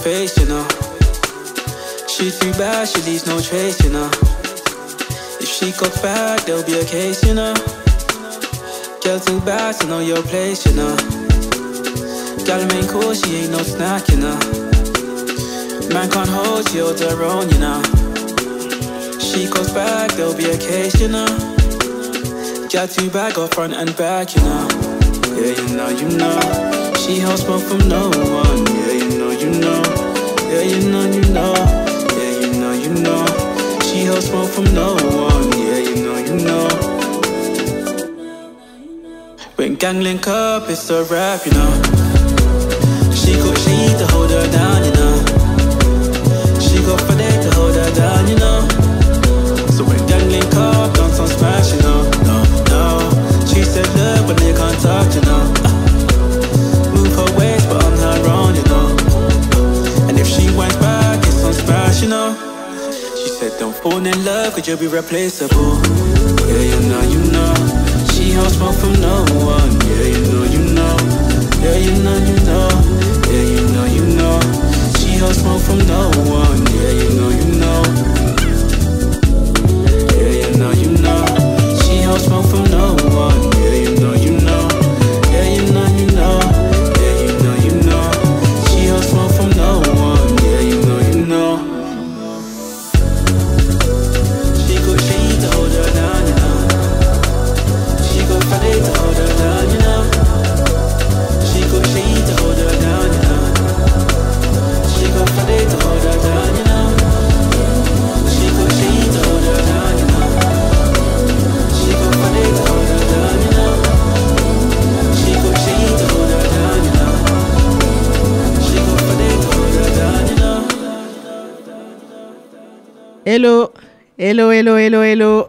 face, you know. She too bad, she leaves no trace, you know. If she got back, there'll be a case, you know. Girl too bad to know your place, you know. Gal main cool, she ain't no snack, you know. Man can't hold, she holds her own, you know. She goes back, there'll be a case, you know. Gal too bad, go front and back, you know. Yeah, you know, you know. She holds smoke from no one. Yeah, you know, you know. Yeah, you know, you know. Yeah, you know, you know. She holds smoke from no one. Yeah, you know, you know. When gang link up, it's a rap, you know. She got she to hold her down, you know. She got for that to hold her down, you know. Don't fall in love, cause you'll be replaceable. Yeah, you know, you know. She holds smoke from no one. Yeah, you know, you know. Yeah, you know, you know. Yeah, you know, you know. She holds smoke from no one. Yeah, you know, you know. Yeah, you know, you know. She holds smoke from Hello, hello, hello, hello, hello.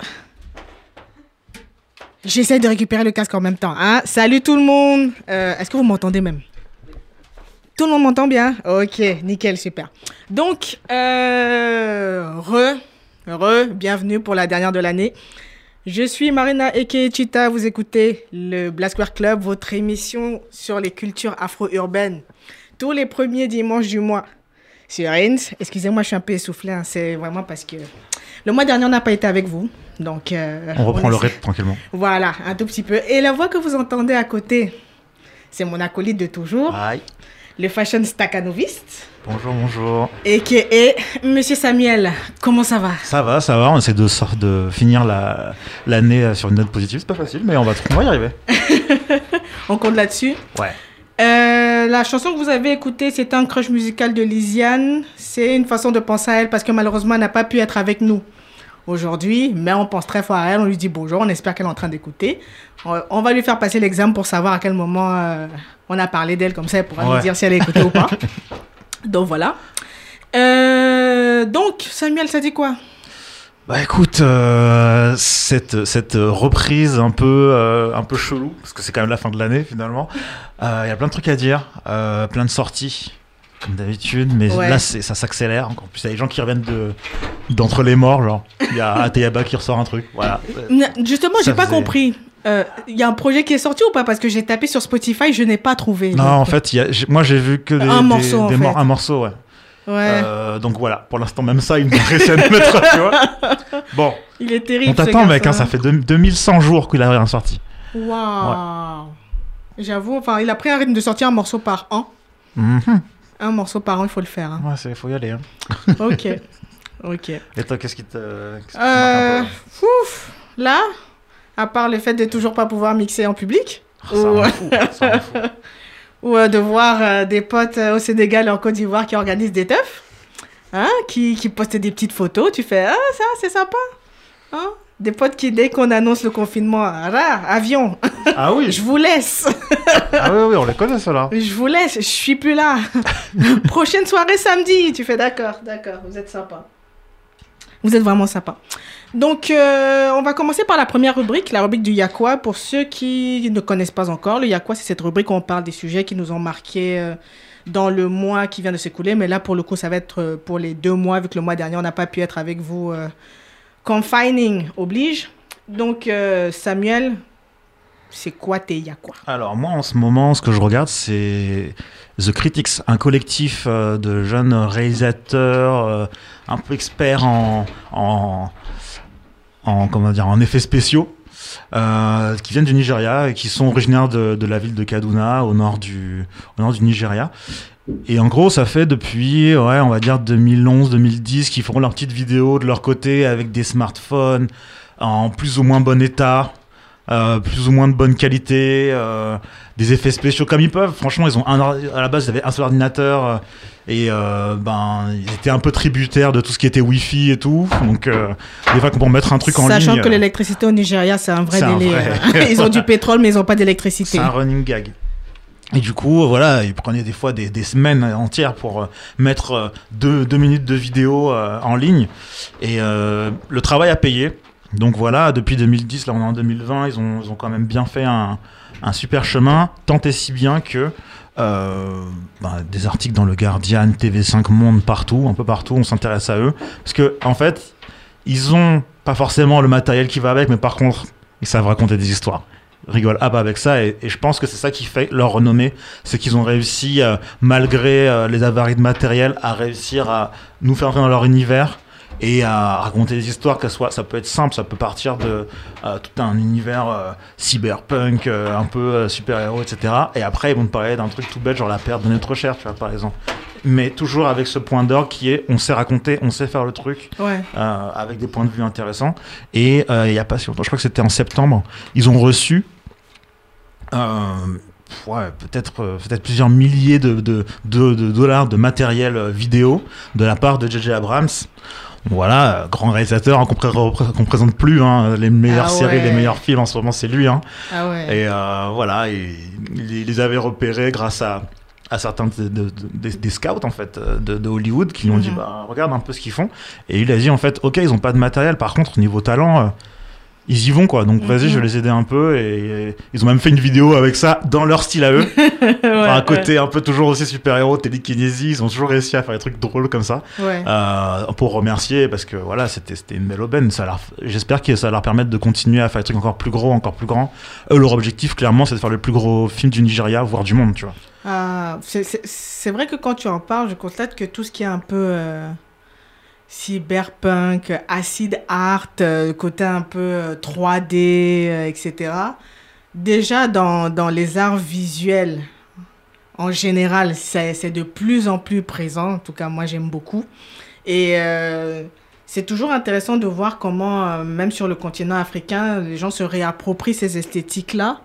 J'essaie de récupérer le casque en même temps. Hein? Salut tout le monde. Euh, Est-ce que vous m'entendez même? Tout le monde m'entend bien? Ok, nickel, super. Donc, euh, re, re, bienvenue pour la dernière de l'année. Je suis Marina Eke Chita, vous écoutez le Black Square Club, votre émission sur les cultures afro-urbaines, tous les premiers dimanches du mois sur Rins. Excusez-moi, je suis un peu essoufflée, hein, c'est vraiment parce que le mois dernier, on n'a pas été avec vous. Donc, euh, On reprend le rythme tranquillement. Voilà, un tout petit peu. Et la voix que vous entendez à côté, c'est mon acolyte de toujours, Aïe. le fashion staccanoviste, Bonjour, bonjour. et qui est Monsieur Samuel. Comment ça va? Ça va, ça va. On essaie de, sort- de finir la- l'année sur une note positive. C'est pas facile, mais on va, on va y arriver. On compte là-dessus? Ouais. Euh, la chanson que vous avez écoutée, c'est un crush musical de Lisiane. C'est une façon de penser à elle parce que malheureusement, elle n'a pas pu être avec nous aujourd'hui, mais on pense très fort à elle. On lui dit bonjour, on espère qu'elle est en train d'écouter. On, on va lui faire passer l'examen pour savoir à quel moment euh, on a parlé d'elle, comme ça elle pourra nous dire si elle a écouté ou pas. Donc voilà. Euh, donc, Samuel, ça dit quoi? Bah écoute, euh, cette, cette reprise un peu, euh, un peu chelou, parce que c'est quand même la fin de l'année finalement, il y a plein de trucs à dire, euh, plein de sorties, comme d'habitude, mais Ouais. là c'est- ça s'accélère. Encore plus, il y a des gens qui reviennent de- d'entre les morts, genre. Il y a Ateyaba qui ressort un truc, voilà. Justement, j'ai pas faisait- compris. Euh, Il y a un projet qui est sorti ou pas? Parce que j'ai tapé sur Spotify, je n'ai pas trouvé. Non, en fait, y a- moi j'ai vu que des, Un morceau, en des fait. mor- un morceau, ouais. Ouais. Euh, donc voilà, pour l'instant, même ça, n'ont pas réussi à nous mettre, tu vois. Bon, Il est terrible. on t'attend, mec, hein, ça fait deux- 2100 jours qu'il a rien sorti. Waouh. J'avoue, enfin, il a pris un rythme de sortir un morceau par an. Mhm. Un morceau par an, il faut le faire. hein. Ouais, il faut y aller. hein. Ok. ok. Et toi, qu'est-ce qui te. marque Euh, ouf. Là, à part le fait de toujours pas pouvoir mixer en public, Oh, ça ou, ça. ou euh, de voir euh, des potes euh, au Sénégal et en Côte d'Ivoire qui organisent des teufs, hein, qui, qui postent des petites photos, tu fais Ah, ça, c'est sympa. Hein des potes qui, dès qu'on annonce le confinement, là, avion, Ah oui, je vous laisse. ah oui, oui, on les connaît, ceux-là. Je vous laisse, je suis plus là. Prochaine soirée samedi. Tu fais d'accord, d'accord, vous êtes sympa. Vous êtes vraiment sympa. Donc, euh, on va commencer par la première rubrique, la rubrique du Yakwa. Pour ceux qui ne connaissent pas encore, le Yakwa, c'est cette rubrique où on parle des sujets qui nous ont marqués euh, dans le mois qui vient de s'écouler. Mais là, pour le coup, ça va être euh, pour les deux mois, vu que le mois dernier, on n'a pas pu être avec vous. confining oblige. Donc, Samuel, C'est quoi tes y a quoi Alors moi en ce moment, ce que je regarde, c'est The Critics, un collectif de jeunes réalisateurs un peu experts en, en, comment dire, en effets spéciaux. euh, qui viennent du Nigeria et qui sont originaires de, la ville de Kaduna au nord du, Nigeria. Et en gros, ça fait depuis, on va dire 2011-2010 qu'ils font leurs petites vidéos de leur côté avec des smartphones en plus ou moins bon état, euh, plus ou moins de bonne qualité, euh, des effets spéciaux comme ils peuvent. Franchement, ils ont un, à la base, ils avaient un seul ordinateur euh, et euh, ben ils étaient un peu tributaires de tout ce qui était Wi-Fi et tout. Donc des fois qu'on peut mettre un truc en Sachant ligne, que euh, l'électricité au Nigeria, c'est un vrai c'est un délai. vrai. Ils ont du pétrole, mais ils n'ont pas d'électricité. C'est un running gag. Et du coup, voilà, ils prenaient des fois des, des semaines entières pour euh, mettre euh, deux, deux minutes de vidéo euh, en ligne. Et euh, le travail a payé. Donc voilà, depuis 2010, là on est en 2020, ils ont, ils ont quand même bien fait un, un super chemin, tant et si bien que euh, bah, des articles dans le Guardian, TV5 Monde, partout, un peu partout, on s'intéresse à eux. Parce que en fait, ils ont pas forcément le matériel qui va avec, mais par contre, ils savent raconter des histoires rigole ah bah avec ça et, et je pense que c'est ça qui fait leur renommée c'est qu'ils ont réussi euh, malgré euh, les avaries de matériel à réussir à nous faire entrer dans leur univers et à raconter des histoires que soit ça peut être simple ça peut partir de euh, tout un univers euh, cyberpunk euh, un peu euh, super héros etc et après ils vont te parler d'un truc tout bête genre la perte de notre cher tu vois par exemple mais toujours avec ce point d'or qui est on sait raconter on sait faire le truc Ouais. avec des points de vue intéressants. Et il y a pas si longtemps, je crois que c'était en septembre, ils ont reçu ouais, peut-être peut-être plusieurs milliers de, de, de- de dollars de matériel vidéo de la part de J.J. Abrams. Voilà, grand réalisateur hein, qu'on pré- qu'on présente plus, hein, les meilleures Ah séries, ouais. les meilleurs films en ce moment, c'est lui. Hein. Ah ouais. Et euh, voilà, et il les avait repérés grâce à, à certains de- de- de- des, scouts en fait euh, de, Hollywood qui lui ont dit Mhm. bah regarde un peu ce qu'ils font. Et il a dit en fait ok ils ont pas de matériel, par contre niveau talent euh, ils y vont quoi. Donc vas-y Mhm. je vais les aider un peu et, et ils ont même fait une vidéo avec ça dans leur style à eux. Enfin, un côté un peu toujours aussi super héros, télékinésie, ils ont toujours réussi à faire des trucs drôles comme ça. Ouais. Euh, pour remercier parce que voilà c'était une belle aubaine ça j'espère que ça leur permettre de continuer à faire des trucs encore plus gros encore plus grands eux leur objectif clairement c'est de faire le plus gros film du Nigeria voire du monde tu vois Ah, c'est vrai que quand tu en parles, je constate que tout ce qui est un peu euh, cyberpunk, acid art, euh, côté un peu euh, 3D, euh, etc. Déjà dans, dans les arts visuels, en général, c'est de plus en plus présent. En tout cas, moi, j'aime beaucoup. Et euh, c'est toujours intéressant de voir comment, euh, même sur le continent africain, les gens se réapproprient ces esthétiques-là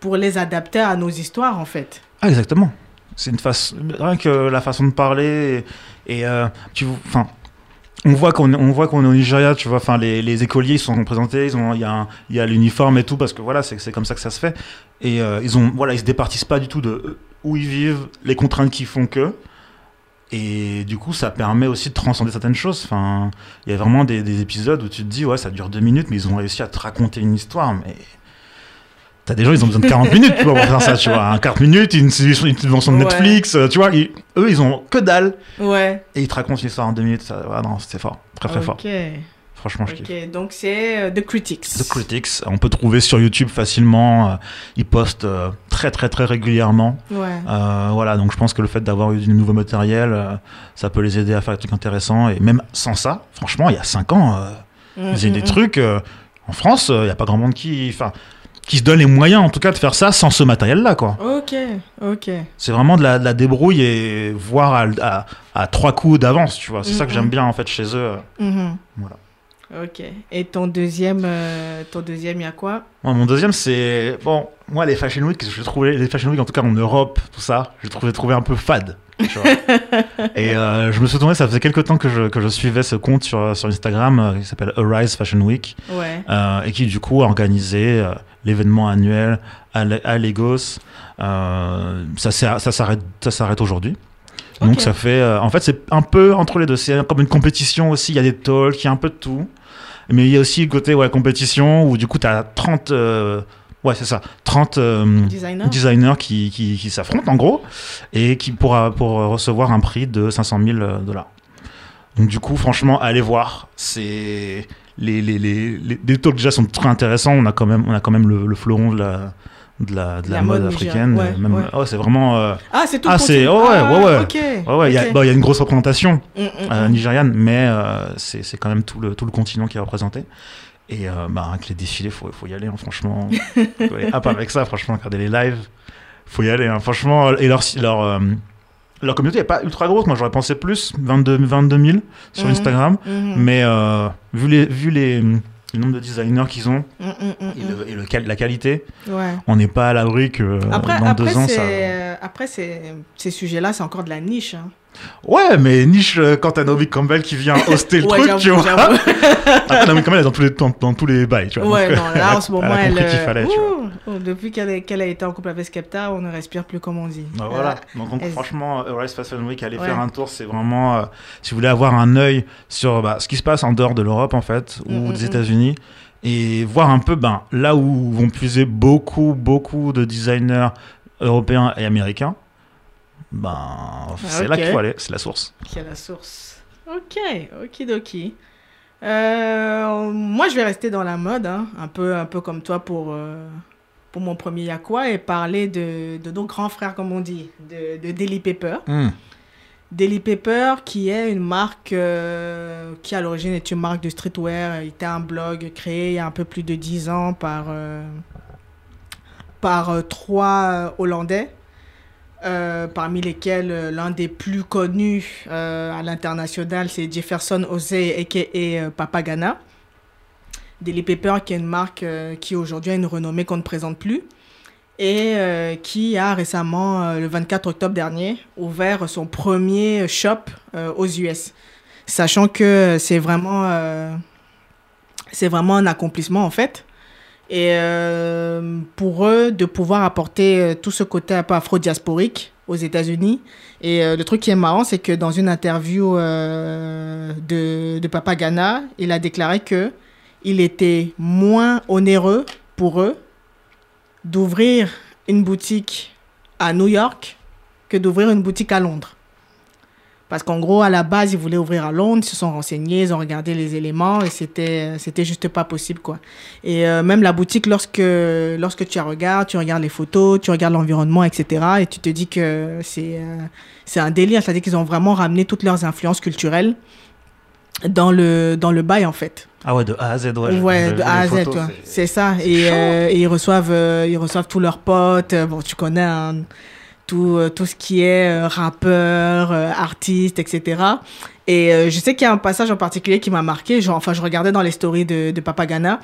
pour les adapter à nos histoires, en fait. ah exactement c'est une façon rien que la façon de parler et, euh, tu on voit qu'on on voit qu'on est au Nigeria tu vois enfin les, les écoliers ils sont représentés ils ont il y a il y a l'uniforme et tout parce que voilà c'est comme ça que ça se fait. Et euh, ils ont voilà ils se départissent pas du tout de euh, où ils vivent les contraintes qui font que et du coup ça permet aussi de transcender certaines choses. Enfin il y a vraiment des, des épisodes où tu te dis ouais ça dure deux minutes mais ils ont réussi à te raconter une histoire mais T'as des gens, ils ont besoin de 40 minutes tu vois, pour faire ça, tu vois. Un 40 minutes, une, une, une subvention de Ouais. Netflix, euh, tu vois. ils- eux, ils ont que dalle. Ouais. Et ils te racontent une histoire en deux minutes. Ça, ouais, non, c'était fort. Très, très fort. Ok. Franchement, je kiffe. Ok, donc c'est euh, The Critics. The Critics, on peut trouver sur YouTube facilement. euh, ils postent très, très, très régulièrement. Ouais. Euh, voilà, donc je pense que le fait d'avoir eu du nouveau matériel, ça peut les aider à faire des trucs intéressants. Et même sans ça, franchement, il y a 5 ans, euh, Mm, ils faisaient mm, des mm. trucs. euh, en France, il n'y a pas grand monde qui. Enfin. Qui se donne les moyens, en tout cas, de faire ça sans ce matériel-là, quoi. Ok, ok. C'est vraiment de la, de la débrouille et voir à, à- à trois coups d'avance, tu vois. C'est ça que Mhm. j'aime bien en fait chez eux. Mhm. Voilà. Ok. Et ton deuxième, euh, ton deuxième, il y a quoi? Mon deuxième, c'est bon. Moi, les Fashion Week, je trouvais les Fashion Week, en tout cas en Europe, tout ça, je trouvais trouvé un peu fade. tu vois. et euh, je me souvenais, ça faisait quelques temps que je, que je suivais ce compte sur, sur Instagram euh, qui s'appelle Arise Fashion Week Ouais. et qui du coup a organisé l'événement annuel à, Lagos. Euh, ça s'arrête ça s'arrête aujourd'hui. Donc ça fait, euh, en fait, c'est un peu entre les deux. C'est comme une compétition aussi. Il y a des talks, il y a un peu de tout. Mais il y a aussi le côté ouais, compétition où du coup tu as 30, euh, ouais c'est ça, 30 euh, Designer designers qui, qui, qui s'affrontent en gros et qui pourra pour recevoir un prix de 500 000 dollars. Donc du coup, franchement, allez voir. C'est les, les, les, les, talks déjà sont très intéressants. On a quand même, on a quand même le, le fleuron de la, de la, de la, La mode, mode africaine. ouais, même, ouais. oh, c'est vraiment. euh, Ah, c'est tout Ah, c'est- oh, ouais, Ah, ouais, ouais. Il y a- bah, il y a une grosse représentation Mm, mm, euh, mm. nigériane, mais euh, c'est quand même tout le, tout le continent qui est représenté. Et euh, bah, avec les défilés, faut, faut y aller, hein, franchement. faut aller avec ça, franchement, regarder les lives. Faut y aller, hein, franchement. Et leur, leur, euh, leur communauté n'est pas ultra grosse. Moi, j'aurais pensé plus, 22, 22 000 sur Mhm. Instagram. Mhm. Mais euh, vu, les, vu les, le nombre de designers qu'ils ont Mm, mm, mm, et, le- et le qual- la qualité. Ouais. on n'est pas à l'abri que euh, Après, dans après, deux ans, ça. euh, après ces sujets-là, c'est encore de la niche. hein. Ouais, mais niche euh, quand t'as Naomi Campbell qui vient hoster le Ouais, truc, tu vois. Après, Naomi Campbell elle est dans tous les, dans, dans tous les bails, tu vois. Ouais, Donc, non, là a- en ce moment, elle elle. euh, tu vois. oh, depuis qu'elle a été en couple avec Skepta, on ne respire plus comme on dit. Bah voilà. Donc, donc, elle- franchement, Rise Fashion Week, aller Ouais. faire un tour, c'est vraiment, euh, si vous voulez avoir un œil sur bah, ce qui se passe en dehors de l'Europe, en fait, ou Mm, mm, des mm. États-Unis, et voir un peu ben, là où vont puiser beaucoup, beaucoup de designers européens et américains, ben, c'est là qu'il faut aller, c'est la source. Qui est la source. Ok, okidoki. Euh, moi, je vais rester dans la mode, hein, un, peu, un peu comme toi pour, euh, pour mon premier Yakwa et parler de, de nos grands frères, comme on dit, de, de Daily Paper. Daily Paper, qui est une marque euh, qui à l'origine est une marque de streetwear, Il était un blog créé il y a un peu plus de 10 ans par, euh, par trois Hollandais, euh, parmi lesquels euh, l'un des plus connus euh, à l'international, c'est Jefferson Osei, a.k.a. Papagana. Daily Paper, qui est une marque qui aujourd'hui a une renommée qu'on ne présente plus et qui a récemment, le 24 octobre dernier, ouvert son premier shop aux US. Sachant que c'est vraiment, c'est vraiment un accomplissement en fait. Et euh, pour eux, de pouvoir apporter euh, tout ce côté un peu afro-diasporique aux États-Unis. Et euh, le truc qui est marrant, c'est que dans une interview de, de Papa Ghana, il a déclaré que il était moins onéreux pour eux d'ouvrir une boutique à New York que d'ouvrir une boutique à Londres. Parce qu'en gros, à la base, ils voulaient ouvrir à Londres, ils se sont renseignés, ils ont regardé les éléments et c'était, c'était juste pas possible, quoi. Et euh, même la boutique, lorsque, lorsque tu la regardes, tu regardes les photos, tu regardes l'environnement, etc. Et tu te dis que c'est, euh, c'est un délire. C'est-à-dire qu'ils ont vraiment ramené toutes leurs influences culturelles dans le, dans le bail, en fait. Ah ouais, de A à Z, ouais. Ouais, de A à Z, c'est- ça. Et, euh, et ils reçoivent, ils reçoivent tous leurs potes. Bon, tu connais hein, tout, euh, tout ce qui est euh, rappeur, euh, artiste, etc. Et je sais qu'il y a un passage en particulier qui m'a marqué. Genre, enfin, je regardais dans les stories de, de Papa Ghana.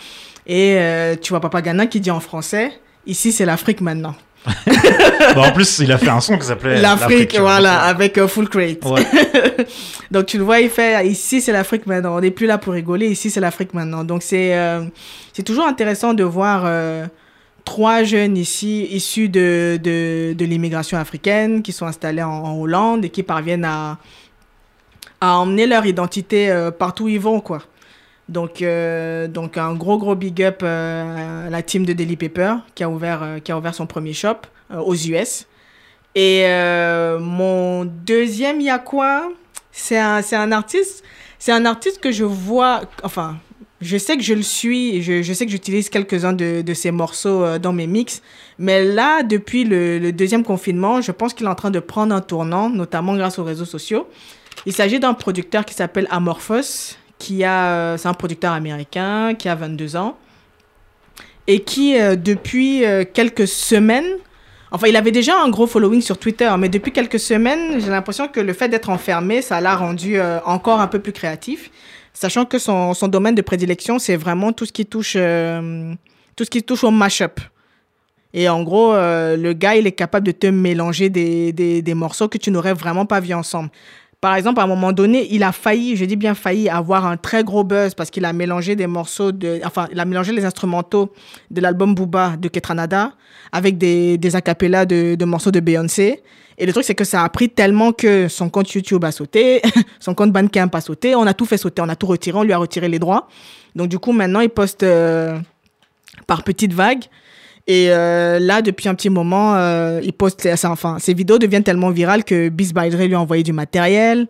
Et tu vois Papa Ghana qui dit en français Ici, c'est l'Afrique maintenant. Bah, en plus, il a fait un son qui s'appelait L'Afrique, voilà, avec euh, Full Crate. Ouais. Donc tu le vois, il fait ici c'est l'Afrique maintenant. On n'est plus là pour rigoler. Ici c'est l'Afrique maintenant. Donc c'est euh, c'est toujours intéressant de voir euh, trois jeunes ici issus de de, de l'immigration africaine qui sont installés en, Hollande et qui parviennent à à emmener leur identité euh, partout où ils vont quoi. Donc euh, donc un gros gros big up euh, à la team de Daily Paper qui a ouvert qui a ouvert son premier shop aux US. Et mon deuxième Yakwa, c'est un, c'est un artiste, c'est un artiste que je vois, enfin, je sais que je le suis, je, sais que j'utilise quelques-uns de, de ses morceaux euh, dans mes mix, mais là, depuis le, deuxième confinement, je pense qu'il est en train de prendre un tournant, notamment grâce aux réseaux sociaux. Il s'agit d'un producteur qui s'appelle Amorphous, qui a, euh, c'est un producteur américain qui a 22 ans et qui, euh, depuis quelques semaines, Enfin, il avait déjà un gros following sur Twitter, mais depuis quelques semaines, j'ai l'impression que le fait d'être enfermé, ça l'a rendu encore un peu plus créatif. Sachant que son, domaine de prédilection, c'est vraiment tout ce qui touche, euh, tout ce qui touche au mashup. Et en gros, euh, le gars, il est capable de te mélanger des, des, des morceaux que tu n'aurais vraiment pas vus ensemble. Par exemple, à un moment donné, il a failli, je dis bien failli, avoir un très gros buzz parce qu'il a mélangé des morceaux de. Enfin, il a mélangé les instrumentaux de l'album Booba de Ketranada avec des, des acapellas de morceaux de Beyoncé. Et le truc, c'est que ça a pris tellement que son compte YouTube a sauté, son compte Bandcamp a sauté, on a tout fait sauter, on a tout retiré, on lui a retiré les droits. Donc, du coup, maintenant, il poste euh, par petites vagues. Et euh, là, depuis un petit moment, euh, il poste, enfin, ses vidéos deviennent tellement virales que Beats by Dre lui a envoyé du matériel.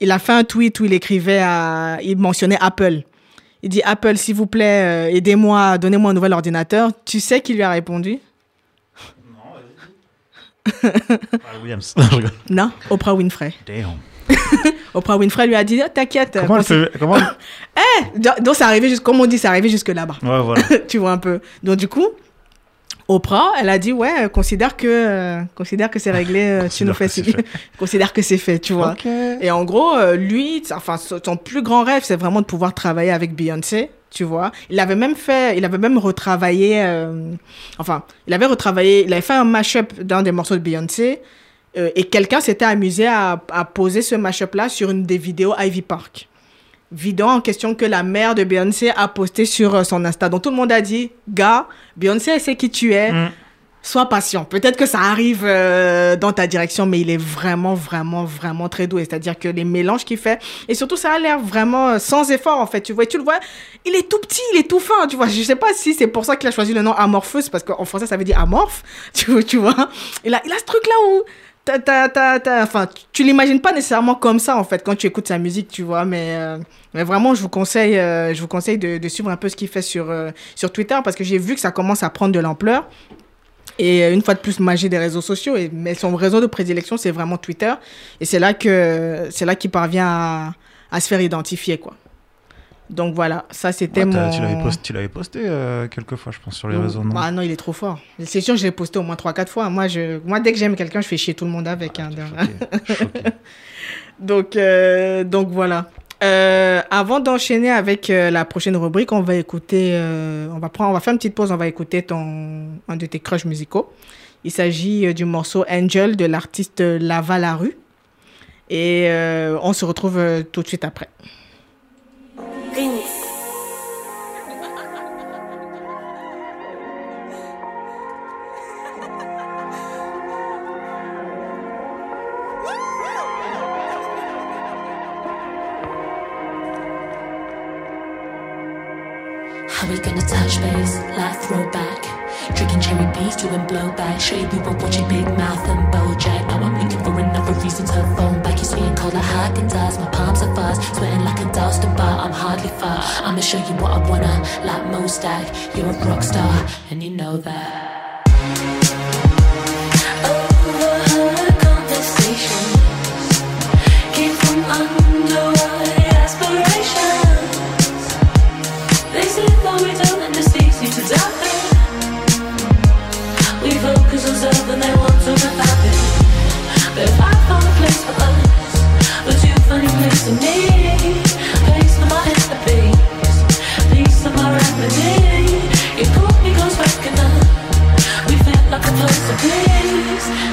Il a fait un tweet où il écrivait à, il mentionnait Apple. Il dit Apple, s'il vous plaît, aidez-moi, donnez-moi un nouvel ordinateur. Tu sais qui lui a répondu Williams. Je rigole. Non, Oprah Winfrey. Damn. Oprah Winfrey lui a dit, Oh, t'inquiète. Comment elle fait Comment Donc, donc, c'est arrivé, jusqu'- comme on dit, c'est arrivé jusque là-bas. Ouais, voilà. tu vois un peu. Donc, du coup, Oprah, elle a dit, ouais, euh, considère que, euh, considère que c'est réglé, euh, tu nous fais considère que c'est fait, tu vois. Ok. Et en gros, euh, lui, enfin, son plus grand rêve, c'est vraiment de pouvoir travailler avec Beyoncé, tu vois. Il avait même fait, il avait même retravaillé, euh, enfin, il avait retravaillé, il avait fait un mashup d'un des morceaux de Beyoncé, euh, et quelqu'un s'était amusé à, poser ce mashup-là sur une des vidéos Ivy Park. Vidéo en question que la mère de Beyoncé a posté sur euh, son Insta. Donc tout le monde a dit, gars, Beyoncé, elle sait qui tu es Mm. Sois patient. Peut-être que ça arrive euh, dans ta direction, mais il est vraiment, vraiment, vraiment très doué. C'est-à-dire que les mélanges qu'il fait, et surtout, ça a l'air vraiment euh, sans effort, en fait. Tu vois, tu le vois, il est tout petit, il est tout fin, tu vois. Je sais pas si c'est pour ça qu'il a choisi le nom Amorphous, parce qu'en français, ça veut dire amorphe, tu, vois-. Il a, il a ce truc-là où... t'as- t'as- Enfin, tu- l'imagines pas nécessairement comme ça en fait quand tu écoutes sa musique, tu vois. Mais, euh, mais vraiment, je vous conseille, je vous conseille de, suivre un peu ce qu'il fait sur, sur Twitter parce que j'ai vu que ça commence à prendre de l'ampleur. Et euh, une fois de plus, magie des réseaux sociaux. Et, mais son réseau de prédilection, c'est vraiment Twitter. Et c'est là que c'est là qu'il parvient à, à se faire identifier, quoi. Donc voilà, ça c'était Ouais, t'as- mon. Tu l'avais posté, tu posté euh, quelques fois, je pense, sur les réseaux. Non? Ah non, il est trop fort. C'est sûr, je l'ai posté au moins 3-4 fois. Moi, je... Moi, dès que j'aime quelqu'un, je fais chier tout le monde avec. hein. Choqué, choqué. Donc, euh, donc voilà. Euh, avant d'enchaîner avec euh, la prochaine rubrique, on va écouter, euh, on va prendre, on va faire une petite pause, on va écouter ton, un de tes crushs musicaux. Il s'agit euh, du morceau Angel de l'artiste Lava la rue. Et euh, on se retrouve euh, tout de suite après. You people watching Big Mouth and Bojack. Now I'm looking for another reason to phone back. You're sweating cold like Haagen-Dazs. My palms are fast, sweating like a dust bar. I'm hardly far. I'ma show you what I wanna, like Mostak. You're a rock star, and you know that.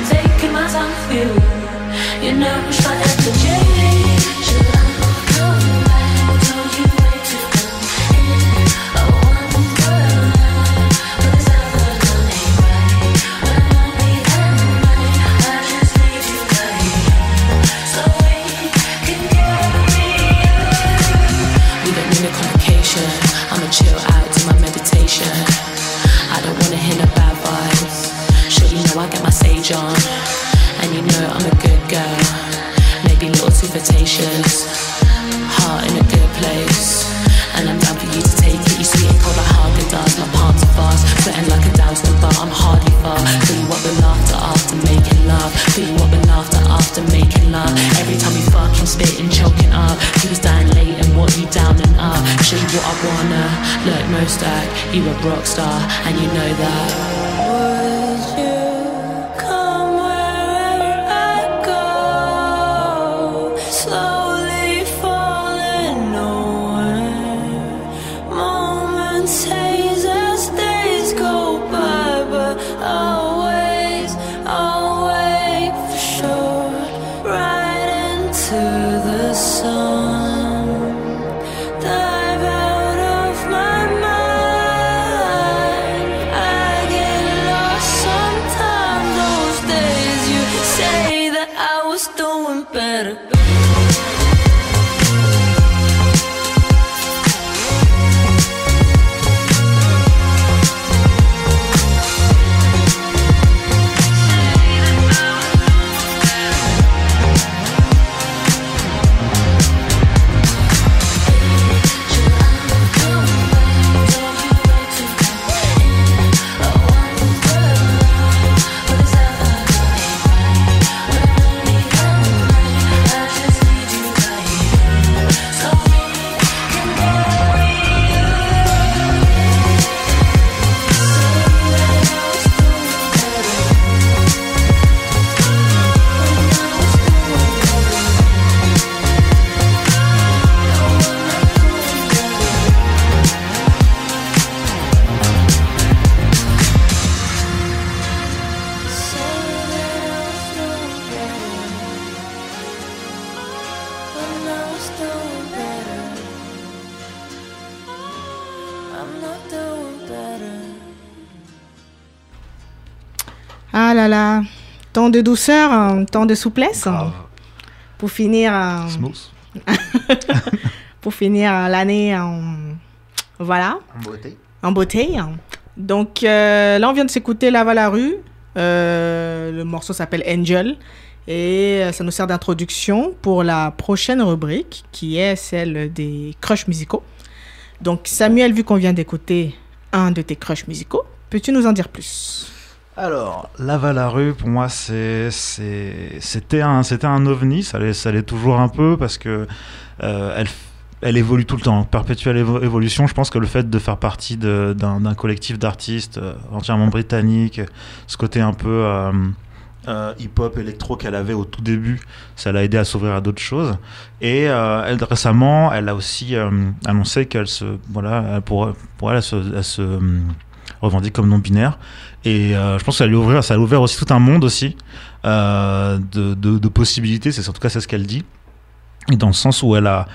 Taking my time with you. You nourish on, and you know I'm a good girl. Maybe a little too flirtatious, heart in a good place. And I'm down for you to take it. You sweet and cold like Haagen Dazs. My palms are fast, sweating like a doused bar. I'm hardly far. Fill you up with laughter after making love. Fill you up with laughter after making love. Every time you fucking spit and choking up. Who's dying late and what you down and up? Show you what I wanna. Look, Mostak, you a rock star, and you know that. De douceur, hein, temps de souplesse. Grave. pour finir, euh, Smooth. pour finir euh, l'année en, voilà, En beauté. en beauté. Donc euh, là, on vient de s'écouter Lava la rue. Euh, le morceau s'appelle Angel. Et ça nous sert d'introduction pour la prochaine rubrique, qui est celle des crushs musicaux. Donc Samuel, vu qu'on vient d'écouter un de tes crushs musicaux, peux-tu nous en dire plus? Alors, la rue, pour moi, c'était un, un ovni. Ça l'est, toujours un peu parce que euh, elle, évolue tout le temps, perpétuelle évo- évolution. Je pense que le fait de faire partie d'un, collectif d'artistes euh, entièrement britannique, ce côté un peu euh, hip-hop, électro qu'elle avait au tout début, ça l'a aidé à s'ouvrir à d'autres choses. Et elle, récemment, elle a aussi annoncé qu'elle se, voilà, elle- se, se, revendique comme non binaire. Et euh, je pense que ça lui ouvrir, ça a ouvert aussi tout un monde aussi euh, de, possibilités. C'est en tout cas c'est ce qu'elle dit. Dans le sens où elle a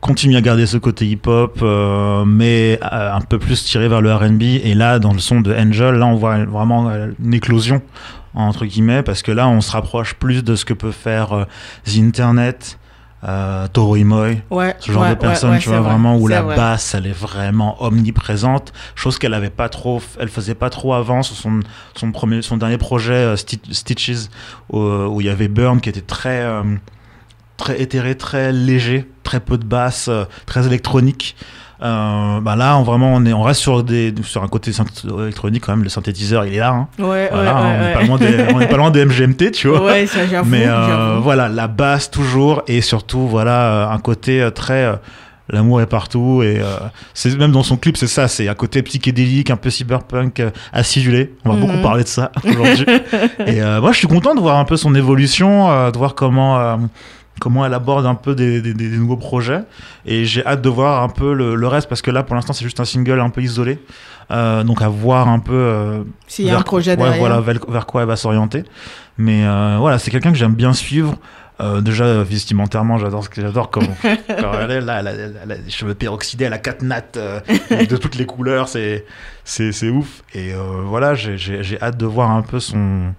continué à garder ce côté hip-hop, euh, mais un peu plus tiré vers le R&B. Et là, dans le son de Angel, là, on voit vraiment une éclosion entre guillemets, parce que là, on se rapproche plus de ce que peut faire The Internet, euh, Toro y Moi, Ouais. ce genre ouais, de personne, ouais, tu vois, vrai, vraiment où la vrai. basse, elle est vraiment omniprésente, chose qu'elle avait pas trop, elle faisait pas trop avant sur son, son premier, son dernier projet euh, Sti- Stitches, où, où il y avait Burn qui était très, euh, très éthéré, très léger, très peu de basse, euh, très électronique. Euh, bah là, on, vraiment, on, est, on reste sur, des, sur un côté électronique quand même. Le synthétiseur, il est là. hein. Ouais, Voilà, ouais, hein, on n'est pas loin des, on pas loin des MGMT, tu vois. Ouais, ça, j'avoue. Mais euh, voilà, la basse toujours et surtout voilà euh, un côté euh, très l'amour est partout et euh, c'est même dans son clip c'est ça, c'est un côté psychédélique, un peu cyberpunk euh, acidulé. On va Mhm. beaucoup parler de ça aujourd'hui. et euh, moi je suis content de voir un peu son évolution, de voir comment comment elle aborde un peu des, des- des nouveaux projets et j'ai hâte de voir un peu le, le reste parce que là pour l'instant c'est juste un single un peu isolé. Euh, donc à voir un peu euh, S'il y a un projet ouais, derrière. voilà, vers, vers quoi elle va s'orienter. Mais euh, voilà, c'est quelqu'un que j'aime bien suivre. Déjà, vestimentairement, j'adore ce que j'adore. Comme quand elle est là, elle a, elle a les cheveux peroxydés, elle a quatre nattes de toutes les couleurs, c'est c'est c'est ouf. Et voilà, j'ai- j'ai j'ai hâte de voir un peu son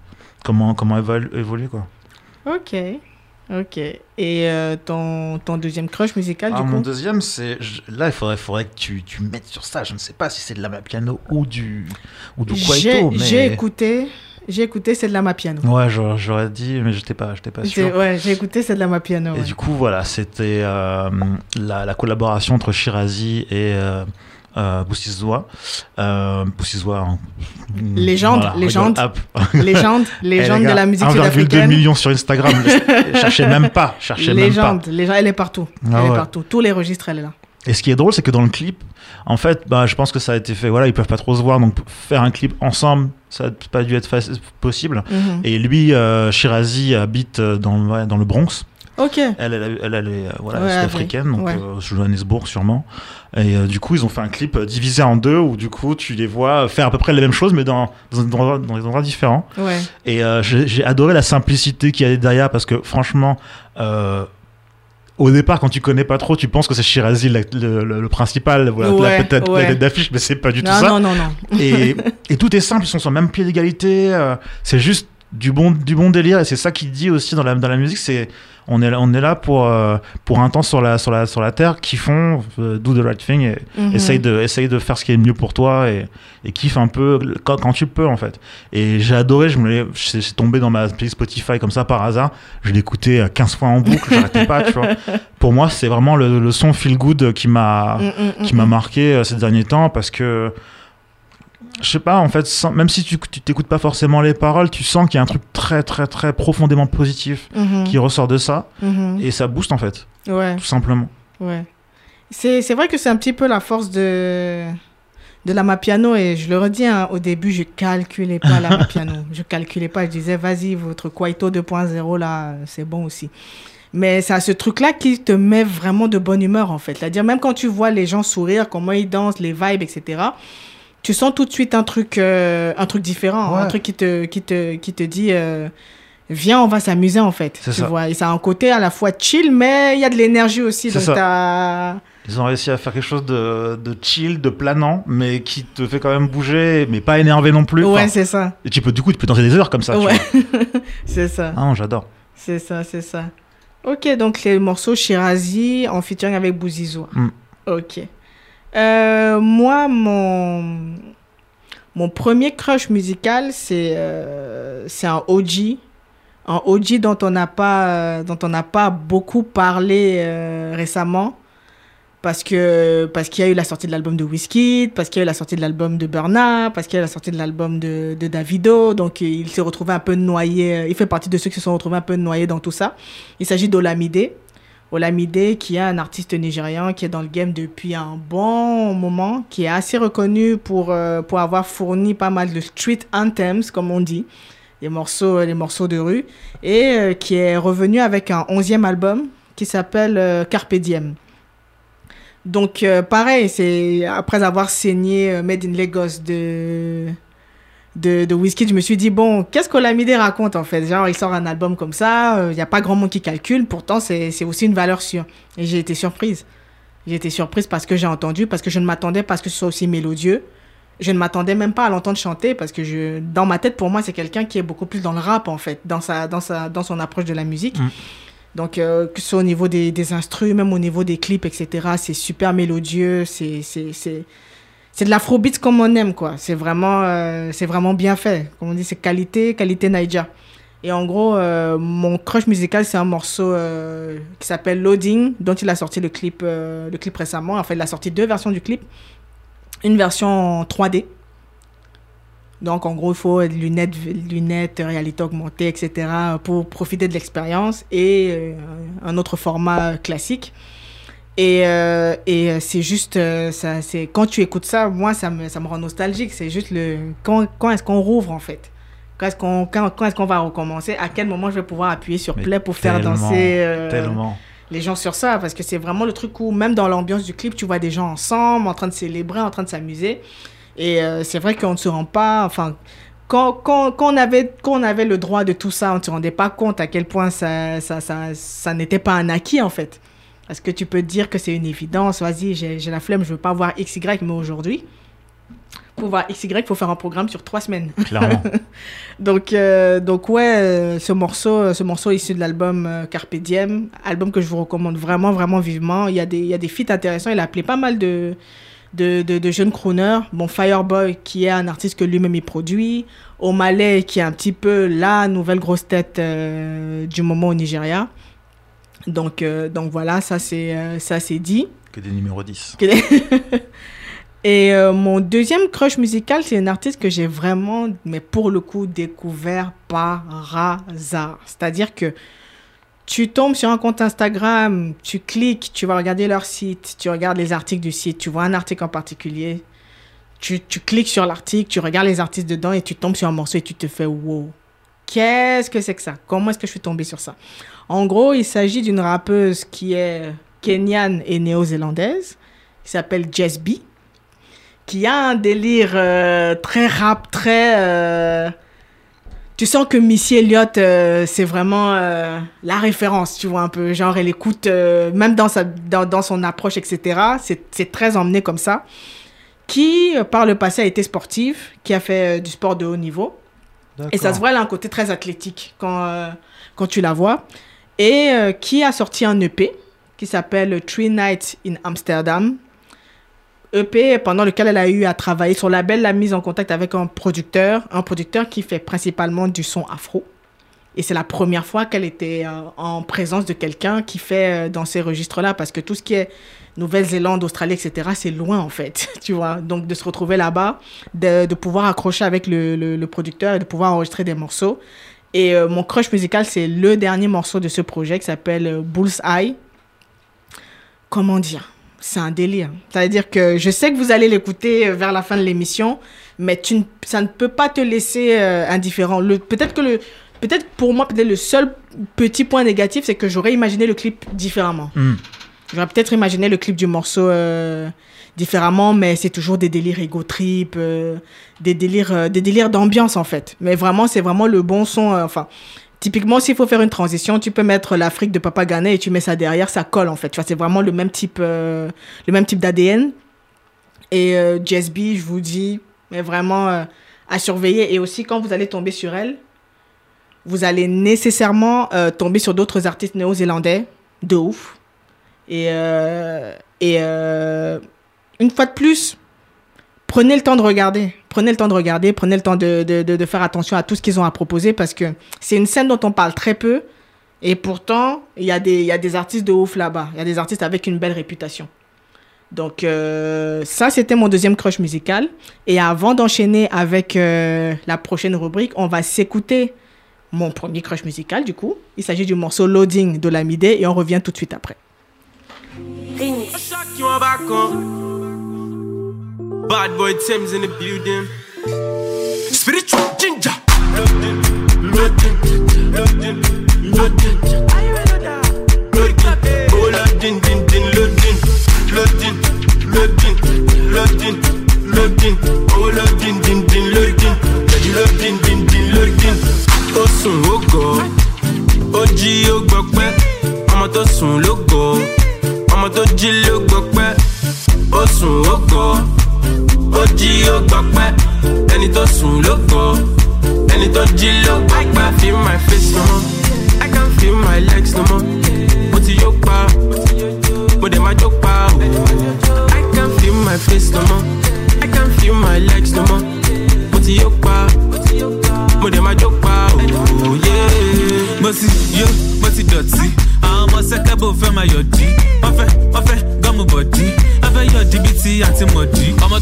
comment comment elle va évoluer quoi. Ok. Ok. Et euh, ton, ton deuxième crush musical, Ah, du mon coup deuxième, c'est là, il faudrait faudrait que tu tu mettes sur ça. Je ne sais pas si c'est de la piano ou du ou du J'ai mais j'ai écouté, j'ai écouté, c'est de la Mapiano. ouais, j'aurais dit, mais j'étais pas j'étais pas sûr. Ouais, j'ai écouté, c'est de la Mapiano. Et ouais. du coup, voilà, c'était euh, la, la collaboration entre Shirazi et euh, euh, Boussizwa. Euh, Boussizwa, hein. Légende, Voilà, légende. Légende, Eh, légende de la musique 1,2 sud-africaine. millions sur Instagram. cherchez même pas, cherchez même Légende, légende, elle est partout. Ah elle est partout. Tous les registres, elle est là. pas. Et ce qui est drôle, c'est que dans le clip, en fait, bah, je pense que ça a été fait. Voilà, ils peuvent pas trop se voir, donc faire un clip ensemble, ça n'a pas dû être possible. Mhm. Et lui, euh, Shirazi habite euh, dans, ouais, dans le Bronx. Ok. Elle, elle, elle, elle est euh, voilà, Ouais, sud-africaine, donc ouais. euh, Johannesburg sûrement. Et euh, du coup, ils ont fait un clip divisé en deux où du coup, tu les vois faire à peu près les mêmes choses, mais dans, dans, des endroits- dans des endroits différents. Ouais. Et euh, j'ai adoré la simplicité qu'il y a derrière parce que franchement, au départ, quand tu connais pas trop, tu penses que c'est Shirazi la- le, le- le principal, voilà, Ouais, la, tête, ouais. la d'affiche, mais c'est pas du tout ça. non, non, non. Et, et tout est simple, ils sont sur le même pied d'égalité. euh, c'est juste du bon, du bon délire et c'est ça qu'il dit aussi dans la, dans la musique. C'est on est là, on est là pour euh, pour un temps sur la sur la sur la terre qui font euh, do the right thing et Mhm. essaye de essaye de faire ce qui est le mieux pour toi et, et kiffe un peu quand, quand tu peux en fait. Et j'ai adoré, je me c'est tombé dans ma playlist Spotify comme ça par hasard. Je écouté euh, 15 fois en boucle, j'arrêtais pas, tu vois. Pour moi, c'est vraiment le, le son feel good qui m'a Mm, mm, qui mm, m'a mm. marqué ces derniers temps parce que je sais pas en fait sans- même si tu t'écoutes pas forcément les paroles tu sens qu'il y a un truc très très très profondément positif Mhm. qui ressort de ça Mhm. et ça booste en fait Ouais. tout simplement Ouais. C'est, c'est vrai que c'est un petit peu la force de, de la Mapiano. Et je le redis, hein, au début, je calculais pas la Mapiano. Je calculais pas. Je disais, vas-y, votre Kwaito 2.0, là, c'est bon aussi. Mais c'est à ce truc-là qui te met vraiment de bonne humeur, en fait. C'est-à-dire, même quand tu vois les gens sourire, comment ils dansent, les vibes, etc., tu sens tout de suite un truc, euh, un truc différent. Ouais. Un truc qui te, qui te, qui te dit... euh, Viens, on va s'amuser en fait. Tu ça. vois, et ça a un côté à la fois chill, mais il y a de l'énergie aussi. Donc ça. Ils ont réussi à faire quelque chose de, de chill, de planant, mais qui te fait quand même bouger, mais pas énervé non plus. Ouais, Enfin, c'est ça. et tu peux, du coup, tu peux danser des heures comme ça. Ouais. c'est ça. Ah, non, j'adore. C'est ça, c'est ça. Ok, donc les morceaux Shirazi en featuring avec Bouzizou. Mm. Ok. Euh, moi, mon, mon premier crush musical, c'est euh, un OG. Un OG dont on n'a pas, euh, dont pas beaucoup parlé euh, récemment. Parce que parce qu'il y a eu la sortie de l'album de Wizkid, parce qu'il y a eu la sortie de l'album de Burna, parce qu'il y a eu la sortie de l'album de, de Davido. Donc il s'est retrouvé un peu noyé. Il fait partie de ceux qui se sont retrouvés un peu noyés dans tout ça. Il s'agit d'Olamide. Olamide, qui est un artiste nigérian qui est dans le game depuis un bon moment, qui est assez reconnu pour, euh, pour avoir fourni pas mal de street anthems, comme on dit, les morceaux, les morceaux de rue, et euh, qui est revenu avec un onzième album qui s'appelle euh. Donc, euh, pareil, c'est après avoir saigné Made in Lagos de, de, de Wizkid, je me suis dit, bon, qu'est-ce qu'Olamide raconte en fait? Genre, il sort un album comme ça, il n'y a pas grand monde qui calcule, pourtant, c'est aussi une valeur sûre. Et j'ai été surprise. J'ai été surprise parce que j'ai entendu, parce que je ne m'attendais pas à ce que ce soit aussi mélodieux. Je ne m'attendais même pas à l'entendre chanter parce que je, dans ma tête, pour moi, c'est quelqu'un qui est beaucoup plus dans le rap en fait, dans, sa, dans, sa, dans son approche de la musique. Mm. Donc, euh, que ce soit au niveau des, des instruments, même au niveau des clips, etc., c'est super mélodieux, c'est c'est- de l'afrobeat comme on aime, quoi. C'est vraiment, euh, c'est vraiment bien fait. Comme on dit, c'est qualité, qualité Naija. Et en gros, euh, mon crush musical, c'est un morceau euh, qui s'appelle Loading, dont il a sorti le clip, le clip récemment. En fait, il a sorti deux versions du clip. Une version en 3D. Donc, en gros, il faut lunettes, lunettes, réalité augmentée, etc. pour profiter de l'expérience. Et un autre format classique. Et, euh, et euh, c'est juste, euh, ça, c'est, quand tu écoutes ça, moi, ça me, ça me rend nostalgique. C'est juste le, quand, quand est-ce qu'on rouvre, en fait? Quand est-ce qu'on, quand, quand est-ce qu'on va recommencer? À quel moment je vais pouvoir appuyer sur Mais play pour faire danser euh, Tellement. les gens sur ça? Parce que c'est vraiment le truc où même dans l'ambiance du clip tu vois des gens ensemble en train de célébrer en train de s'amuser. Et euh, c'est vrai qu'on ne se rend pas enfin quand, quand, quand, on avait, quand on avait le droit de tout ça on ne se rendait pas compte à quel point ça, ça, ça, ça n'était pas un acquis en fait parce que tu peux dire que c'est une évidence vas-y j'ai la flemme je veux pas voir XY mais aujourd'hui pour voir XY il faut faire un programme sur trois semaines Clairement. donc, euh, donc ouais, euh, ce morceau, euh, ce morceau issu de l'album euh, Carpe Diem, album que je vous recommande vraiment, vraiment vivement. Il y a des, il y a des feats intéressants. Il a appelé pas mal de, de, de, de jeunes crooners. Bon, Fireboy, qui est un artiste que lui-même il produit. O'Malley, qui est un petit peu la nouvelle grosse tête euh, du moment au Nigeria. Donc, euh, donc voilà, ça c'est euh, ça c'est dit. que des numéros 10. Et euh, mon deuxième crush musical, c'est une artiste que j'ai vraiment, mais pour le coup, découvert par hasard. C'est-à-dire que tu tombes sur un compte Instagram, tu cliques, tu vas regarder leur site, tu regardes les articles du site, tu vois un article en particulier, tu, tu cliques sur l'article, tu regardes les artistes dedans et tu tombes sur un morceau et tu te fais wow. Qu'est-ce que c'est que ça? Comment est-ce que je suis tombée sur ça? En gros, il s'agit d'une rappeuse qui est kenyane et néo-zélandaise, qui s'appelle Jess B qui a un délire euh, très rap, très... euh, tu sens que Missy Elliott, euh, c'est vraiment la référence, tu vois, un peu. Genre, elle écoute, même dans, sa, dans, dans son approche, etc., c'est très emmené comme ça. Qui, par le passé, a été sportive, qui a fait du sport de haut niveau. Et ça se voit, elle a un côté très athlétique quand, quand tu la vois. Et euh, qui a sorti un EP qui s'appelle Three Nights in Amsterdam. EP pendant lequel elle a eu à travailler. Son label l'a mise en contact avec un producteur, un producteur qui fait principalement du son afro. Et c'est la première fois qu'elle était euh, en présence de quelqu'un qui fait euh, dans ces registres-là, parce que tout ce qui est Nouvelle-Zélande, Australie, etc., c'est loin en fait, tu vois. Donc de se retrouver là-bas, de, de pouvoir accrocher avec le, le, le producteur et de pouvoir enregistrer des morceaux. Et euh, mon crush musical, c'est le dernier morceau de ce projet qui s'appelle euh, Bullseye. Comment dire? C'est un délire. C'est-à-dire que je sais que vous allez l'écouter euh, vers la fin de l'émission, mais tu ne- ça ne peut pas te laisser indifférent. Peut-être que le... Peut-être pour moi, le seul petit point négatif, c'est que j'aurais imaginé le clip différemment. Hmm. J'aurais peut-être imaginé le clip du morceau euh, différemment, mais c'est toujours des délires ego trip, euh, des délires, euh, des délires d'ambiance en fait. Mais vraiment, c'est vraiment le bon son. enfin, Typiquement, s'il faut faire une transition, tu peux mettre l'Afrique de Papa Ghana et tu mets ça derrière, ça colle en fait. Tu vois, c'est vraiment le même type, le même type d'ADN. Et Jess B, je vous dis, mais vraiment à surveiller. Et aussi, quand vous allez tomber sur elle, vous allez nécessairement tomber sur d'autres artistes néo-zélandais de ouf. Et, euh, euh, une fois de plus, prenez le temps de regarder. Prenez le temps de regarder, prenez le temps de, faire attention à tout ce qu'ils ont à proposer parce que c'est une scène dont on parle très peu. Et pourtant, il y, a des- artistes de ouf là-bas. Il y a des artistes avec une belle réputation. Donc, euh, ça, c'était mon deuxième crush musical. Et avant d'enchaîner avec la prochaine rubrique, on va s'écouter mon premier crush musical, du coup. Il s'agit du morceau Loading de Lamidé et on revient tout de suite après. You on. Bad boy Tim's in the building. Spiritual ginger. Loading, loading, loading, loading. Loading, oh loading, din, din, loading, loading, loading, loading, loading, oh loading, din, din, loading, loading, din, din, loading. Ó sùn ó gọ̀, ó jí ó gbọpẹ́, ọmọ tó sùn ló gọ̀, ọmọ tó jí ló gbọpẹ́, ó sùn ó gọ̀, ó jí ó gbọpẹ́, ẹni tó sùn ló gọ̀, ẹni tó jí ló gbọpẹ́. Feel my face no more, I can feel my legs no more, mo ti yó pa, mo dẹ̀ máa jó pa. I can feel my face no more, I can feel my legs no more, mo ti yó pa, mo dẹ̀ máa jó pa o. Mo ti yó mo ti dọ̀tí àwọn ọmọ sẹ́kẹ́bù fẹ́ máa yọ̀dí wọ́n fẹ́ wọ́n fẹ́ bọ̀dí. Wọ́n fẹ́ yọ̀dí bíi ti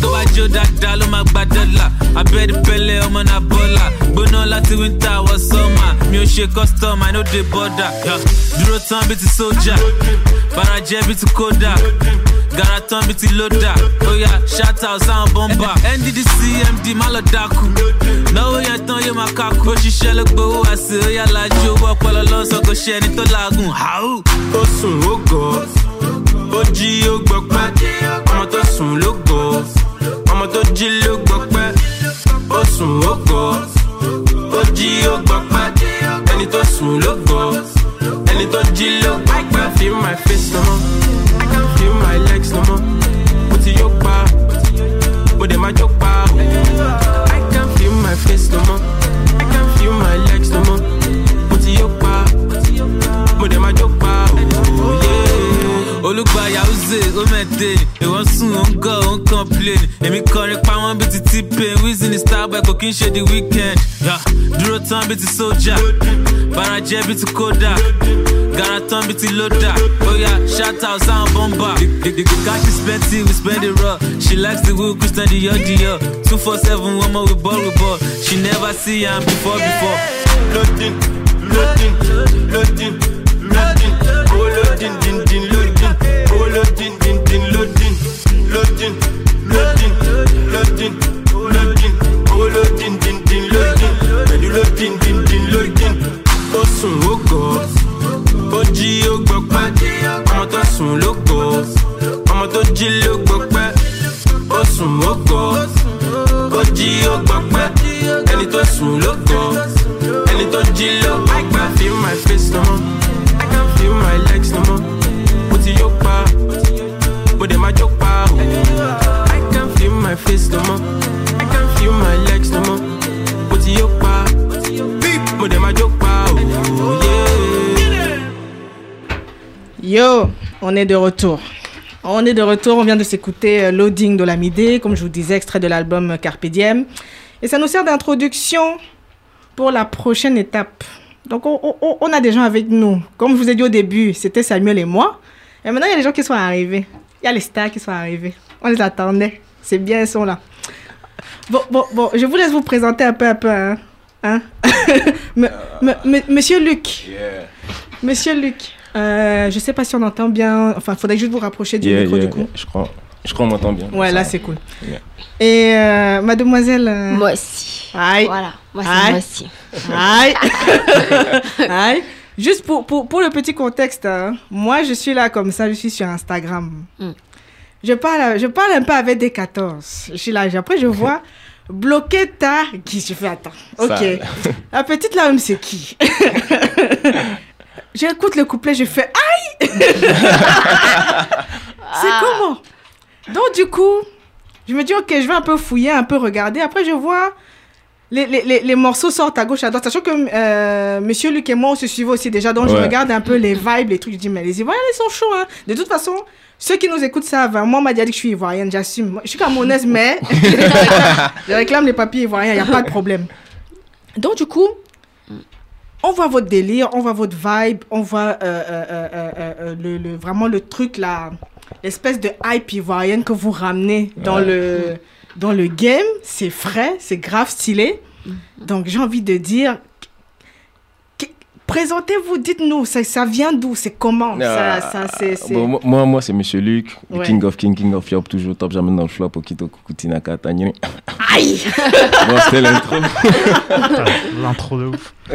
tó bá jó dáadáa ló máa gba dọ́là. Abẹ́rẹ́ pẹ́lẹ́ ọmọ náà bọ́là. Gbóná láti wíńtà wọ sọ́mà mi ò custom i no dey border. Dúró tán bíi ti sójà. Farajẹ́ bíi ti kódà gara tán bíi ti lódà shout out sáwọn bọ́mbà nddc md má lọ dákú náwó yẹn tán yóò máa kákú òṣìṣẹ́ ló gbowó àṣẹ oya lajú owó ọpọlọ lọ́sọ̀ kò ṣe ẹni tó laagun hàù. ó sùn ó gọ̀ ó jí ó gbọpẹ́. Ọmọ tó sùn ló gọ̀ ọmọ tó jí ló gbọpẹ́. Ó sùn ó gọ̀ ó jí ó gbọpẹ́. Ẹni tó sùn ló gọ̀ ẹni tó jí ló can feel my face no more. I can feel my legs no more. Mo ti yó pa mo dẹ̀ máa jó. I can feel my face no more. I can feel my legs no more. Mo ti yó pa mo dẹ̀ máa jó pa olùgbàyà uze ó mẹ́tẹ́ ìwọ́n sùn ó ń gọ̀ ó ń complain. Èmi kọrin pa wọ́n bíi ti t-pain wheezy ní starboy kò kí n ṣe the weekend. Dúró tán bíi ti sójà farajẹ́ bíi ti kódà gara tán bíi ti lódà oya shout out sáwọn bọ́mbà the the the cash is plenty we spend it raw. She likes the wheel christian dior dior two four seven one more we ball we ball. She never see am before before. loading, loading, loading, loading, oh loading, din din loading, oh loading, din din loading, loading, loading, loading, loading, sùn ó gọ̀, ó jí ó gbọpẹ́, ọmọ tó sùn ló gọ̀, ọmọ tó jí ló gbọpẹ́, ó sùn ó gọ̀, ó jí ó gbọpẹ́, ẹni tó sùn ló ẹni tó jí ló I can feel my face no more. I can feel my legs no more. Mo ti yó pa. Mo dẹ̀ máa jó pa. O. I can feel my face no more. I can feel my legs no more Yo, on est de retour. On est de retour, on vient de s'écouter euh, Loading de Lamidé, comme je vous disais, extrait de l'album Carpe Diem. Et ça nous sert d'introduction pour la prochaine étape. Donc on, on- on a des gens avec nous. Comme je vous ai dit au début, c'était Samuel et moi. Et maintenant, il y a des gens qui sont arrivés. Il y a les stars qui sont arrivés. On les attendait. C'est bien, ils sont là. Bon, bon, bon, je vous laisse vous présenter un peu, un peu. Hein, Hein? Me- me- me- Monsieur Luc. Monsieur Luc. Euh, je sais pas si on entend bien. Enfin, il faudrait juste vous rapprocher du Yeah, micro yeah, du coup. yeah. Je crois, je crois qu'on m'entend bien. Ouais, là c'est cool. Yeah. Et euh, mademoiselle. euh, Moi aussi. Aïe. Voilà, moi Aïe. c'est moi aussi. Aïe. Aïe. Juste pour, pour, pour le petit contexte, hein, moi je suis là comme ça, je suis sur Instagram. Mm. Je, parle, je parle un peu avec des 14. Je suis là, après je vois bloqué ta qui Je fais attends. Ok. Ça. La petite là même c'est qui? J'écoute le couplet, je fais aïe. c'est comment? Donc du coup, je me dis ok, je vais un peu fouiller, un peu regarder. Après je vois les, les, les, les morceaux sortent à gauche, à droite. Sachant que euh, Monsieur Luc et moi, on se suivait aussi déjà. Donc, je regarde un peu les vibes, les trucs. Je dis, mais les Ivoiriens, ils sont chauds. Hein. De toute façon, ceux qui nous écoutent savent. hein. Moi, on m'a dit que je suis Ivoirienne, j'assume. Je suis camerounaise, mais je réclame les papiers ivoiriens, il n'y a pas de problème. Donc, du coup, on voit votre délire, on voit votre vibe, on voit euh, euh, euh, le, le- vraiment le truc, là, l'espèce de hype ivoirienne que vous ramenez dans, le, dans le game. C'est frais, c'est grave stylé. Donc, j'ai envie de dire, présentez-vous, dites-nous, ça, ça vient d'où, c'est comment? Ça, Ah, ça, c'est, c'est- bon, moi- moi, c'est Monsieur Luc, le. King of King, King of Yop, toujours top, jamais dans le flop, Okito, Kukutina, Katanyini. Aïe Bon, c'était l'intro. L'intro de ouf.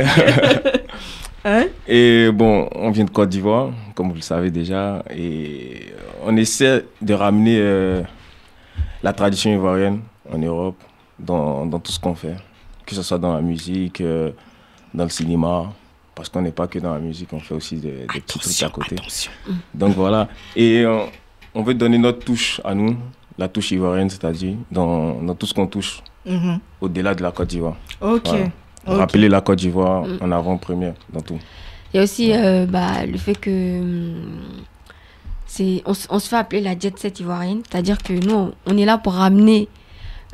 Hein? Et bon, on vient de Côte d'Ivoire, comme vous le savez déjà, et on essaie de ramener euh, la tradition ivoirienne en Europe dans, dans tout ce qu'on fait, que ce soit dans la musique, euh, dans le cinéma, parce qu'on n'est pas que dans la musique, on fait aussi des, des petits trucs à côté. attention. Donc voilà, et euh, on veut donner notre touche à nous, la touche ivoirienne, c'est-à-dire dans, dans tout ce qu'on touche Mhm. au-delà de la Côte d'Ivoire. Ok. Voilà. Ok. Rappeler la Côte d'Ivoire Mm. en avant-première dans tout. Il y a aussi euh, bah, le fait que hum, c'est on, se fait appeler la jet set ivoirienne, c'est-à-dire que nous on, on est là pour ramener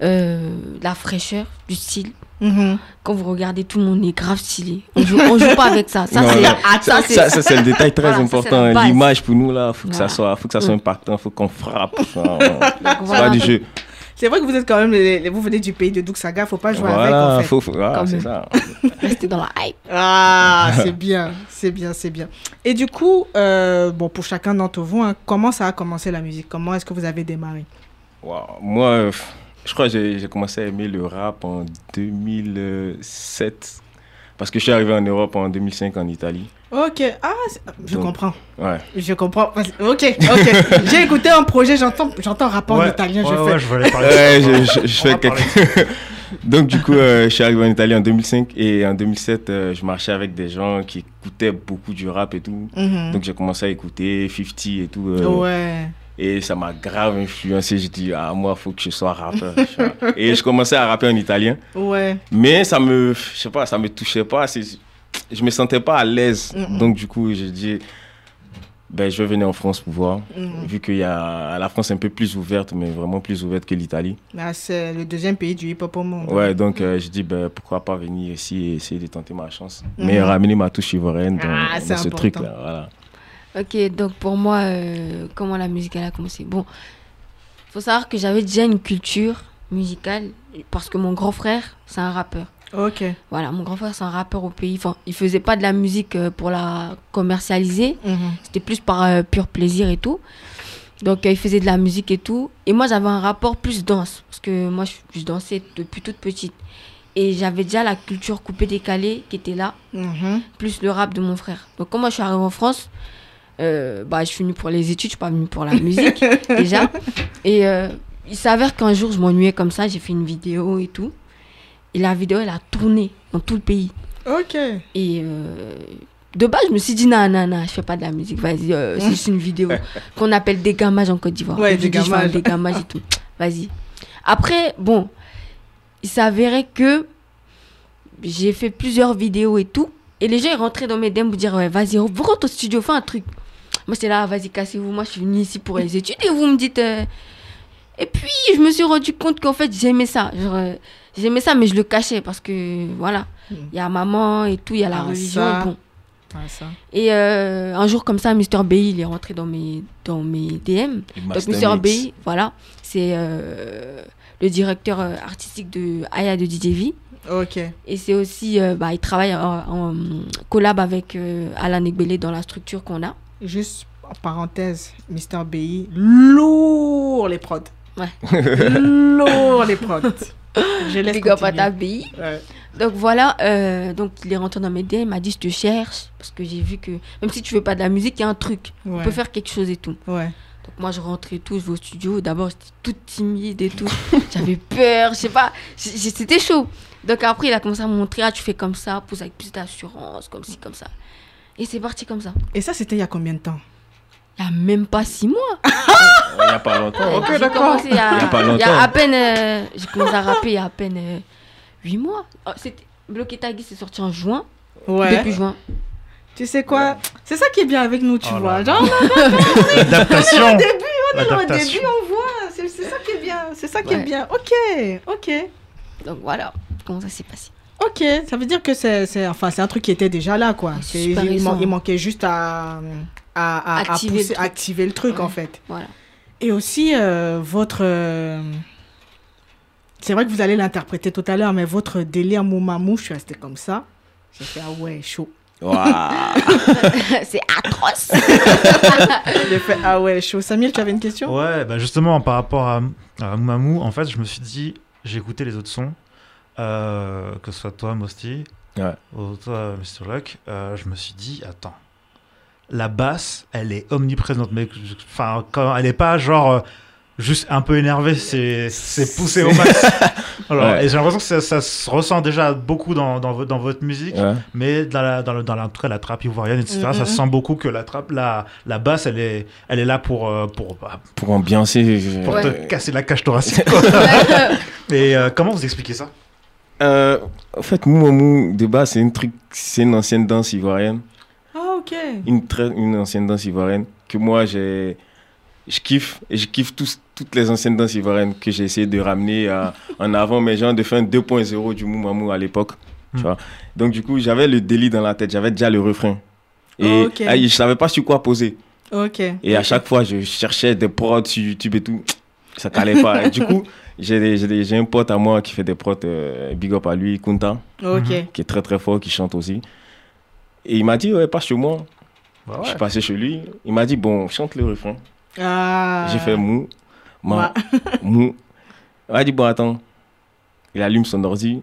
euh, la fraîcheur du style. Mhm. Quand vous regardez tout le monde est grave stylé. On joue, on joue pas avec ça. Ça c'est ah, le détail très Voilà, important. L'image pour nous, là, faut que Voilà. ça soit, faut que ça soit Mm. impactant, faut qu'on frappe. Enfin, Donc, c'est voilà. pas du jeu. C'est vrai que vous êtes quand même, les- les- vous venez du pays de Douksaga, faut pas jouer Voilà, avec en fait. faut, faut- Quand c'est ça. rester dans la hype. Ah, c'est bien, c'est bien, c'est bien. Et du coup, euh, bon, pour chacun d'entre vous, hein, comment ça a commencé la musique? Comment est-ce que vous avez démarré? Waouh. Moi, euh, je crois que j'ai commencé à aimer le rap en 2007. Parce que je suis arrivé en Europe en 2005 en Italie. Ok, ah, je Donc, comprends, Ouais. je comprends. Ok, ok. J'ai écouté un projet, j'entends, j'entends rap en Ouais, italien, ouais, je ouais, fais. je voulais parler Ouais, je, fais. Donc du coup, euh, je suis arrivé en Italie en 2005 et en 2007, euh, je marchais avec des gens qui écoutaient beaucoup du rap et tout. Mhm. Donc j'ai commencé à écouter 50 et tout. euh, Ouais. Et ça m'a grave influencé. J'ai dit, ah, moi, il faut que je sois rappeur. et je commençais à rapper en italien. Ouais. Mais ça me, je sais pas, ça me touchait pas. Je me sentais pas à l'aise. Donc, du coup, j'ai dit, ben, je vais venir en France pour voir. Vu qu'il y a la France est un peu plus ouverte, mais vraiment plus ouverte que l'Italie. Ah, c'est le deuxième pays du hip-hop au monde. Ouais, donc euh, j'ai dit, ben, pourquoi pas venir ici et essayer de tenter ma chance. Mais ramener ma touche ivoirienne dans, Ah, dans ce truc-là. Voilà. Ok, donc pour moi, euh, comment la musique elle a commencé? Bon, faut savoir que j'avais déjà une culture musicale parce que mon grand frère, c'est un rappeur. Ok. Voilà, mon grand frère, c'est un rappeur au pays. Enfin, il faisait pas de la musique euh, pour la commercialiser. Mhm. C'était plus par euh, pur plaisir et tout. Donc, euh, il faisait de la musique et tout. Et moi, j'avais un rapport plus danse. Parce que moi, je, je dansais depuis toute petite. Et j'avais déjà la culture coupée décalée qui était là, Mhm. plus le rap de mon frère. Donc, quand moi, je suis arrivée en France, euh, bah, je suis venue pour les études, je suis pas venue pour la musique, déjà. Et euh, il s'avère qu'un jour, je m'ennuyais comme ça, j'ai fait une vidéo et tout. Et la vidéo, elle a tourné dans tout le pays. Ok. Et euh, de base, je me suis dit, non, non, non, je fais pas de la musique, vas-y, c'est juste une vidéo qu'on appelle dégamage en Côte d'Ivoire. Ouais, dégamage. dégamage et tout. Vas-y. Après, bon, il s'avérait que j'ai fait plusieurs vidéos et tout. Et les gens, ils rentraient dans mes DM pour dire, ouais, vas-y, rentre au studio, fais un truc. Moi, j'étais là, vas-y, cassez-vous. Moi, je suis venue ici pour les études et vous me dites. euh, Et puis, je me suis rendu compte qu'en fait, j'aimais ça. Genre, euh, j'aimais ça, mais je le cachais parce que, voilà, Hmm. il y a maman et tout, il y a la Ah, religion. ça. Bon. Ah, ça. Et euh, un jour comme ça, Mr. B, il est rentré dans mes, dans mes DM. Donc Mr. B, voilà, c'est euh, le directeur artistique de Aya de DJV. Ok. Et c'est aussi, euh, bah, il travaille en, en collab avec euh, Alan Egbele dans la structure qu'on a. Juste en parenthèse, Mr. BI, lourd les prods. Ouais. lourd les prods. Je laisse Big up à ta BI. Ouais. Donc voilà, euh, donc il est rentré dans mes DM, il m'a dit je te cherche parce que j'ai vu que même si tu fais pas de la musique, il y a un truc, on peut faire quelque chose et tout. Ouais. Donc moi je rentrais et tout, je vais au studio. D'abord j'étais toute timide et tout. J'avais peur, je sais pas. C'était chaud. Donc après il a commencé à me montrer, ah tu fais comme ça, pose avec plus d'assurance, comme ci, comme ça. Et c'est parti comme ça. Et ça, c'était il y a combien de temps Il y a même pas six mois. Il n'y a pas longtemps. Ok, d'accord. il y a, Il y a pas il y a longtemps. à peine. euh, j'ai commencé à rapper il y a à peine euh, huit mois. Oh, c'était- Bloqué Tagui, c'est sorti en juin. Ouais. Depuis juin. Tu sais quoi? C'est ça qui est bien avec nous, tu Oh vois. Genre, L'adaptation. au début, au L'adaptation. début, on voit. C'est ça qui est bien. C'est ça qui est bien. Ok, ok. Donc voilà comment ça s'est passé? Ok, ça veut dire que c'est c'est- enfin, c'est un truc qui était déjà là, quoi. Il, man- récent. il manquait juste à, à, Activer le pousser- truc. activer le truc, en fait. Voilà. Et aussi, euh, votre... euh, C'est vrai que vous allez l'interpréter tout à l'heure, mais votre délire Moumamou, je suis restée comme ça. J'ai fait, ah ouais, chaud. Waouh. c'est atroce. J'ai fait, ah ouais, chaud. Samuel, tu avais une question? Ouais, bah justement, par rapport à, à Moumamou, en fait, je me suis dit, j'ai écouté les autres sons, euh, que ce soit toi, Mosti, Ouais. ou toi, Mr. Luck, euh, je me suis dit, attends, la basse, elle est omniprésente, mais enfin, quand elle est pas genre euh, juste un peu énervée, c'est c'est poussé au max. Alors, Ouais. Et j'ai l'impression que ça, ça se ressent déjà beaucoup dans, dans, dans votre musique. Ouais. Mais dans la, dans, le- dans la, en tout cas, la trappe ivoirienne, etc., Mhm. ça se sent beaucoup que la trappe, la, la basse, elle est, elle est là pour, pour, bah, Pour ambiancer. pour Ouais. te casser la cage thoracique. Et euh, comment vous expliquez ça? Euh, en fait, Moumamou, de base, c'est une truc, c'est une ancienne danse ivoirienne. Ah, ok. Une, très, une ancienne danse ivoirienne que moi, j'ai, je kiffe. Et je kiffe tous, toutes les anciennes danses ivoiriennes que j'ai essayé de ramener à- en avant, mais genre de faire un 2.0 du Moumamou à l'époque. Tu Hmm. vois. Donc, du coup, j'avais le délit dans la tête. J'avais déjà le refrain. Et Ok. ah, je savais pas sur quoi poser. Ok. Et à chaque fois, je cherchais des prods sur YouTube et tout. Ça calait pas. Et du coup, j'ai un pote à moi qui fait des prods, euh, big up à lui, Kunta. Mhm. qui est très très fort, qui chante aussi. Et il m'a dit, ouais, passe chez moi. Bah Je suis passé chez lui. Il m'a dit, bon, chante le refrain. Ah. J'ai fait mou, ma, Ouais. mou. Il m'a dit, bon, attends. Il allume son ordi.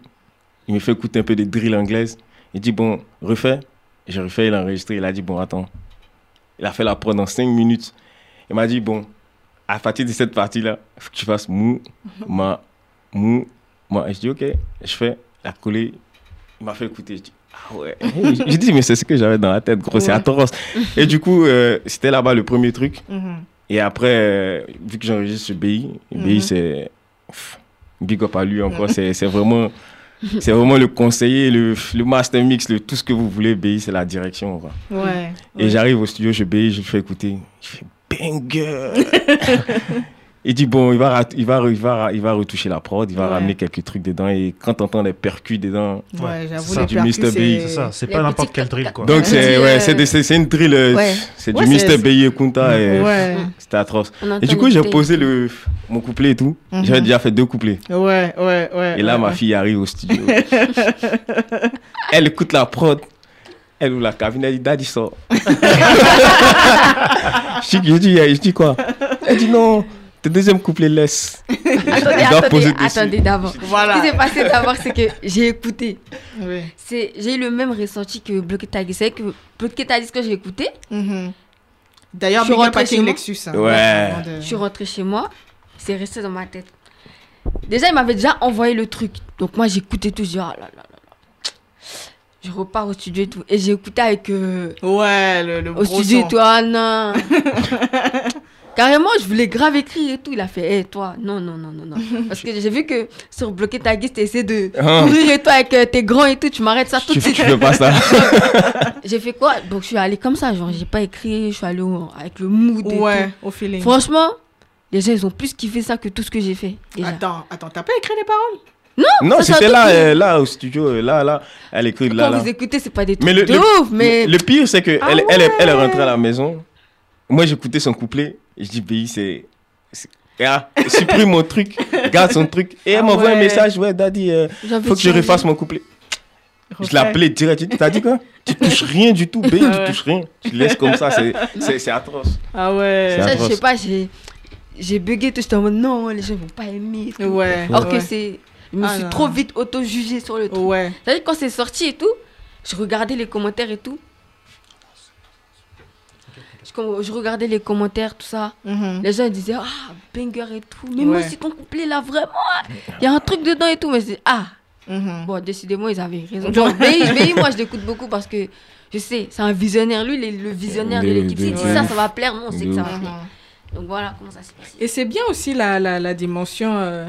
Il me fait écouter un peu de drill anglaise. Il dit, bon, refais. J'ai refait, il a enregistré. Il a dit, bon, attends. Il a fait la prod en 5 minutes. Il m'a dit, bon, à partir de cette partie-là, il faut que tu fasses mou, ma, mou, ma. Et je dis, ok. Je fais, il a collé. Il m'a fait écouter. Je dis, ah ouais. J'ai dit, mais c'est ce que j'avais dans la tête, gros. C'est Ouais. atroce. Et du coup, euh, c'était là-bas le premier truc. Mhm. Et après, euh, vu que j'enregistre ce BI, BI Mhm. c'est. Big up à lui encore, c'est c'est vraiment. C'est vraiment le conseiller, le, le master mix, le, tout ce que vous voulez, BI, c'est la direction. quoi. Ouais. Et j'arrive au studio chez BI, je le fais écouter. Je fais banger Il dit, bon, il va, il, va, il, va, il va retoucher la prod, il va Ouais. ramener quelques trucs dedans. Et quand t'entends les percus dedans. Ouais, c'est Du Mr. Big, C'est ça, c'est pas n'importe petites quel quatre- drill quoi. Donc, c'est ouais, euh, c'est une drill. euh, Ouais. C'est Ouais, du Mr. BI et Kunta. et Ouais. C'était atroce. Et du coup, j'ai posé le, mon couplet et tout. Mhm. J'avais déjà fait deux couplets. Ouais, ouais, ouais. Et là, ouais, ma fille arrive au studio. elle écoute la prod. Elle ouvre la cabine, elle dit Daddy sort. je, dis, je, dis, je dis quoi? Elle dit non, tes deuxième couplet laisse. Attendez, attendez, attendez d'abord. Ce qui s'est passé d'abord, c'est que j'ai écouté. Oui. J'ai eu le même ressenti que Bloqué. C'est que Bloqué Tagui, ce que j'ai écouté, Mhm. D'ailleurs, Je suis rentrée chez. Lexus. hein, Ouais. je suis rentrée chez moi, c'est resté dans ma tête. Déjà, il m'avait déjà envoyé le truc. Donc moi, j'écoutais tout. Je dis, oh là là. Je repars au studio et tout. Et j'ai écouté avec. euh, Ouais, le, le au gros studio son. et tout. Ah non. Carrément, je voulais grave écrire et tout. Il a fait, hé, toi, non, non, non, non, non. Parce que j'ai vu que sur Bloqué Tagui, tu essayé de Ah. courir et toi avec euh, tes grands et tout. Tu m'arrêtes ça tout Tu, de tu suite. fais pas ça. J'ai fait quoi? Donc, je suis allée comme ça. Genre, j'ai pas écrit. Je suis allée au- avec le mood et Ouais, tout. au feeling. Franchement, les gens, ils ont plus kiffé ça que tout ce que j'ai fait. Déjà. Attends, attends, t'as pas écrit les paroles? Non, un c'était là, euh, là au studio, euh, là, là. Elle écrit là, Quand là. vous écoutez, c'est pas des trucs Mais le, de le- ouf, mais. le pire, c'est que Ah elle, elle, est- elle est rentrée à la maison. Moi, j'écoutais son couplet. Et je dis, BI, c'est. Ah, supprime mon truc, garde son truc. Et elle Ah m'envoie un message, ouais, daddy, euh, faut que je refasse mon couplet. Je appelé direct. T'as dit quoi? Tu touches rien du tout, Ah tu ouais. touches rien. Tu laisses comme ça, c'est- atroce. Ah ouais. C'est Ça, je sais pas, j'ai. J'ai bugué tout. J'étais en mode non, les gens vont pas aimer. Ouais. Alors ouais. que c'est. Je me Ah suis non. trop vite auto-jugée sur le truc. Ouais. C'est-à-dire quand c'est sorti et tout, je regardais les commentaires et tout. je, regardais les commentaires, tout ça. Mhm. Les gens disaient, ah, banger et tout. Mais Ouais. moi, c'est ton couplet là, vraiment. Il y a un truc dedans et tout. Mais c'est, ah, Mhm. bon, décidément, ils avaient raison. Genre, BI, moi, je l'écoute beaucoup parce que je sais, c'est un visionnaire. Lui, il est le visionnaire de De- l'équipe. dit ouais. ça, ça va plaire. Nous, on sait De que ça va plaire. Donc voilà comment ça s'est passé. Et c'est bien aussi la, la, la dimension, euh,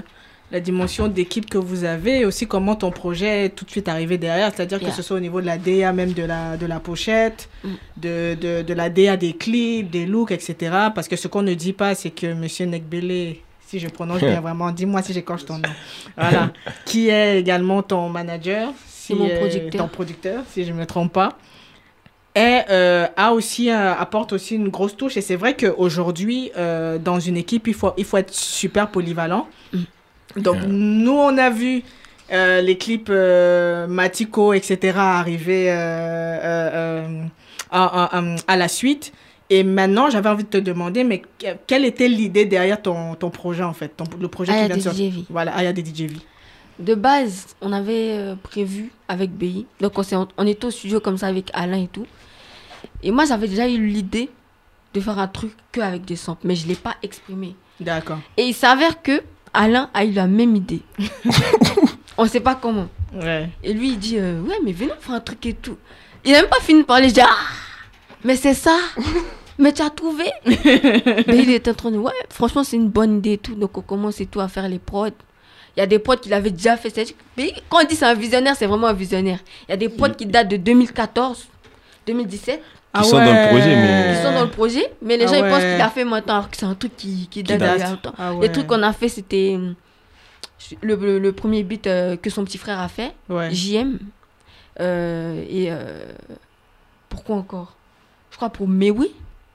la dimension d'équipe que vous avez, et aussi comment ton projet est tout de suite arrivé derrière, c'est-à-dire Yeah. que ce soit au niveau de la DA même de la, de la pochette, Mm. de, de, de la DA des clips, des looks, etc. Parce que ce qu'on ne dit pas, c'est que Monsieur Nekbele, si je prononce bien vraiment, dis-moi si j'écorche ton nom, voilà, qui est également ton manager, si, mon euh, producteur. ton producteur, si je ne me trompe pas. Et euh, a aussi, euh, apporte aussi une grosse touche. Et c'est vrai qu'aujourd'hui, euh, dans une équipe, il faut, il faut être super polyvalent. Donc, nous, on a vu euh, les clips euh, Matico, etc., arriver euh, euh, euh, à, à- à la suite. Et maintenant, j'avais envie de te demander, mais que- quelle était l'idée derrière ton, ton projet, en fait, ton, le projet Aya qui vient de sortir DJV. Voilà, Aya des DJV. De base, on avait euh, prévu avec BI. Donc on, s'est- on était au studio comme ça avec Alain et tout. Et moi, j'avais déjà eu l'idée de faire un truc que avec des samples, mais je ne l'ai pas exprimé. D'accord. Et il s'avère que Alain a eu la même idée. on ne sait pas comment. Ouais. Et lui, il dit euh, Ouais, mais venons faire un truc et tout. Il n'a même pas fini de parler. Je dis Ah, mais c'est ça Mais tu as trouvé Mais il était en train de Ouais, franchement, c'est une bonne idée et tout. Donc, on commence et tout à faire les prods. Il y a des prods qu'il avait déjà fait. Mais quand on dit c'est un visionnaire, c'est vraiment un visionnaire. Il y a des prods qui datent de 2014, 2017, Ah sont dans le projet, mais- qui sont dans le projet. Mais les Ah gens, ils pensent ouais. qu'il a fait maintenant, alors que c'est un truc qui, qui date date. d'il y a longtemps. Ah ouais. Les trucs qu'on a fait, c'était euh, le, le- le premier beat euh, que son petit frère a fait. Ouais. JM. Euh, et euh, pourquoi encore? Je crois pour Mewi.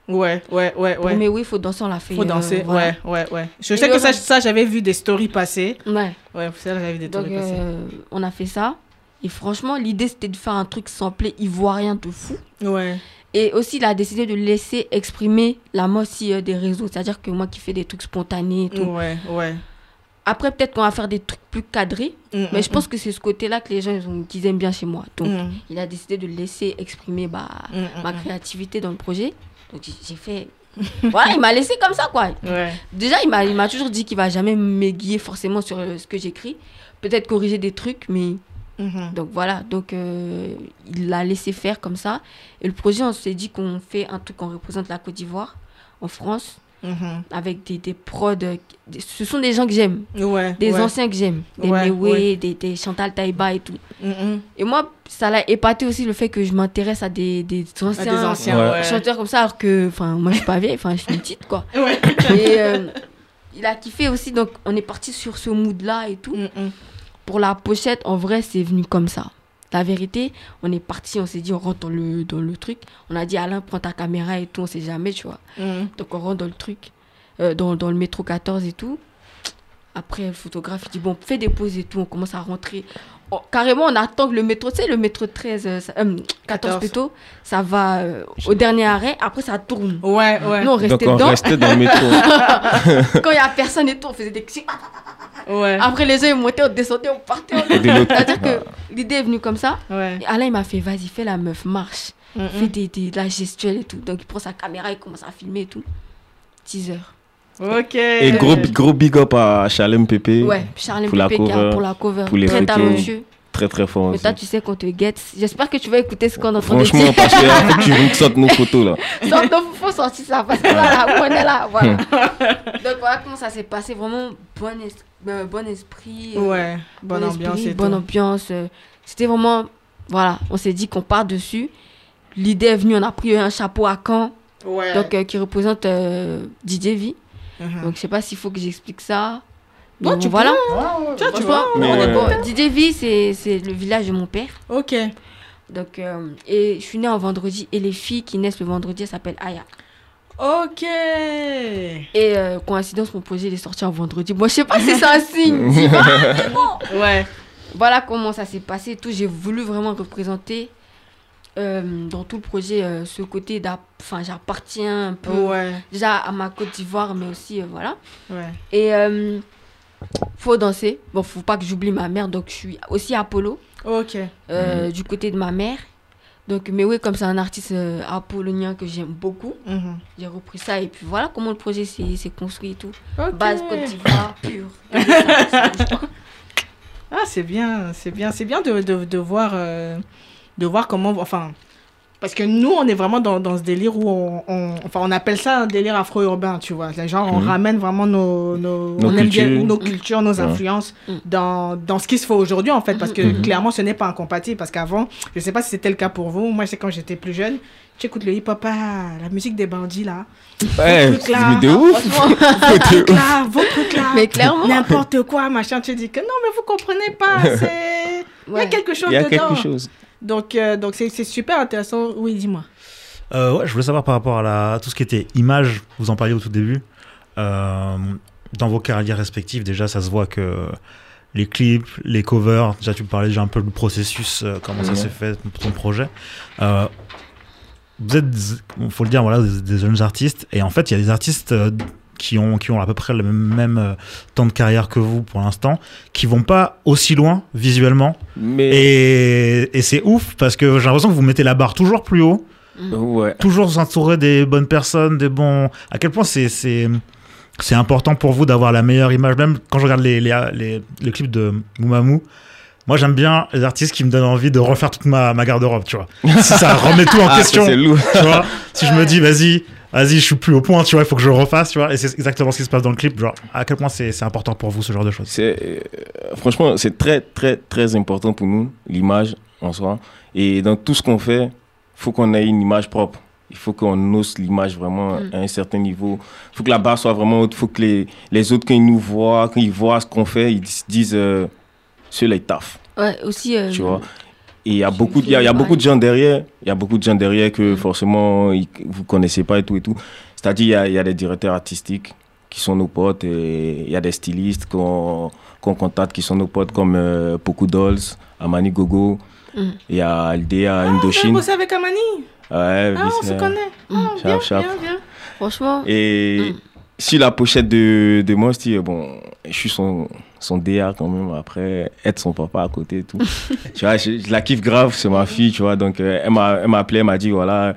Ouais, ouais, ouais, Pour ouais. Mewi, il faut danser, on l'a fait. Faut euh, danser, voilà. ouais, ouais, ouais. Je Et sais que ça, j'avais vu des stories passer. Ouais. Ouais, ça, j'avais vu des Donc, stories passer. on a fait ça. Et franchement, l'idée, c'était de faire un truc samplé ivoirien de fou. Ouais. Et aussi, il a décidé de laisser exprimer la aussi euh, des réseaux. C'est-à-dire que moi qui fais des trucs spontanés et tout. Ouais, ouais. Après, peut-être qu'on va faire des trucs plus cadrés. Mm, Mais mm, je pense que c'est ce côté-là que les gens ils ont, qu'ils aiment bien chez moi. Donc, mm, il a décidé de laisser exprimer bah, mm, mm, ma mm. créativité dans le projet. Donc, j'ai- fait. voilà, il m'a laissé comme ça, quoi. Ouais. Déjà, il m'a, il m'a toujours dit qu'il va jamais m'aiguiller forcément sur euh, ce que j'écris. Peut-être corriger des trucs, mais. Mhm. Donc voilà, donc euh, il l'a laissé faire comme ça. Et le projet, on s'est dit qu'on fait un truc, on représente la Côte d'Ivoire en France Mhm. avec des, des prods. euh, des- ce sont des gens que j'aime, Ouais. des ouais. anciens que j'aime, des Ouais, des, des Chantal Taïba et tout. Mhm. Et moi, ça l'a épaté aussi le fait que je m'intéresse à des, des anciens, anciens, chanteurs comme ça, alors que moi je suis pas vieille, enfin je suis petite quoi. Et euh, il a kiffé aussi, donc on est parti sur ce mood là et tout. Pour la pochette, en vrai, c'est venu comme ça. La vérité, on est parti, on s'est dit, on rentre dans le, dans le truc. On a dit, Alain, prends ta caméra et tout, on sait jamais, tu vois. Mhm. Donc on rentre dans le truc, euh, dans, dans le métro 14 et tout. Après, le photographe, il dit, bon, fais des pauses et tout, on commence à rentrer. Oh, carrément, on attend que le métro, tu sais, le métro 13, euh, ça- euh, 14 14. plutôt, ça va euh, au dernier arrêt, après ça tourne. Ouais, ouais. Nous, on Donc restait on dedans. restait dans le métro. Quand il n'y a personne et tout, on faisait des clics. Ouais. Après, les gens, ils montaient, on descendait, on partait. on- C'est-à-dire que l'idée est venue comme ça. Ouais. Et Alain, il m'a fait, vas-y, fais la meuf, marche. Mhm. Fais des, des, de la gestuelle et tout. Donc, il prend sa caméra, il commence à filmer et tout. Teaser. Ok. Et gros, gros big up à Chalem Pépé. Ouais, Pour la Pépé qui a- cover, pour la cover. pour les Très talentueux. Très très fort Mais aussi. toi, tu sais qu'on te guette. J'espère que tu vas écouter ce qu'on est en train de Franchement, parce que là, faut que tu nous sortes nos photos là. Donc, donc, faut sortir ça parce que là, on est là, voilà. Donc, voilà comment ça s'est passé. Vraiment, bon, es- euh, bon esprit. euh, Ouais. bon Bonne ambiance esprit, et bonne tout. ambiance. euh, C'était vraiment, voilà, on s'est dit qu'on part dessus. L'idée est venue, on a pris un chapeau à Caen, Ouais. donc euh, qui représente euh, DJ Mhm. Donc je sais pas s'il faut que j'explique ça. Non, bon, tu voilà. Tiens, tu Franchement, vois. Mais, on est bon. DJ V, c'est c'est le village de mon père. Ok. Donc, euh, et je suis née en vendredi. Et les filles qui naissent le vendredi, s'appellent Aya. Ok. Et euh, coïncidence, mon projet est sorti en vendredi. Moi, je sais pas si c'est un signe. Pas, c'est bon. Ouais. Voilà comment ça s'est passé et tout. J'ai voulu vraiment représenter euh, dans tout le projet euh, ce côté Enfin, j'appartiens un peu Ouais. déjà à ma Côte d'Ivoire, mais aussi, euh, voilà. Ouais. Et faut danser. Bon, faut pas que j'oublie ma mère, donc je suis aussi Apollo, Ok. euh, du côté de ma mère. Donc, mais oui, comme c'est un artiste euh, apollonien que j'aime beaucoup, Mhm. j'ai repris ça et puis voilà comment le projet s'est construit et tout. Base Côte d'Ivoire, pure. Ah, c'est bien, c'est bien, c'est bien de, de, de voir, euh, de voir comment, enfin, parce que nous, on est vraiment dans, dans ce délire où on, on- enfin, on appelle ça un délire afro-urbain, tu vois. Les gens, on Mhm. ramène vraiment nos, nos, Nos on aime bien cultures. nos cultures, nos Ouais. influences Mhm. dans, dans ce qui se fait aujourd'hui, en fait, parce que Mhm. clairement, ce n'est pas incompatible. Parce qu'avant, je sais pas si c'était le cas pour vous. Moi, c'est quand j'étais plus jeune. Tu écoutes le hip-hop, ah, la musique des bandits, là. Ouais, truc là. mais de ouf. Là, vos trucs là. Mais clairement. N'importe quoi, machin. Tu dis que non, mais vous comprenez pas. C'est. Il y a quelque chose Il y a dedans. quelque chose. Donc, euh, donc c'est c'est super intéressant. Oui, dis-moi. Euh, ouais, je voulais savoir par rapport à la, tout ce qui était image, vous en parliez au tout début. Euh, dans vos carrières respectives, déjà, ça se voit que les clips, les covers, déjà, tu me parlais déjà un peu du processus, euh, comment ça Ouais. s'est fait pour ton projet. Euh, vous êtes, il faut le dire, voilà, des, des jeunes artistes. Et en fait, il y a des artistes euh, qui ont, qui ont à peu près le même, euh, temps de carrière que vous pour l'instant, qui vont pas aussi loin visuellement. Mais Et, et c'est ouf parce que j'ai l'impression que vous mettez la barre toujours plus haut ouais. toujours s'entourer des bonnes personnes, des bons. À quel point c'est important pour vous d'avoir la meilleure image? Même quand je regarde les les, les, les clips de Moumamou, moi j'aime bien les artistes qui me donnent envie de refaire toute ma, ma garde-robe, tu vois. si ça remet tout en Ah, question, tu vois. Si je me dis vas-y. Vas-y, je suis plus au point, tu vois, il faut que je refasse, tu vois. Et c'est exactement ce qui se passe dans le clip. Genre, à quel point c'est c'est important pour vous, ce genre de choses. C'est euh, franchement, c'est très très très important pour nous l'image en soi. Et dans tout ce qu'on fait, faut qu'on ait une image propre. Il faut qu'on ose l'image vraiment Mm. à un certain niveau. Il faut que la barre soit vraiment haute. Il faut que les, les autres, quand ils nous voient, quand ils voient ce qu'on fait, ils se disent euh, celui-là, il taffe. Ouais, aussi. euh, Tu vois. Et il y a beaucoup, il y a, y beaucoup de gens derrière. Il y a beaucoup de gens derrière que forcément ils- vous connaissez pas et tout et tout. C'est-à-dire il y a, il y a des directeurs artistiques qui sont nos potes et il y a des stylistes qu'on qu'on contacte qui sont nos potes comme euh, Poku Dolls, Amani Gogo. Mm. Il y a Aldea Vous avez Indochine. bossé avec Amani? Ouais, Ah, on se connaît. Ah, Mm. bien, bien. Franchement, Et Mm. Sur la pochette de, de Monsty, bon, je suis son, son DA quand même, après, être son papa à côté et tout. tu vois, je, je la kiffe grave, c'est ma fille, tu vois. Donc, euh, elle m'a elle m'a appelé, elle m'a dit, voilà,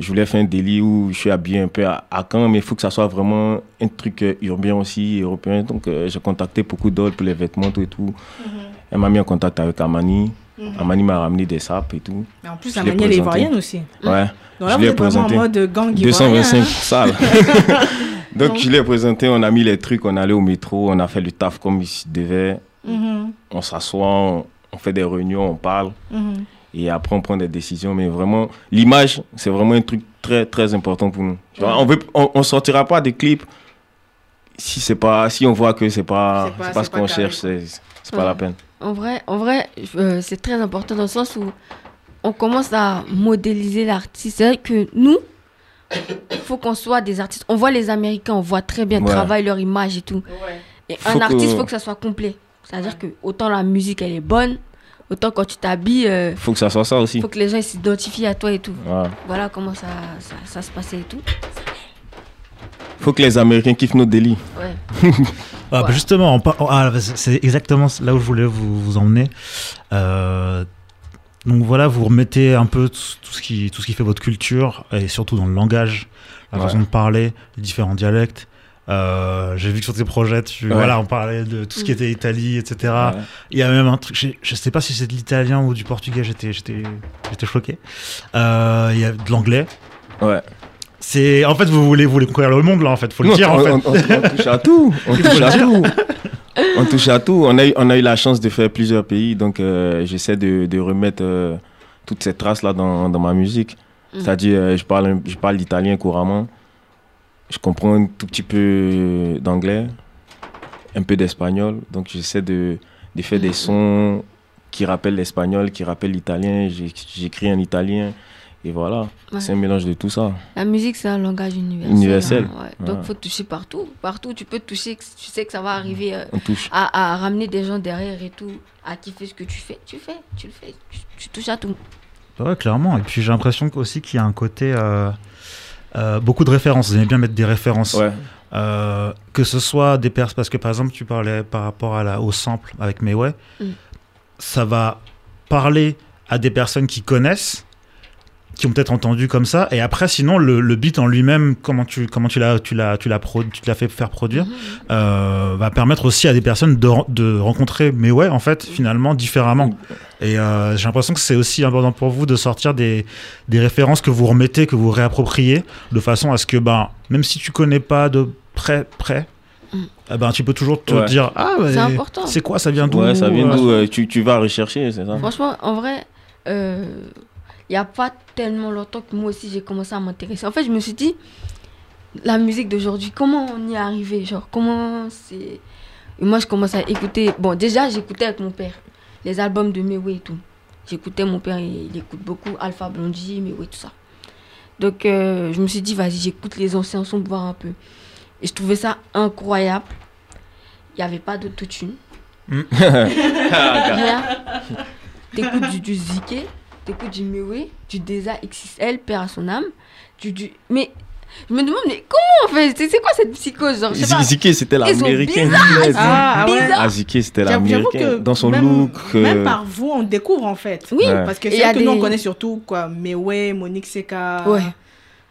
je voulais faire un délit où je suis habillé un peu à, à Caen, mais il faut que ça soit vraiment un truc euh, urbain aussi, européen. Donc, euh, j'ai contacté beaucoup d'autres pour les vêtements, tout et tout. Elle m'a mis en contact avec Amani. Mhm. Amani m'a ramené des sapes et tout. Mais en plus, Je Amani, elle est présenté. ivoirienne aussi. Ouais. Donc là, Je vous êtes vraiment en présenté. mode gang 225 ivoirien. hein. salles. Donc, Donc- je l'ai présenté, on a mis les trucs, on est allé au métro, on a fait le taf comme il se devait. Mhm, On s'assoit, on, on fait des réunions, on parle mhm. et après on prend des décisions. Mais vraiment, l'image, c'est vraiment un truc très très important pour nous. Tu vois, on veut, on, on sortira pas des clips si c'est pas, si on voit que pas, C'est pas- pas c'est ce pas qu'on cherche, c'est c'est pas la peine. en vrai, en vrai euh, c'est très important dans le sens où on commence à modéliser l'artiste. C'est vrai que nous, faut qu'on soit des artistes. On voit les Américains, on voit très bien Ouais. travailler leur image et tout. Et Faut un artiste, il que- faut que ça soit complet. C'est-à-dire que autant la musique, elle est bonne, autant quand tu t'habilles, il Faut que ça soit ça aussi. faut que les gens s'identifient à toi et tout. Ouais. Voilà comment ça, ça, ça se passait et tout. Faut que les Américains kiffent nos délits. Ouais. Ah, bah Ouais. justement, on par- ah, bah, c'est c'est exactement là où je voulais vous, vous emmener. Euh, donc voilà, vous remettez un peu tout, ce qui, tout ce qui fait votre culture, et surtout dans le langage, la Ouais. façon de parler, les différents dialectes. Euh, J'ai vu que sur tes projets, tu, Ouais. voilà, on parlait de tout ce qui était Italie, etc. Ouais. Il y a même un truc, je, je sais pas si c'est de l'italien ou du portugais, j'étais j'étais j'étais choqué. Euh, Il y a de l'anglais. Ouais. C'est en fait vous voulez vous voulez conquérir le monde là en fait, faut le Non, dire en on, fait. on- on- on touche à tout. On touche à tout. On touche à tout. On a, eu, on a eu la chance de faire plusieurs pays, donc euh, j'essaie de, de remettre euh, toutes ces traces-là dans, dans ma musique. Mm. C'est-à-dire, euh, je parle, je parle l'italien couramment. Je comprends un tout petit peu d'anglais, un peu d'espagnol. Donc j'essaie de, de faire des sons qui rappellent l'espagnol, qui rappellent l'italien. J'écris en italien. Et voilà, Ouais. c'est un mélange de tout ça. La musique, c'est un langage universel. Universel. hein, ouais. Donc, Ouais. faut toucher partout. Partout, tu peux toucher, tu sais que ça va arriver euh, à, à ramener des gens derrière et tout, à kiffer ce que tu fais. Tu fais, tu le fais, tu, tu touches à tout. Ouais, clairement. Et puis j'ai l'impression aussi qu'il y a un côté. euh, euh, beaucoup de références. Vous aimez bien mettre des références. Ouais. Euh, que ce soit des personnes. Parce que par exemple, tu parlais par rapport à la, au sample avec Mayway. Mm. Ça va parler à des personnes qui connaissent. Qui ont peut-être entendu comme ça. Et après, sinon, le, le beat en lui-même, comment tu, comment tu l'as, tu l'as, tu l'as, tu l'as fait faire produire, euh, va permettre aussi à des personnes de, de rencontrer, mais ouais, en fait, finalement, différemment. Et euh, j'ai l'impression que c'est aussi important pour vous de sortir des, des références que vous remettez, que vous réappropriez, de façon à ce que, ben, même si tu connais pas de près, près, eh ben, tu peux toujours te Ouais. dire, ah, C'est ouais, important. c'est quoi, ça vient d'où Ouais, ça vient euh, d'où euh, tu, tu vas rechercher, c'est ça Franchement, en vrai, il n'y a pas tellement longtemps que moi aussi j'ai commencé à m'intéresser. En fait, je me suis dit, la musique d'aujourd'hui, comment on y est arrivé? Genre, comment c'est? Et moi, je commence à écouter. Bon, déjà, j'écoutais avec mon père les albums de Mewé et tout. J'écoutais mon père, il, il écoute beaucoup Alpha Blondie, Mewé, tout ça. Donc, euh, je me suis dit, vas-y, j'écoute les anciens sons pour voir un peu. Et je trouvais ça incroyable. Il n'y avait pas d'autotune. Rien. T'écoutes du, du Ziké, t'écoutes du Mewé, du Desa XXL, père à son âme. Du, du... Mais je me demande, mais comment on fait? C'est quoi cette psychose genre. Ziki, c'était Ils sont l'américain. bizarres, ils sont Ah, ouais. Ah, Ziki, c'était J'avoue j'avoue l'américain. que Dans son même, look. euh, Même par vous, on découvre en fait. Oui, Ouais. Parce que c'est que nous, on connaît surtout quoi, Meway, Monique Seka. Ouais.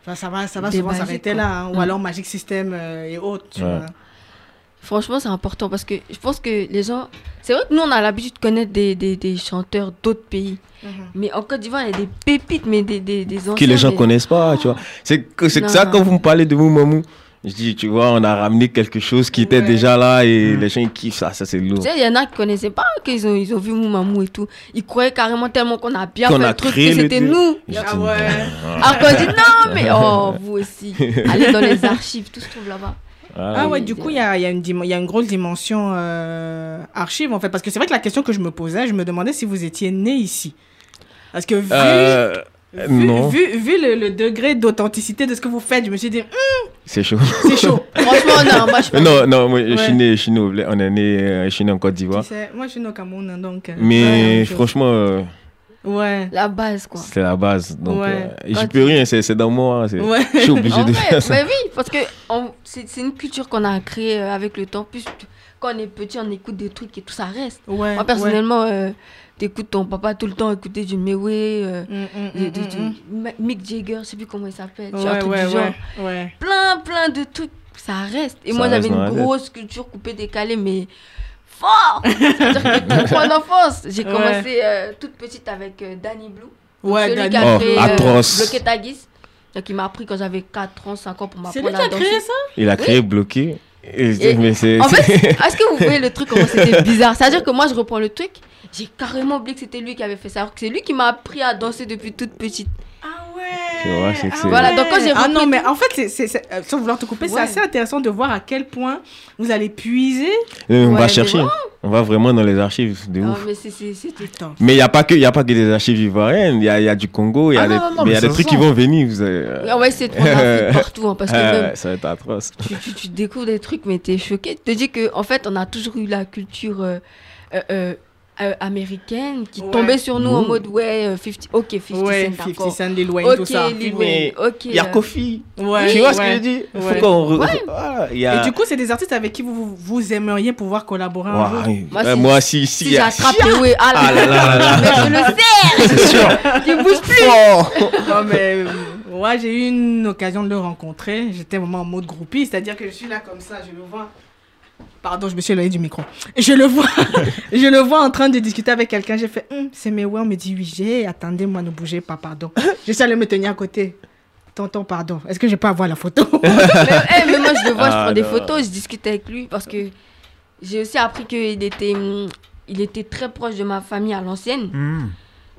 Enfin, ça va, ça va Des souvent s'arrêter là. hein. Ou alors Magic System euh, et autres. tu Ouais. vois. Franchement, c'est important parce que je pense que les gens. C'est vrai que nous, on a l'habitude de connaître des, des, des chanteurs d'autres pays. Mhm. Mais en Côte d'Ivoire, il y a des pépites, mais des, des, des anciens. que les gens mais- connaissent pas, tu vois. C'est que c'est que Non. ça quand vous me parlez de Moumamou. Je dis, tu vois, on a ramené quelque chose qui était Ouais. déjà là et Mm. les gens ils kiffent ça, ça c'est lourd. Tu sais, il y en a qui connaissaient pas qu'ils ont, ils ont vu Moumamou et tout. Ils croyaient carrément tellement qu'on a bien Qu'on fait a le truc créé que le c'était nous. Ah ouais. Alors qu'on dit non, mais oh, vous aussi. Allez dans les archives, tout se trouve là-bas. Ah ouais, oui, du coup, il y a, il y, a une dim- il y a une grosse dimension euh, archive en fait. Parce que c'est vrai que la question que je me posais, je me demandais si vous étiez né ici. Parce que vu, Euh, vu, non. vu, vu le, le degré d'authenticité de ce que vous faites, je me suis dit, Hum, c'est chaud. c'est chaud. Franchement, non, moi je non, non, moi, je Ouais. suis né, je suis né, on est né, euh, je suis né en Côte Tu d'Ivoire. sais, moi, je suis né au Cameroun, hein, donc. Mais ouais, franchement, euh, Ouais. La base, quoi. c'est la base. Donc, Ouais. euh, tu- peux rien, c'est c'est dans moi. hein, Ouais. Je suis obligé En de vrai, faire ça. mais oui, parce que on- c'est c'est une culture qu'on a créée euh, avec le temps. Plus quand on est petit, on écoute des trucs et tout ça reste. Ouais. Moi, personnellement, euh, t'écoutes ton papa tout le temps écouter du Mewé, euh. Mm, mm, du- mm, mm, Mick Jagger, je sais plus comment il s'appelle. Plein, plein de trucs, ça reste. Et Ça moi, j'avais une grosse culture coupée, décalée, mais fort enfance, j'ai Ouais. commencé euh, toute petite avec euh, Danny Blue. Ouais, celui Danny- qui a Oh, atroce. euh, Bloqué Tagis. Donc, il m'a appris quand j'avais 4 ans, 5 ans pour C'est m'apprendre lui qui à a danser. créé ça Il a créé bloqué. Et- Et- mais c'est. En fait, est-ce que vous voyez le truc comment c'était bizarre? C'est-à-dire que moi, je reprends le truc, j'ai carrément oublié que c'était lui qui avait fait ça. Alors que c'est lui qui m'a appris à danser depuis toute petite. Ah C'est ouais. c'est ah c'est- Voilà, donc quand j'ai Ah non, mais en fait, c'est, c'est, c'est- euh, sans vouloir te couper, c'est Ouais. assez intéressant de voir à quel point vous allez puiser. on Ouais, va chercher. On va vraiment dans les archives de Ah, ouf. mais c'est- c'est- il n'y a, pas que- y a pas que des archives ivoiriennes. Il y a, y a du Congo, il y a Ah des, non, non, non, mais y a mais des ça trucs qui vont venir. Vous avez, euh, On va essayer de prendre l'Afrique partout, hein, parce que ah, même, ouais, ça va être atroce. tu, tu- tu découvres des trucs, mais t'es choqué. Tu te dis qu'en en fait, on a toujours eu la culture euh, euh, euh, euh, américaine qui Ouais. tombait sur nous en Mmh. mode ouais, euh, 50, ok, 50 Ouais, Cent, 50 d'accord. Cent, Lil Wayne, Ok, tout ça. Lil Wayne, ok. Il y a euh, Kofi. Ouais, tu vois ce que je dis? Il faut qu'on. re- Ouais. Voilà, il y a... Et du coup, c'est des artistes avec qui vous, vous aimeriez pouvoir collaborer un jour? Moi, si- moi, si, si, Si j'attrape ah là Ah là là là là. mais je le sais C'est sûr. Il bouge plus Oh. Non, mais euh, ouais, j'ai eu une occasion de le rencontrer. J'étais vraiment en mode groupie, c'est-à-dire que je suis là comme ça, je le vois. Pardon, je me suis éloignée du micro. Je le vois, je le vois en train de discuter avec quelqu'un. J'ai fait, Hum, c'est mes ouais, on me dit oui, j'ai. Attendez-moi, ne bougez pas, pardon. Je suis allée me tenir à côté. Tonton, pardon. Est-ce que je peux avoir la photo? Mais, eh, mais moi, je le vois, je Ah, prends des photos, je discute avec lui parce que j'ai aussi appris qu'il était, hum, il était très proche de ma famille à l'ancienne. Hmm.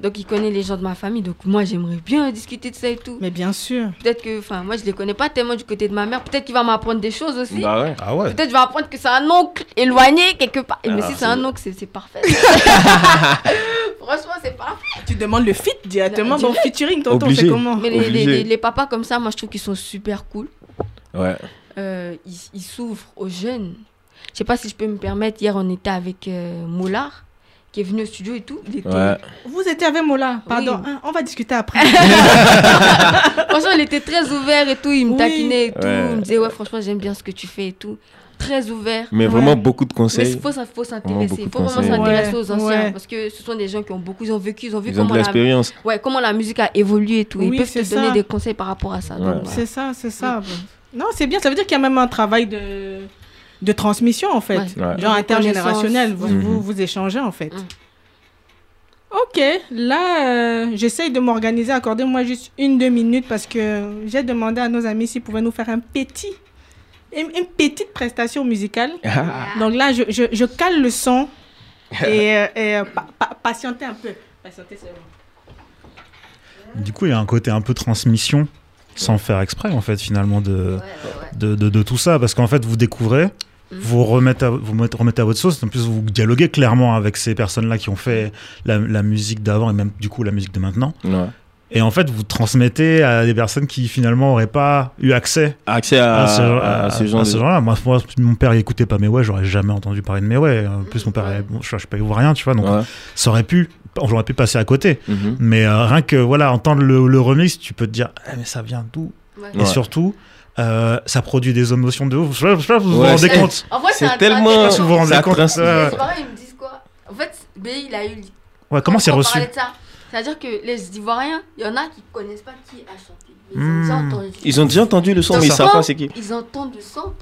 Donc, il connaît les gens de ma famille. Donc, moi, j'aimerais bien discuter de ça et tout. Mais bien sûr. Peut-être que, enfin, moi, je les connais pas tellement du côté de ma mère. Peut-être qu'il va m'apprendre des choses aussi. Bah ouais. Ah ouais. Peut-être je vais apprendre que c'est un oncle éloigné quelque part. Et mais Ah, si c'est un oncle, c'est parfait. Franchement, c'est parfait. Tu demandes le fit directement. Non, Bon, featuring, tonton, Obligé. c'est comment Mais les, les- Obligé. les- les papas comme ça, moi, je trouve qu'ils sont super cool. Ouais. Euh, ils, ils s'ouvrent aux jeunes. Je sais pas si je peux me permettre. Hier, on était avec euh, Moulard, qui est venu au studio et tout. Il était- Ouais. Vous étiez avec Mola, pardon. Oui. hein, on va discuter après. Franchement, il était très ouvert et tout. Il me Oui. taquinait et tout. Ouais. Il me disait, ouais, franchement, j'aime bien ce que tu fais et tout. très ouverts. Mais Ouais. vraiment beaucoup de Mais conseils. il faut, s'intéresser. Il faut vraiment s'intéresser Ouais, aux anciens. ouais. Parce que ce sont des gens qui ont beaucoup, ils ont vécu, ils ont vu Ils ont comment de la, l'expérience. ouais, comment la musique a évolué et tout. Oui, ils peuvent te donner des conseils par rapport à ça. Voilà. C'est ça, c'est ça. Non, c'est bien. Ça veut dire qu'il y a même un travail de, de transmission, en fait. Ouais. Ouais. Genre intergénérationnel. Vous, Mhm. vous échangez, en fait. Mm. Ok, là, euh, j'essaye de m'organiser. Accordez-moi juste une, deux minutes parce que j'ai demandé à nos amis s'ils pouvaient nous faire un petit, une, une petite prestation musicale. Donc là, je, je, je cale le son et, euh, et, euh, pa- pa- patientez un peu. Du coup, il y a un côté un peu transmission, sans faire exprès, en fait, finalement, de, de, de, de tout ça. Parce qu'en fait, vous découvrez. Vous remettez à, vous mettez- remettez à votre sauce. En plus, vous dialoguez clairement avec ces personnes-là qui ont fait la, la musique d'avant et même, du coup, la musique de maintenant. Ouais. Et en fait, vous transmettez à des personnes qui, finalement, n'auraient pas eu accès Accès à, à ce, genre- à à- ce à genre ce de... genre-là. Moi, mon père écoutait pas mes ouais, j'aurais jamais entendu parler de mes ouais. En plus, mon père, bon, je, je pas ivoirien, tu vois, donc Ouais. ça aurait pu, j'aurais pu passer à côté. Mhm. Mais euh, rien que voilà, entendre le, le remix, tu peux te dire, Ah, mais ça vient d'où? Ouais. Et Ouais. surtout, euh, ça produit des émotions de ouf. Je sais pas- vous vous rendez c'est- compte. En vrai, C'est tellement- Je sais pas si vous vous rendez compte. euh, Les Ivoiriens, ils me disent quoi En fait, BI, il a eu. ouais, comment c'est reçu. C'est-à-dire que les Ivoiriens, il y en a qui connaissent pas qui a chanté. Mais Ils ont Hmm. déjà entendu. Ils ont déjà entendu le son, C'est mais ils ça. savent pas c'est qui. Ils entendent le son.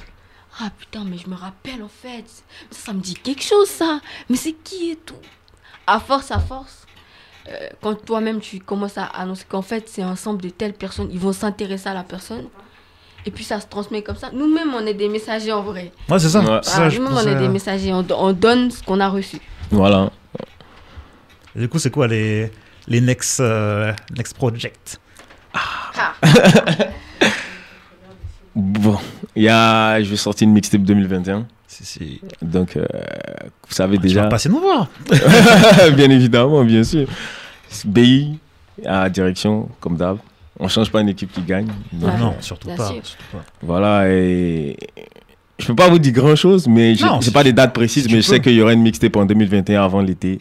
Ah putain, mais je me rappelle en fait. Ça, ça me dit quelque chose ça. Mais c'est qui et tout À force, à force. euh, quand toi-même tu commences à annoncer qu'en fait c'est un ensemble de telles personnes, ils vont s'intéresser à la personne. Et puis ça se transmet comme ça. Nous-mêmes, on est des messagers en vrai. Ouais, c'est ça. Ouais. ça, Ah, je Nous-mêmes, on est des messagers. On, do- on donne ce qu'on a reçu. Voilà. et Du coup, c'est quoi les, les next, euh, next project Ah. Bon, y a, je vais sortir une mixtape 2021. Si, si. Donc, euh, vous savez Tu déjà. vas passer nous voir. bien évidemment, bien sûr. BI à direction, comme d'hab. On change pas une équipe qui gagne. Ouais. non, surtout pas, sûr. surtout pas. Voilà, et je peux pas vous dire grand chose, mais j'ai Non, j'ai pas des dates précises, si mais je sais qu'il y aura une mixtape en 2021 avant l'été.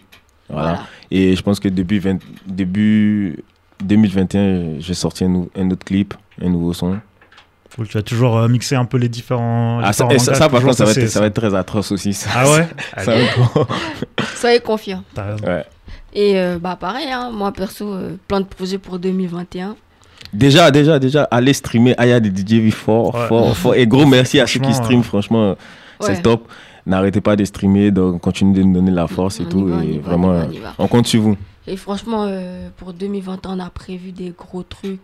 Voilà. Voilà. Et je pense que début, 20 début 2021, je vais sortir un, un autre clip, un nouveau son. Cool, tu vas toujours euh, mixer un peu les différents. Ah, ça, différents et ça, ça, par contre, ça va, être, ça va être très atroce aussi. Ça, Ah ouais? Soyez confiants. ouais. Et euh, bah pareil, hein, moi perso, euh, plein de projets pour 2021. Déjà, déjà, déjà, allez streamer Aya des DJ fort, Ouais. fort, fort. Et gros merci à ceux qui Franchement, streament, franchement, c'est Ouais. top. N'arrêtez pas de streamer, donc continuez de nous donner la force et On tout. va, et vraiment, on y va, on y va. on compte sur vous. Et franchement, euh, pour 2021, on a prévu des gros trucs.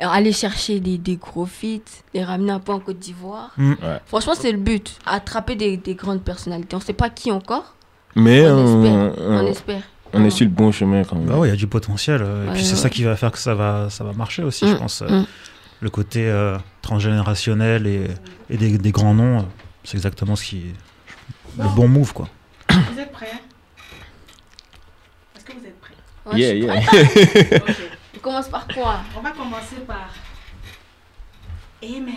Aller chercher des, des gros feats, les ramener un peu en Côte d'Ivoire. Mm. Ouais. Franchement, c'est le but. Attraper des, des grandes personnalités. On sait pas qui encore. Mais On euh, espère. euh, On espère. On est sur le bon chemin quand même. Bah ouais, il y a du potentiel. euh, et Ouais, puis c'est ouais. ça qui va faire que ça va, ça va marcher aussi, je Mm, pense. euh, mm. Le côté euh, transgénérationnel et, et des, des grands noms, c'est exactement ce qui est le bon move, quoi. Vous êtes prêts? Est-ce que vous êtes prêts? Ouais, je yeah, suis yeah. prête. Ok. On commence par quoi? On va commencer par Amen.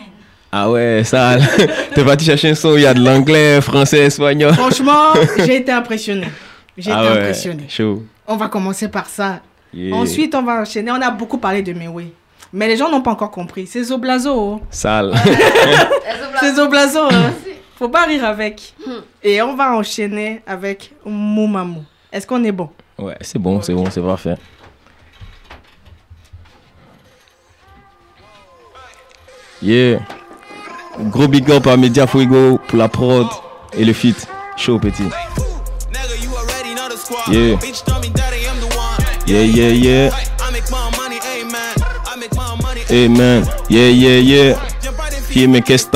Ah ouais, ça, t'es parti chercher un son où il y a de l'anglais, français, espagnol. Franchement, j'ai été impressionné. J'ai ah été ouais, impressionné. chaud. On va commencer par ça. Yeah. Ensuite, on va enchaîner. On a beaucoup parlé de Mewe. Mais les gens n'ont pas encore compris. C'est Zoblazo. oh. Sale. C'est Zoblazo. hein. Faut pas rire avec. Hmm. Et on va enchaîner avec Moumamou. Est-ce qu'on est bon? Ouais, c'est bon, c'est bon, c'est parfait. Yeah. Gros big up à Media Fuego pour la prod et le feat. Chaud petit. Squad. Yeah. Bitch, tell me daddy, I'm the one. Yeah, yeah, yeah. I make my money, amen. I make my money, man. Yeah, yeah, yeah. Qui me qu'est-ce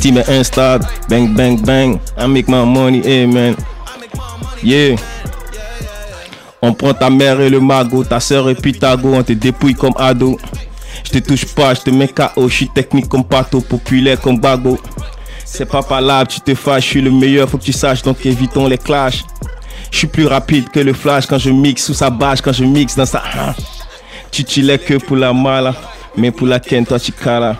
Team Insta. Bang, bang, bang. I make my money. Money. Yeah. On prend ta mère et le magot, ta soeur et puis ta go, on te dépouille comme ado. Je te touche pas, je te mets KO, je suis technique comme pato, populaire comme bago. C'est pas palable, tu te fâches, je suis le meilleur, faut que tu saches, donc évitons les clashs. Je suis plus rapide que le flash quand je mixe sous sa bâche, quand je mixe dans sa. Tu chillais que pour la mala, mais pour la ken, toi tu cala.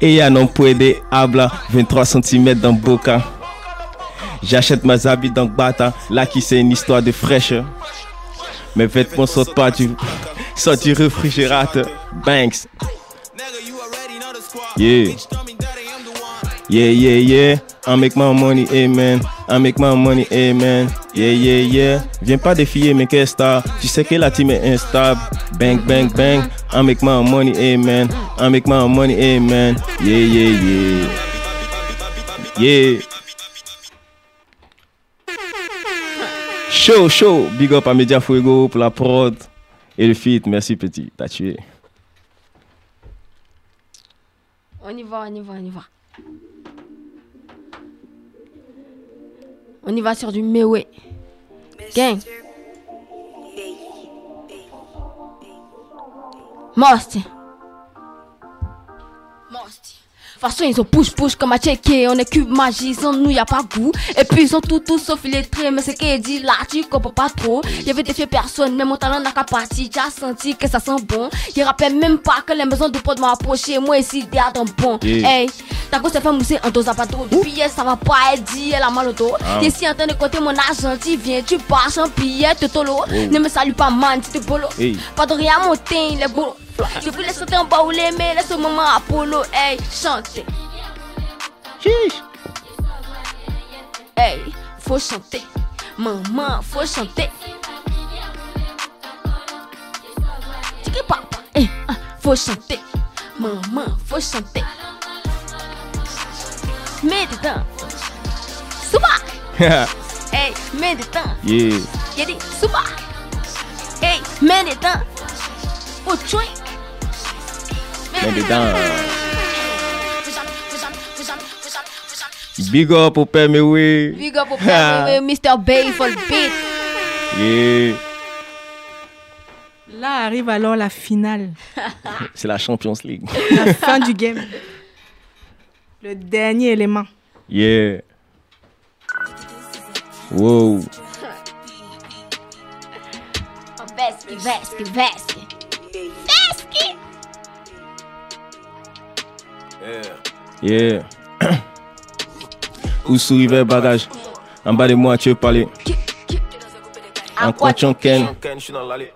Et ya non puede habla, 23 cm dans boca. J'achète mes habits dans Bata, là qui c'est une histoire de fraîcheur. Mes vêtements sortent pas du, sortent du réfrigérateur. Banks. Yeah. Yeah, yeah, yeah. I make my money, amen. I make my money, amen. Yeah, yeah, yeah. Viens pas défier mes questions. Tu sais que la team est instable. Bang, bang, bang. I make my money, amen. I make my money, amen. Yeah, yeah, yeah. Yeah. Show, show. Big up à Media Fuego pour la prod et le feat. Merci, petit. T'as tué. On y va, on y va, on y va. On y va sur du Mewe. Gang. Most. Façon, ils ont push-push comme à checker. On est cube magie, sans nous, y a pas goût. Et puis, ils sont tout, tout sauf illettrés. Mais c'est qu'il dit là, tu comprends pas trop. Y avait défié personne, mais mon talent n'a qu'à partir. Tu as senti que ça sent bon. Il rappelle même pas que les maisons de potes m'ont approché. Moi, ici, derrière pont. Yeah. Hey, ta s'est fait mousser en dose à pas trop. Hier, ça va pas, elle dit, elle a mal au dos. Ah. T'es si en train de compter mon argent, tu viens, tu pars, sans billet, te tolo. Ne me salue pas, man, tu te bolo. Pas de rien monter, les beaux. Je voulais sauter en bas ou mais laisse au moment Apollo, hey, chanter. Hey, faut chanter. Maman, faut chanter. Tiki papa, hey, ah, faut chanter. Maman, faut chanter. Mets dedans. Souba. Hey, mets dedans. yeah. Y'a dit souba. Hey, mets dedans. Au joint. Dedans. Big up au père Mewe. Big up au père, Mr. Bay for le beat. Yeah. Là arrive alors la finale, C'est la Champions League. la fin du game. Le dernier élément. Yeah. Wow. Vesky, Vesky, Vesky. Yeah. Où sourive bagage? En bas de moi, tu veux parler. En quoi tu en ken?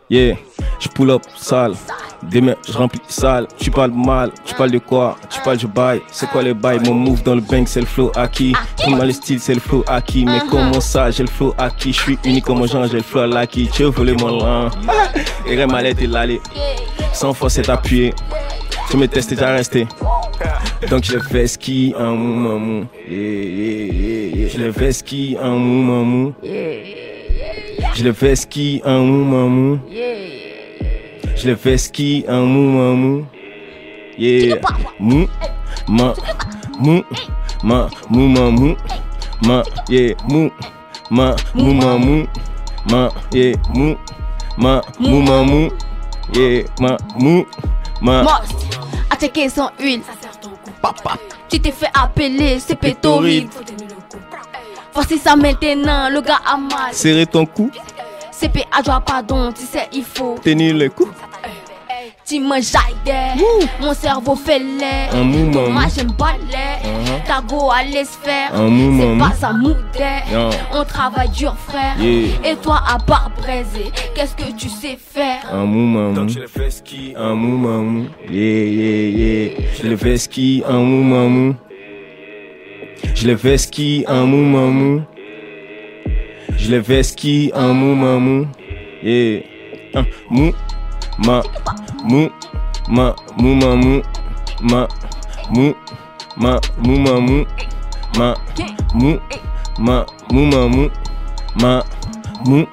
Yeah. Je pull up sale. Demain, je remplis sale. Tu parles mal. Tu parles de quoi? Tu parles du bail. C'est quoi le bail? Mon move dans le bank, c'est le flow acquis. Tout mal le style, c'est le flow acquis. Mais comment ça, j'ai le flow acquis? Je suis unique comme genre, j'ai le flow acquis. Tu veux voler mon lin. Et Remalette et l'aller. Sans force, c'est appuyé. Tu me testes, t'as resté. Donc je fais ski un mou mamou. Je le fais ski un mou mamou. Je le fais ski un mou mamou. Je le fais ski un mou mamou. Yeah. Mou. Ma. Mou. Ma. Mou mamou. Ma. Yeah. Mou. Ma. Mou mamou. Ma. Yeah. Mou. Ma. Mou mamou. Yeah. Ma. Mou. Ma. Sans huile. Tu t'es fait appeler, c'est pétoride. Voici ça maintenant, le gars a mal. Serrer ton cou. CPA doit pardon, tu sais, il faut. Tenir le coup. Tu me jailles, mon cerveau fait l'air. Ton match j'aime pas l'air. Uh-huh. Ta go allait se faire. C'est pas ça moudait. Non. On travaille dur, frère. Yeah. Et toi, à part braiser, qu'est-ce que tu sais faire? Un mou mamou. je le fais ski. Un mou mamou. Yeah, yeah, yeah. Je le fais ski. Un mou mamou. Je le fais ski. Un mou mamou. Je le fais ski. Un mou mamou. Yeah. Un mou. Ma. Mou. Ma. Mou mamou. Ma. Mou. Ma. Mou mamou. Ma. Mou. Ma. Mou mamou. Ma. Mou.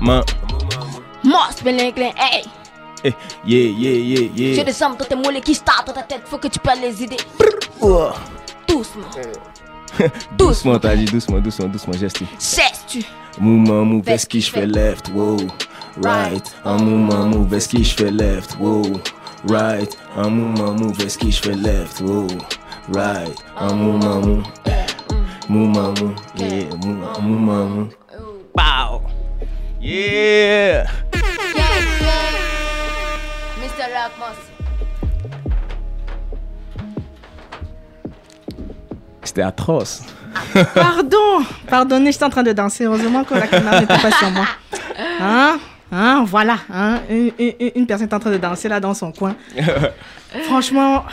Ma. Moss, Belinglin, hey! Eh, yeah, yeah, yeah, yeah. J'ai des jambes dans tes mollets qui startent dans ta tête, faut que tu perds les idées. Oh. Doucement. Doucement, t'as dit doucement, doucement, doucement, geste. Cesse-tu? Mouvement, move, est-ce que je fais left, wow, right. Un mouvement, move, est-ce que je fais left, wow, right. Un mouvement, move, est-ce que je fais left, wow, right. Un mouvement, move, mouvement, move, yeah, mouvement, mouvement, move. Pow. Yeah. Gang, gang. Mr. Rock. C'était atroce. Pardon, pardonnez, j'étais en train de danser. Heureusement que la caméra n'était pas sur moi. Hein? Hein Voilà. Hein une, une- une personne est en train de danser là dans son coin. Franchement,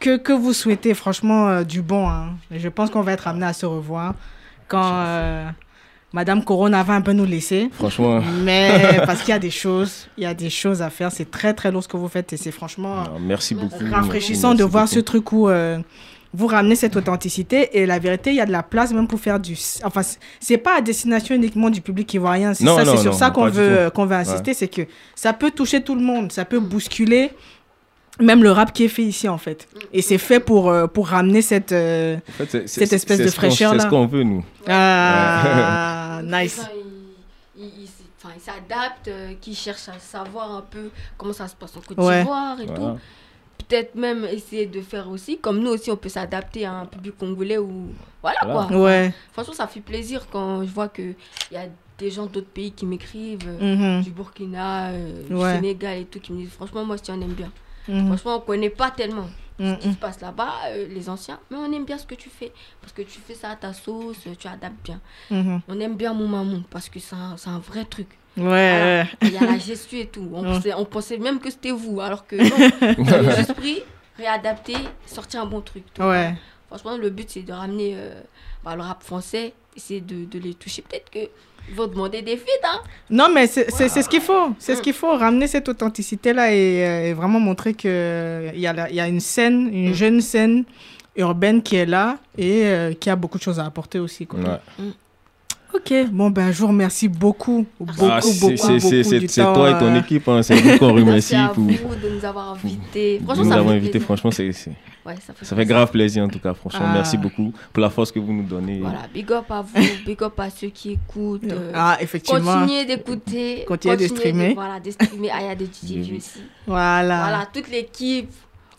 que, que vous souhaiter franchement euh, du bon. hein. Je pense qu'on va être amené à se revoir quand euh, Madame Corona va un peu nous laisser. Franchement, Mais parce qu'il y a des choses, il y a des choses à faire. C'est très très lourd ce que vous faites et c'est franchement alors, merci beaucoup. rafraîchissant Merci de voir beaucoup. ce truc où euh, vous ramenez cette authenticité et la vérité, il y a de la place même pour faire du. Enfin, c'est- c'est pas à destination uniquement du public ivoirien. C'est Non, ça, non, c'est sur non, ça qu'on veut qu'on veut insister, c'est que ça peut toucher tout le monde, ça peut bousculer. Même le rap qui est fait ici, en fait. Et c'est fait pour, euh, pour ramener cette. euh, En fait, c'est- c'est- cette espèce c'est de ce fraîcheur, C'est là. ce qu'on veut, nous. Ah, nice. Enfin, il, il- il s'adapte, euh, qui cherche à savoir un peu comment ça se passe en Côte Ouais. d'Ivoire et Voilà. tout. Peut-être même essayer de faire aussi, comme nous aussi, on peut s'adapter à un public congolais ou. Voilà, Voilà. quoi. Ouais. Franchement, ça fait plaisir quand je vois qu'il y a des gens d'autres pays qui m'écrivent, euh, Mhm. du Burkina, euh, du. Sénégal et tout, qui me disent franchement, moi, si on aime bien. Mhm. Franchement, on connaît pas tellement Mhm. ce qui se passe là-bas, euh, les anciens, mais on aime bien ce que tu fais. Parce que tu fais ça à ta sauce, tu adaptes bien. Mhm. On aime bien mon maman parce que c'est un, c'est un vrai truc. Ouais. Il y a la gestu et tout. On, Ouais. pensait, on pensait même que c'était vous, alors que non. Vous juste pris, réadapté, sorti un bon truc. Donc, Ouais. Franchement, le but, c'est de ramener euh, bah, le rap français, essayer de, de les toucher. Peut-être que ils vont demander des feats, hein. Non, mais c'est c'est- c'est ce qu'il faut. C'est ce qu'il faut, ramener cette authenticité-là et, euh, et vraiment montrer qu'il y, a la- y a une scène, une jeune scène urbaine qui est là et euh, qui a beaucoup de choses à apporter aussi. Quoi. Ouais. Ok, bon, ben, je vous remercie beaucoup, beaucoup, Ah, c'est- beaucoup, c'est- toi et ton euh, équipe, hein, c'est vous qu'on remercie Merci à pour, vous de nous avoir invités. Franchement, nous ça avoir fait invités. plaisir. Franchement, c'est- Ouais, ça fait ça fait grave plaisir en tout cas. Franchement, Ah. merci beaucoup pour la force que vous nous donnez. Voilà, big up à vous, big up à ceux qui écoutent. euh, Ah, effectivement. Continuez d'écouter. Continuez de streamer. Voilà, de streamer. Ah, il y a des DJ aussi. Voilà. Voilà, toute l'équipe.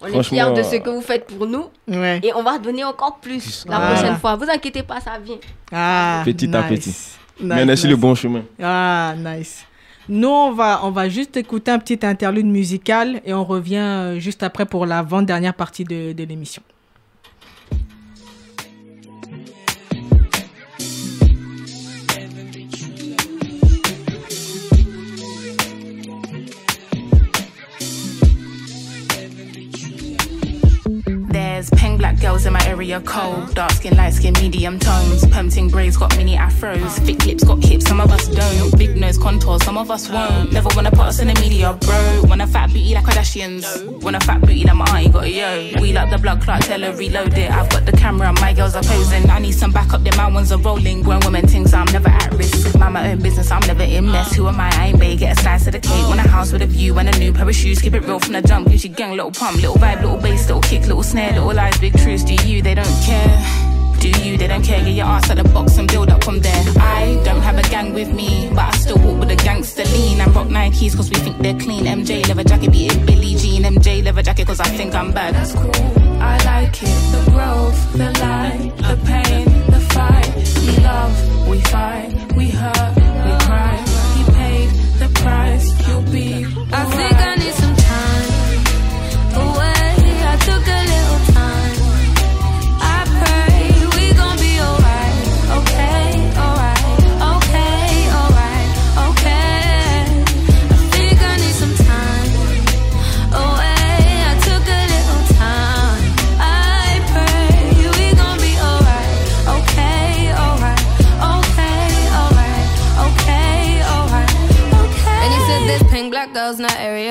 On est fiers de ce que vous faites pour nous. Ouais. Et on va donner encore plus la Voilà. prochaine fois. Vous inquiétez pas, ça vient. Ah, Petit à nice. petit. Nice, Mais on est sur le bon chemin. Ah, nice. Nous, on va, on va juste écouter un petit interlude musical et on revient euh, juste après pour l'avant-dernière partie de, de l'émission. There's peng black girls in my area cold. Dark skin, light skin, medium tones. Pumping braids got mini afros. Thick lips got hips, some of us don't. Big nose contour, some of us won't. Never wanna put us in the media, bro. Want a fat booty like Kardashians. Want a fat booty like my auntie got a yo. We like the blood clot, tell her reload it. I've got the camera, my girls are posing. I need some backup, then my ones are rolling. Grown women things, I'm never at risk. Mind my own business, I'm never in mess. Who am I? I ain't bae, get a slice of the cake. Want a house with a view and a new pair of shoes. Keep it real from the jump. Gucci gang, little pump, little vibe, little bass, little kick, little snare, little lies, big truths. Do you? They don't care. Do you? They don't care. Get your ass at the box and build up from there. I don't have a gang with me, but I still walk with a gangster lean and rock Nikes cause we think they're clean. MJ leather jacket, beat it Billie Jean. MJ leather jacket cause I think I'm bad. That's cool. I like it. The growth, the light, the pain, the fight. We love, we fight, we hurt, we cry. He paid the price. You'll be. I think I need some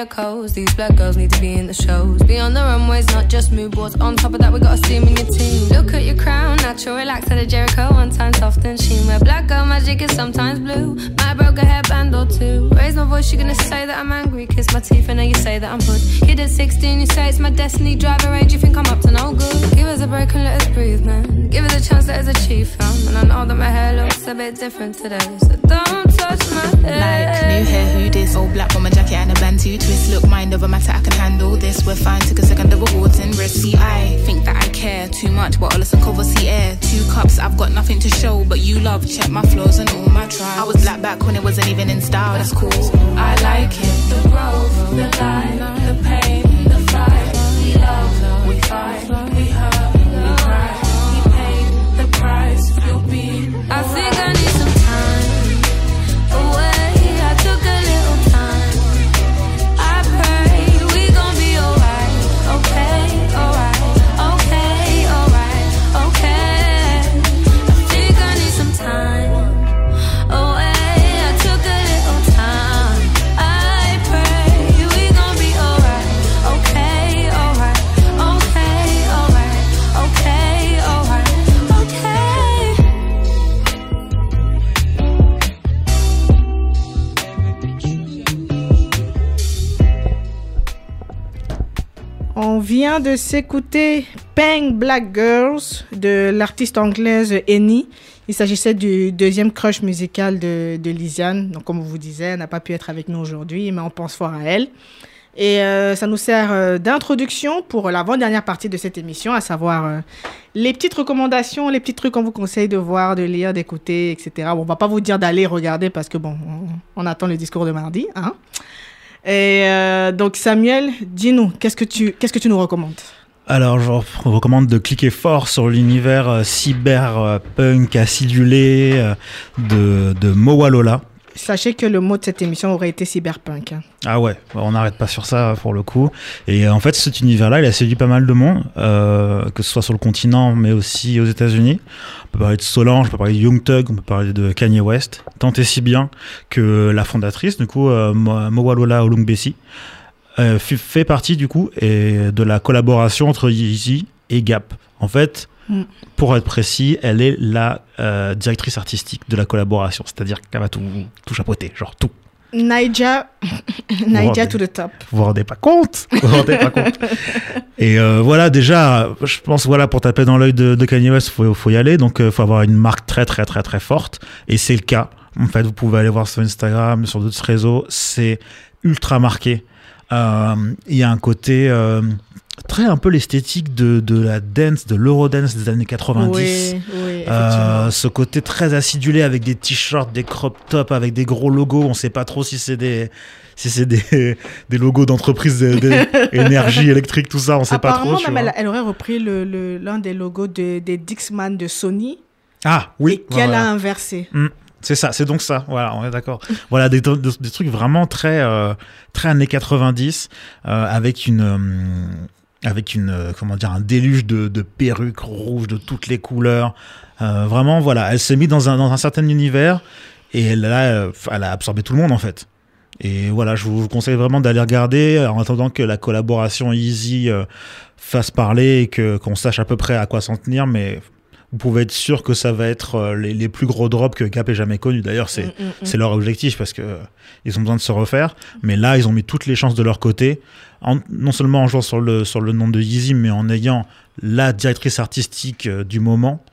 These black girls need to be in the shows. Be on the runways, not just mood boards. On top of that, we got a steam in your team. Look at your crown, natural, relax at a Jericho. One time soft and sheen. Where black girl magic is sometimes blue. Might broke a hairband or two. Raise my voice, you're gonna say that I'm angry. Kiss my teeth, and now you say that I'm hood. Kid at 16, you say it's my destiny. Driver age, you think I'm up to no good. Give us a break and let us breathe, man. Give us a chance, let us achieve, fam. And I know that my hair looks a bit different today. So don't. Like new hair, who this? Old black bomber jacket and a band bantu twist. Look, mind over matter, I can handle this. We're fine, took a second of a warts and risk. See, I think that I care too much, but all of cover see air. Two cups, I've got nothing to show, but you love. Check my flaws and all my trials. I was black back when it wasn't even in style, that's cool. I like it. The growth, the light, the pain, de s'écouter Pang Black Girls de l'artiste anglaise Annie. Il s'agissait du deuxième crush musical de, de Lisiane. Donc, comme on vous disait, elle n'a pas pu être avec nous aujourd'hui, mais on pense fort à elle. Et euh, ça nous sert euh, d'introduction pour l'avant-dernière partie de cette émission, à savoir euh, les petites recommandations, les petits trucs qu'on vous conseille de voir, de lire, d'écouter, etc. Bon, on va pas vous dire d'aller regarder parce que bon, on, on attend le discours de mardi. Hein Et euh, donc, Samuel, dis-nous, qu'est-ce que tu, qu'est-ce que tu nous recommandes? Alors, je recommande de cliquer fort sur l'univers euh, cyberpunk acidulé euh, de, de Mowalola. Sachez que le mot de cette émission aurait été cyberpunk. hein. Ah ouais, on n'arrête pas sur ça pour le coup. Et euh, en fait, cet univers-là, il a séduit pas mal de monde, euh, que ce soit sur le continent, mais aussi aux États-Unis. On peut parler de Solange, on peut parler de Young Thug, on peut parler de Kanye West. Tant et si bien que la fondatrice, du coup, euh, Mo- Mowalola Olungbesi, euh, fait partie du coup et de la collaboration entre Yeezy et Gap. En fait, Mm. pour être précis, elle est la euh, directrice artistique de la collaboration, c'est-à-dire qu'elle va tout, tout chapeauter, genre tout. Naija, Naija to the top. Vous vous rendez pas compte? Vous vous rendez pas compte Et euh, voilà, déjà, je pense, voilà, pour taper dans l'œil de, de Kanye West, faut, faut y aller. Donc, il faut avoir une marque très, très, très, très forte. Et c'est le cas. En fait, vous pouvez aller voir sur Instagram, sur d'autres réseaux. C'est ultra marqué. Euh, Il y a un côté euh, très un peu l'esthétique de, de la dance, de l'eurodance des années 90. Oui, oui, Euh, ce côté très acidulé avec des t-shirts, des crop tops, avec des gros logos. On sait pas trop si c'est des si c'est des, des logos d'entreprise d'énergie électrique, tout ça. On sait pas trop. Même, elle, elle aurait repris le- l'un des logos de- des Dixman de Sony Ah oui. et qu'elle voilà. a inversé. C'est ça, c'est donc ça. Voilà, on est d'accord. voilà, des, des, des trucs vraiment très, euh, très années 90, euh, avec une, avec une, euh, comment un déluge de, perruques rouges de toutes les couleurs. Euh, vraiment, voilà, elle s'est mise dans un, certain univers et elle a, euh, elle a absorbé tout le monde en fait. Et voilà, je vous conseille vraiment d'aller regarder en attendant que la collaboration Easy fasse parler et que qu'on sache à peu près à quoi s'en tenir, mais vous pouvez être sûr que ça va être euh, les, les plus gros drops que Gap ait jamais connus. D'ailleurs, c'est Mm, mm, mm. leur objectif parce que euh, ils ont besoin de se refaire. Mais là, ils ont mis toutes les chances de leur côté, en- non seulement en jouant sur le, sur le nom de Yeezy, mais en ayant la directrice artistique euh, du moment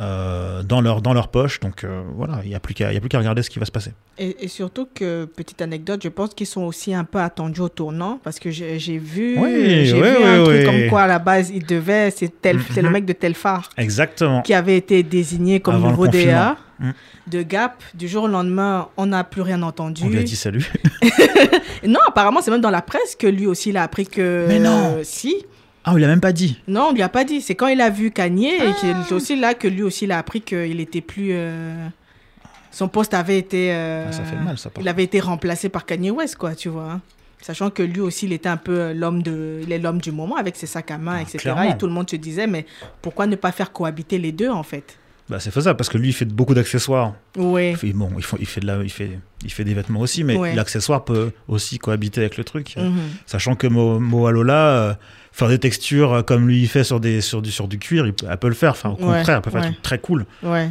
euh, dans, leur, dans leur poche. Donc euh, voilà, il n'y a plus qu'à regarder ce qui va se passer. Et, et surtout que, petite anecdote, je pense qu'ils sont aussi un peu attendus au tournant parce que j'ai vu, Oui, j'ai oui, vu oui, un truc comme quoi à la base, il devait, c'est Mhm. c'est le mec de Telfar Exactement. qui avait été désigné comme Avant nouveau DA. Mm. de Gap. Du jour au lendemain, on n'a plus rien entendu. On lui a dit salut. Non, apparemment, c'est même dans la presse que lui aussi, il a appris que. Mais non. Euh, Si. Ah, on lui a même pas dit. Non, on lui a pas dit. C'est quand il a vu Kanye et Ah. qu'il- c'est aussi là que lui aussi, il a appris qu'il était plus. euh, Son poste avait été. euh, Ah, ça fait mal, ça, Il avait été remplacé par Kanye West, quoi, tu vois. Sachant que lui aussi, il était un peu euh, l'homme de, il est l'homme du moment avec ses sacs à main, Ah, etc. clairement. Et tout le monde se disait, mais pourquoi ne pas faire cohabiter les deux, en fait? Bah, c'est faisable parce que lui, il fait beaucoup d'accessoires. Oui. Il bon, il fait, il, fait de la, il, fait, il fait des vêtements aussi, mais Ouais. l'accessoire peut aussi cohabiter avec le truc. Mhm. Sachant que Mo, Mo Alola, euh, faire des textures euh, comme lui il fait sur, des, sur, du, sur du cuir, il peut- elle peut le faire. Enfin, au Ouais, contraire, elle peut faire ouais. très cool. Ouais.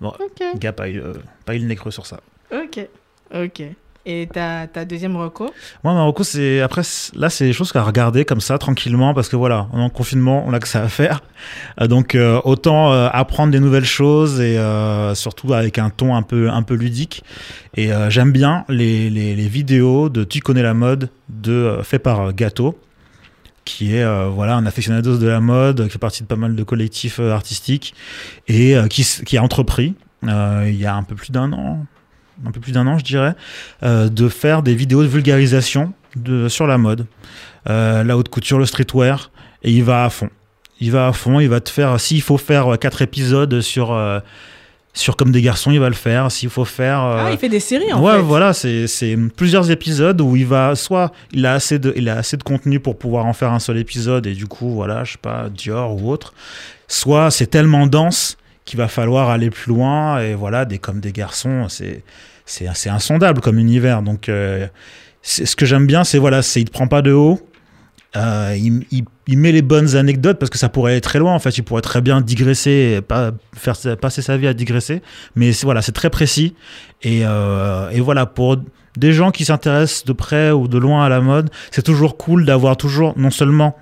Bon, Ok. Gap a eu, euh, pas eu le nez creux sur ça. Ok. Ok. Et ta, ta deuxième reco? Moi, Marocco, c'est après là, c'est des choses qu'à regarder comme ça tranquillement parce que voilà, on est en confinement, on a que ça à faire. Euh, donc euh, autant euh, apprendre des nouvelles choses et surtout avec un ton un peu un peu ludique. Et j'aime bien les, les, les vidéos de Tu connais la mode de fait par Gâteau qui est euh, voilà un aficionados de la mode, qui fait partie de pas mal de collectifs euh, artistiques et euh, qui, a entrepris il y a un peu plus d'un an, un peu plus d'un an je dirais, de faire des vidéos de vulgarisation sur la mode, la haute couture, le streetwear, et il va à fond. Il va à fond, il va te faire, s'il faut faire quatre épisodes sur, sur Comme des garçons, il va le faire. S'il faut faire. euh, Ah, il fait des séries, en ouais, fait. voilà, c'est c'est plusieurs épisodes où il va, soit il a, assez de, il a assez de contenu pour pouvoir en faire un seul épisode, et du coup, voilà, je sais pas, Dior ou autre, soit c'est tellement dense qu'il va falloir aller plus loin, et voilà, des Comme des garçons, c'est c'est assez insondable comme univers. Donc, euh, c'est- ce que j'aime bien, c'est voilà, c'est il te prend pas de haut. Euh, il, il- il met les bonnes anecdotes parce que ça pourrait aller très loin en fait. Il pourrait très bien digresser, pas faire passer sa vie à digresser. Mais voilà, c'est très précis et, euh, et voilà pour des gens qui s'intéressent de près ou de loin à la mode, c'est toujours cool d'avoir toujours non seulement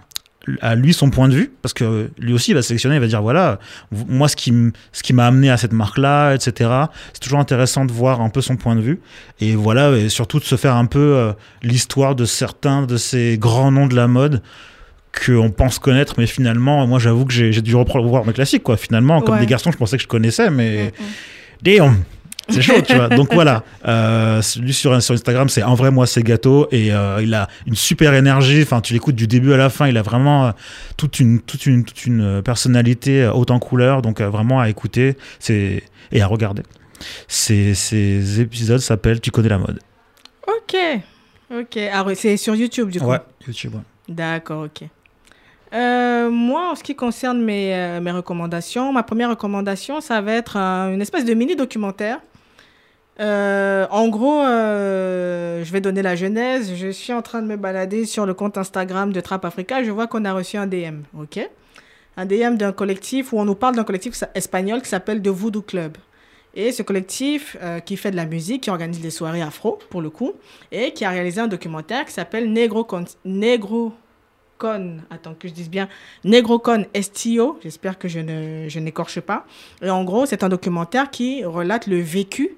à lui son point de vue parce que lui aussi il va sélectionner il va dire voilà moi ce qui ce qui m'a amené à cette marque là etc c'est toujours intéressant de voir un peu son point de vue et voilà et surtout de se faire un peu euh, l'histoire de certains de ces grands noms de la mode qu'on pense connaître mais finalement moi j'avoue que j'ai dû revoir mes classiques quoi finalement comme Ouais. des garçons je pensais que je connaissais mais Mm, mm. damn c'est chaud, tu vois. Donc voilà, euh, lui sur, sur Instagram, c'est en vrai moi c'est gâteau et euh, il a une super énergie. Enfin, tu l'écoutes du début à la fin, il a vraiment euh, toute une toute une toute une euh, personnalité euh, haute en couleur. Donc euh, vraiment à écouter, c'est et à regarder. Ces, ces épisodes s'appellent Tu connais la mode. Ok. Ok. Ah, c'est sur YouTube, du coup. YouTube. ouais. D'accord, ok. Euh, moi, en ce qui concerne mes, euh, mes recommandations, ma première recommandation, ça va être un- une espèce de mini-documentaire. Euh, en gros, euh, je vais donner la genèse. Je suis en train de me balader sur le compte Instagram de Trap Africa. Je vois qu'on a reçu un DM, ok? Un DM d'un collectif où on nous parle d'un collectif espagnol qui s'appelle The Voodoo Club. Et ce collectif euh, qui fait de la musique, qui organise des soirées afro, pour le coup, et qui a réalisé un documentaire qui s'appelle Negro, Con- Negro Con, attends que je dise bien, Negrocon Estio, j'espère que je ne je n'écorche pas. Et en gros, c'est un documentaire qui relate le vécu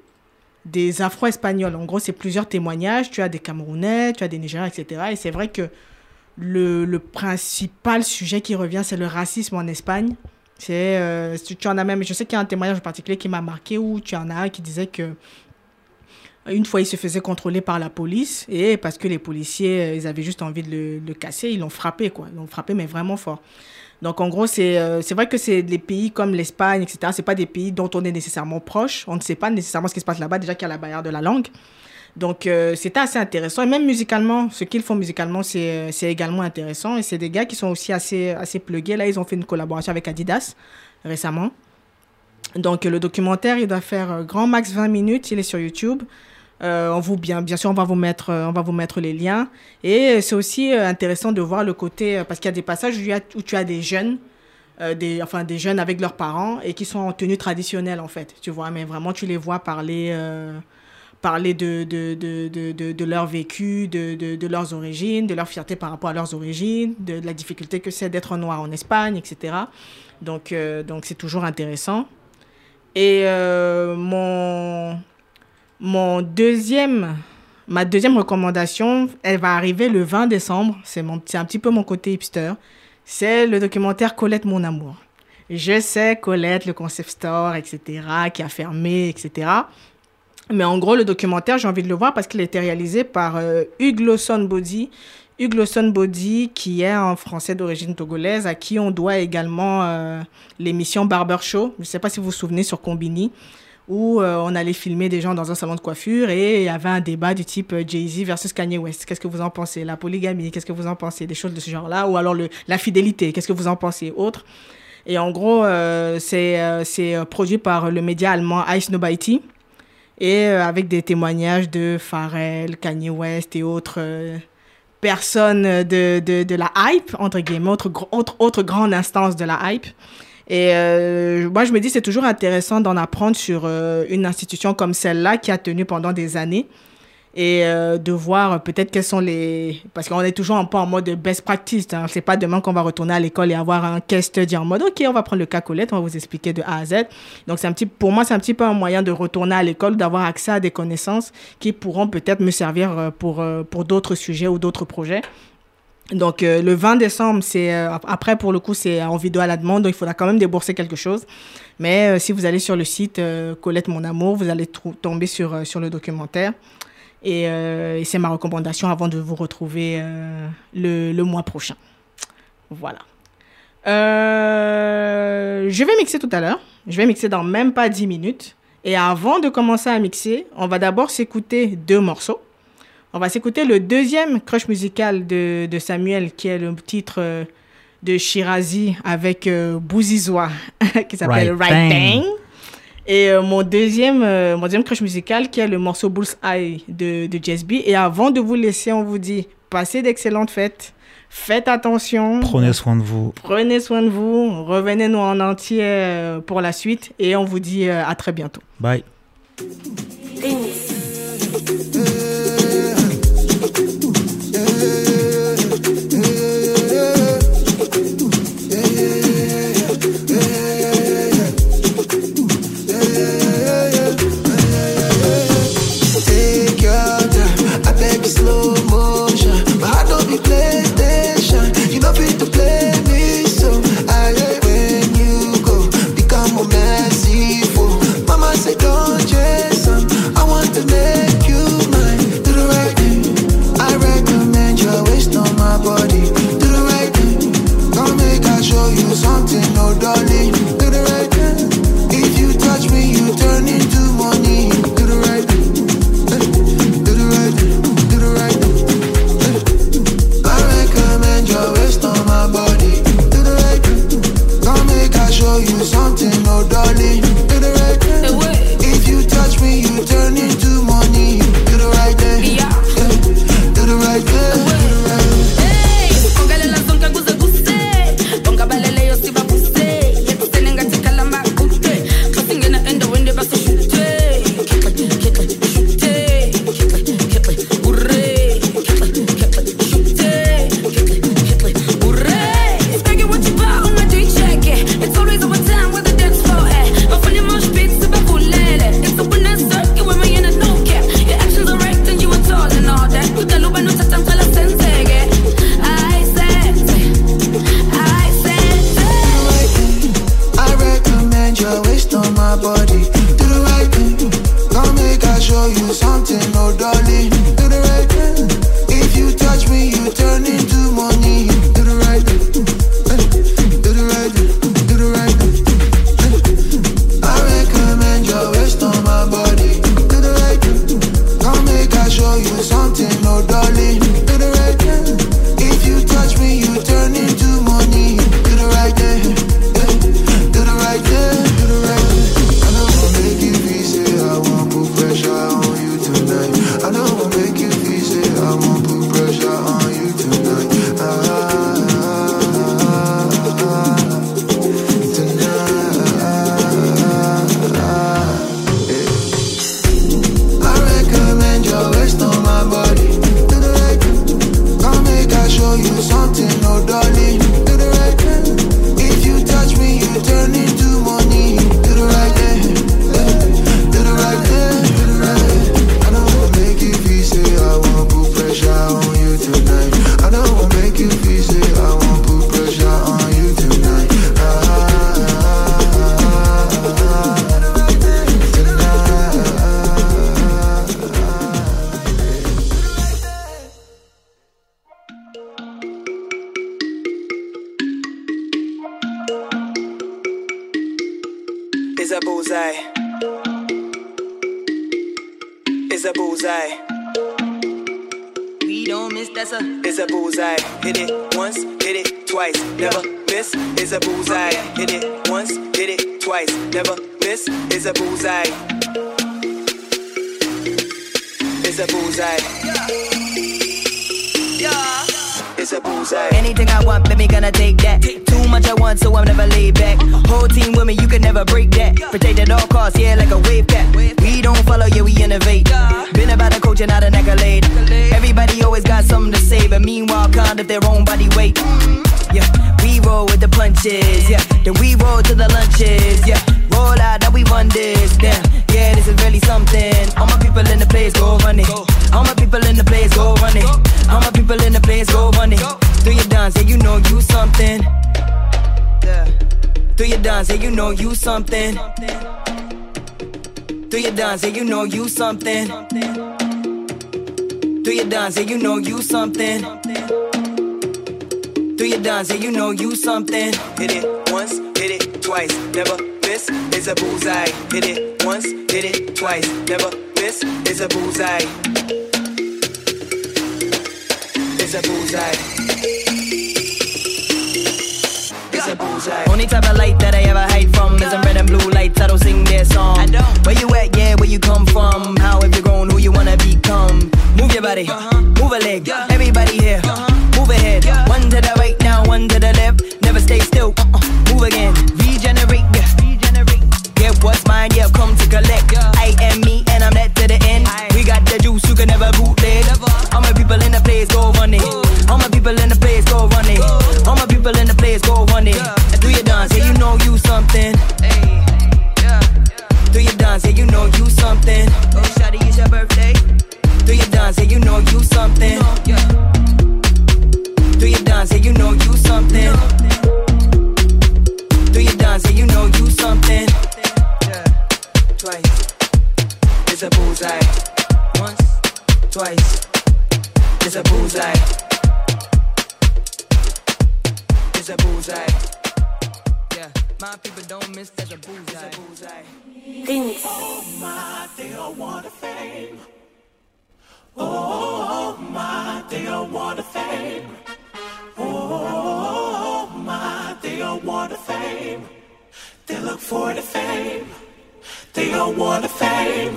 des Afro-Espagnols. En gros, c'est plusieurs témoignages. Tu as des Camerounais, tu as des Nigériens, etc. Et c'est vrai que le, le principal sujet qui revient, c'est le racisme en Espagne. C'est, euh, tu, en as même, je sais qu'il y a un témoignage en particulier qui m'a marqué où tu en as un qui disait que une fois, il se faisait contrôler par la police et parce que les policiers, euh, ils avaient juste envie de le, casser, ils l'ont frappé, quoi. Ils l'ont frappé, mais vraiment fort. Donc, en gros, c'est euh, vrai que c'est des pays comme l'Espagne, etc. C'est pas des pays dont on est nécessairement proche. On ne sait pas nécessairement ce qui se passe là-bas, déjà qu'il y a la barrière de la langue. Donc, euh, c'était assez intéressant. Et même musicalement, ce qu'ils font musicalement, c'est euh, c'est également intéressant. Et c'est des gars qui sont aussi assez, assez plugués. Là, ils ont fait une collaboration avec Adidas récemment. Donc, le documentaire, il doit faire euh, grand max 20 minutes. Il est sur YouTube. Euh, on vous, bien, bien sûr, on va vous mettre, euh, on va vous mettre les liens. Et c'est aussi euh, intéressant de voir le côté, parce qu'il y a des passages où, tu as des jeunes, des, enfin des jeunes avec leurs parents et qui sont en tenue traditionnelle en fait, tu vois. Mais vraiment, tu les vois parler, parler de, de, de, de, de, leur vécu, de, leurs origines, de leur fierté par rapport à leurs origines, de, la difficulté que c'est d'être noir en Espagne, etc. Donc, donc c'est toujours intéressant. Et mon, mon deuxième, ma deuxième recommandation, elle va arriver le 20 décembre. C'est mon, un petit peu mon côté hipster. C'est le documentaire Colette mon amour. Je sais Colette, le concept store, etc., qui a fermé, etc. Mais en gros, le documentaire, j'ai envie de le voir parce qu'il a été réalisé par euh, Hugues Lawson Body. Hugues Lawson Body, qui est un Français d'origine togolaise, à qui on doit également euh, l'émission Barber Show. Je ne sais pas si vous vous souvenez sur Combini, où euh, on allait filmer des gens dans un salon de coiffure et il y avait un débat du type euh, Jay-Z versus Kanye West. Qu'est-ce que vous en pensez? La polygamie, qu'est-ce que vous en pensez? Des choses de ce genre-là? Ou alors la fidélité, qu'est-ce que vous en pensez? Autres. Et en gros, euh, c'est euh, produit par le média allemand Ice Nobody et avec des témoignages de Pharrell, Kanye West et autres personnes de, de, de la hype, entre guillemets, autre, gr- autre, autre grande instance de la hype. Et euh, moi, je me dis, c'est toujours intéressant d'en apprendre sur euh, une institution comme celle-là qui a tenu pendant des années et euh, de voir peut-être quels sont les... Parce qu'on est toujours un peu en mode best practice. Hein. C'est pas demain qu'on va retourner à l'école et avoir un case study en mode, OK, on va prendre le cas Colette, on va vous expliquer de A à Z. Donc, c'est un petit, pour moi, c'est un petit peu un moyen de retourner à l'école, d'avoir accès à des connaissances qui pourront peut-être me servir euh, pour, euh, pour d'autres sujets ou d'autres projets. Donc, euh, le 20 décembre, c'est euh, après, pour le coup, c'est en vidéo à la demande, donc il faudra quand même débourser quelque chose. Mais euh, si vous allez sur le site Colette Mon Amour, vous allez tomber sur, sur le documentaire. Et, c'est ma recommandation avant de vous retrouver le, le mois prochain. Voilà. Je vais mixer tout à l'heure. Je vais mixer dans même pas 10 minutes. Et avant de commencer à mixer, on va d'abord s'écouter deux morceaux. On va s'écouter le deuxième crush musical de, de Samuel, qui est le titre euh, de Shirazi avec euh, Bouzizoa, qui s'appelle Right Right, Thing. Thing. Et euh, mon, deuxième, euh, mon deuxième crush musical, qui est le morceau Bullseye de, de Jazz B. Et avant de vous laisser, on vous dit passez d'excellentes fêtes. Faites attention. Prenez soin de vous. Prenez soin de vous. Revenez-nous en entier pour la suite. Et on vous dit à très bientôt. Bye. yeah. through your dons, yeah, you know you something. Hit it once, hit it twice, never miss, it's a bullseye. Hit it once, hit it twice, never miss, it's a bullseye. It's a bullseye. It's a bullseye. Only type of light that I ever hide from is a red and blue lights. I don't sing their song. I don't. Where you at? Yeah, where you come from? How have you grown? Who you wanna become? Move your body, uh-huh. move a leg. Yeah. Everybody here. Uh-huh move ahead. One to the right now, one to the left. Never stay still, uh-uh. move again. Regenerate, yeah. Regenerate. Get what's mine, yeah, come to collect. I am you? Yeah, you know you something. Do you dance? Yeah, you know you something. Yeah. Twice. It's a bullseye. Once. Twice. It's a bullseye. It's a bullseye. Yeah. My people don't miss. There's a bullseye. It's a bullseye. Oh my, they all want the fame. Oh my, they all want the fame. Oh my, they all want the fame. They look for the fame. They all want the fame.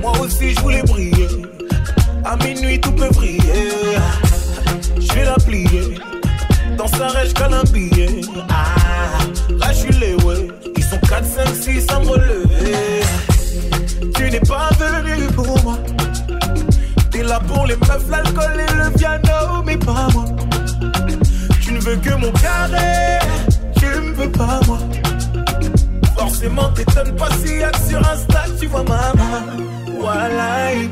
Moi aussi je voulais briller. À minuit tout peut briller. Je vais la plier. Dans sa qu'elle a un billet. Ah, là je suis les ouais. Ils sont 4, 5, 6 à me relever. Tu n'es pas venu pour moi. T'es là pour les meufs, l'alcool et le piano, mais pas moi. Tu ne veux que mon carré, tu ne veux pas moi. Forcément, t'étonnes pas si sur Insta, tu vois maman. Voilà, il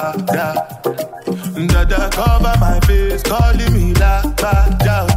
ba, da. Dada cover my face, calling me la, ba, da.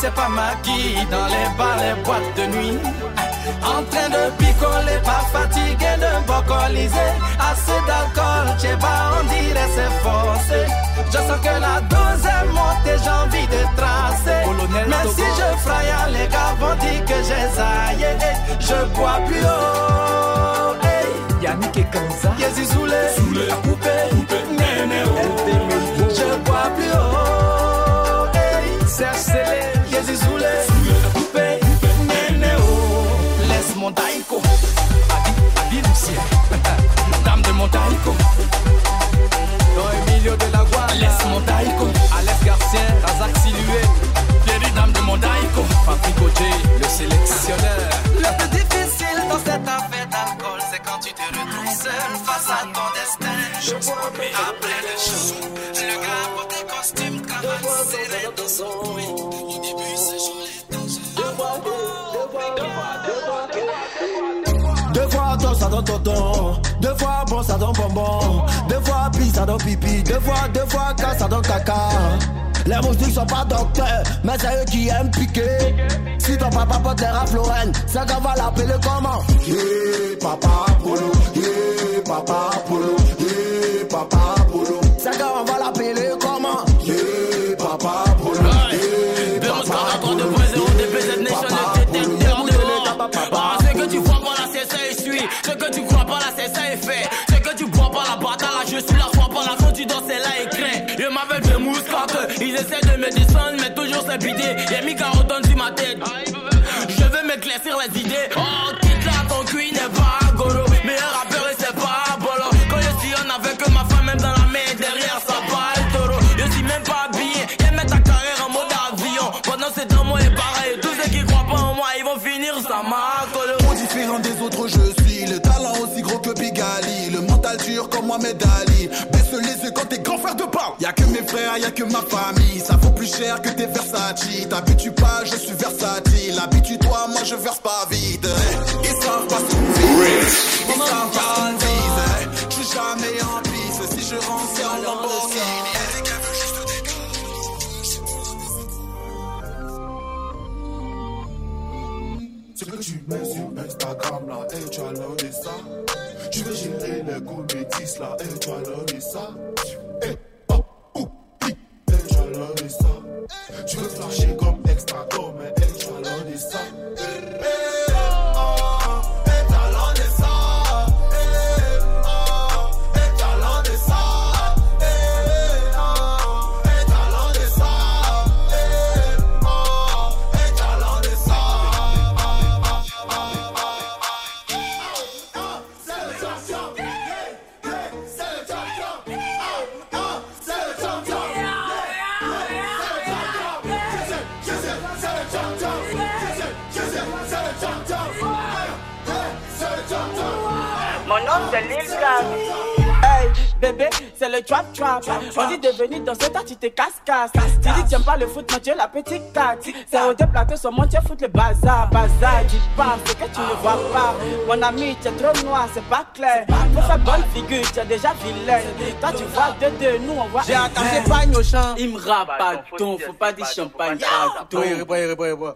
C'est pas maquis dans les bars, les boîtes de nuit. En train de picoler, pas fatigué de bocoliser. Assez d'alcool, t'es pas, on dirait c'est forcé. Je sens que la dose est montée, j'ai envie de tracer. Mais si je fraye, les gars vont dire que j'ai zaillé. Je bois plus haut. Hey. Yannick et Kanza. Yezi Soulé, la poupée, néné, oh. Je bois plus haut. Hey. Face à ton destin. Je après le show, le gars porte des costumes, cravate dans son oui. Au début, ce jour est Deux fois ça dans tonton, deux fois bon ça dans bonbon, deux fois pis ça dans pipi, deux fois, deux fois casse ça dans caca. Les moustiques sont pas docteurs, mais c'est eux qui aiment piquer. Si ton papa porte les ça qu'on va l'appeler comment? Papa Polo, papa Polo, papa Polo. Ça qu'on va l'appeler comment essaient de me descendre, mais toujours c'est bidé. Y'a mis carotte sur ma tête. Je veux m'éclaircir les idées. Oh, quitte là, ton cul n'est pas goro. Meilleur rappeur et c'est pas bolo. Quand je sillonne avec ma femme, même dans la main, derrière ça parle taureau. Je suis même pas habillé. Y'a mettre ta carrière en mode avion. Pendant ces temps, moi est pareil. Tous ceux qui croient pas en moi, ils vont finir ça marque. Trop différent des autres, je suis le talent aussi gros que Bigali. Le mental dur comme Mohamed Ali. Y'a que mes frères, y'a que ma famille. Ça vaut plus cher que tes Versace. T'habitues pas, je suis versatile. Habitue-toi, moi je verse pas vite. Ils savent pas jamais en piste. Si je rentre. Ce que tu mets sur Instagram là, et tu as loadé ça. Tu veux gérer les métis là, et tu as loadé ça. Eh, et tu veux flasher comme extra comme, c'est Lil. Hey, bébé, c'est le trap trap. On dit de venir dans ce tas, tu te casse casse. Tu dis tiens pas le foot, mais tu es la petite carte. C'est au déplaté sur mon tu foutre le bazar. Bazar, dis pas ce que tu ne vois pas. Mon ami, tu es trop noir, c'est pas clair. Pour faire bonne figure, tu es déjà vilain. Toi, tu vois deux deux, nous on voit. J'ai attaqué pagne au champ. Il me rabat ton, faut pas dire champagne. Boy, boy, boy, boy.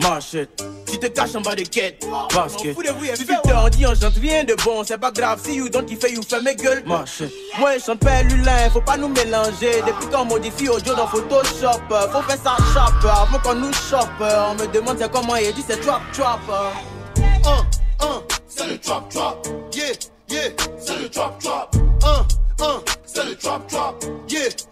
Marchette, tu te caches en bas de quête. Parce que si tu te dis on chante rien de bon, c'est pas grave. Si you don't kiffer, you ferme gueule. Marche. Moi, je chante pas Lulin, faut pas nous mélanger. Depuis qu'on modifie audio dans Photoshop, faut faire ça chop avant qu'on nous chope. On me demande c'est comment il dit c'est trap trap. Un, un, c'est le trap trap. Yeah, yeah, c'est le trap trap. Un, un, c'est le trap trap. Yeah,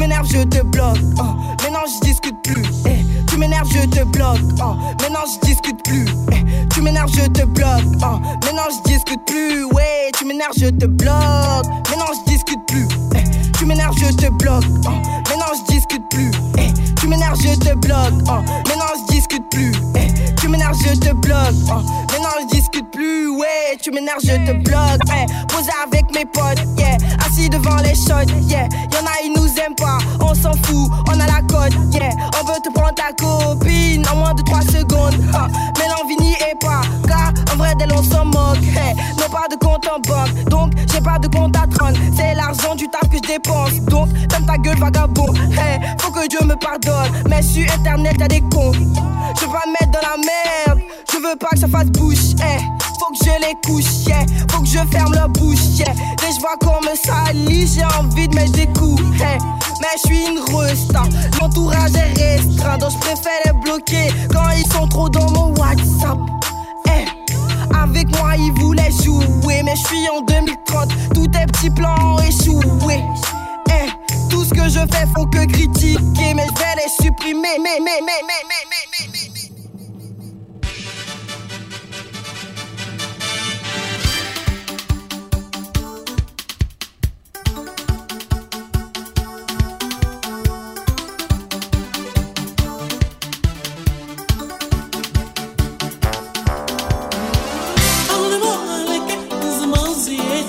M'énerves, je te bloque. Oh. Maintenant je discute plus. Eh. Tu m'énerves, je te bloque. Oh. Maintenant je discute plus. Eh. Tu m'énerves, je te bloque. Oh. Maintenant je discute plus. Ouais, tu m'énerves, je te bloque. Maintenant je discute plus. Eh. Tu m'énerves, je te bloque. Maintenant je discute plus. Tu m'énerves, je te bloque. Maintenant je discute plus. Tu m'énerves, je te bloque. Je discute plus. Ouais, tu m'énerves, je te bloque. Eh. Posé avec mes potes, yeah. Assis devant les shots, yeah. Y'en a, ils nous aiment pas. On s'en fout, on a la cote, yeah. On veut te prendre ta copine en moins de 3 secondes. Mais l'envie n'y est pas. Car en vrai, d'elle, on s'en moque. Hey. Non, pas de compte en banque. Donc, j'ai pas de compte à 30. C'est l'argent du taf que je dépense. Donc, ferme ta gueule, vagabond. Hey. Faut que Dieu me pardonne. Mais sur internet, y'a des cons. Je veux pas me mettre dans la merde. Je veux pas que ça fasse bouche. Hey. Faut que je les couche, yeah. Faut que je ferme leur bouche, yeah. Dès je vois qu'on me salit, j'ai envie de mettre des coups. Mais je suis une resta, l'entourage est restreint, donc je préfère les bloquer quand ils sont trop dans mon WhatsApp. Hey. Avec moi, ils voulaient jouer, mais je suis en 2030, tous tes petits plans ont échoué. Hey. Tout ce que je fais, faut que critiquer, mais je vais les supprimer. Mais, mais, mais, mais, mais, mais, mais, mais.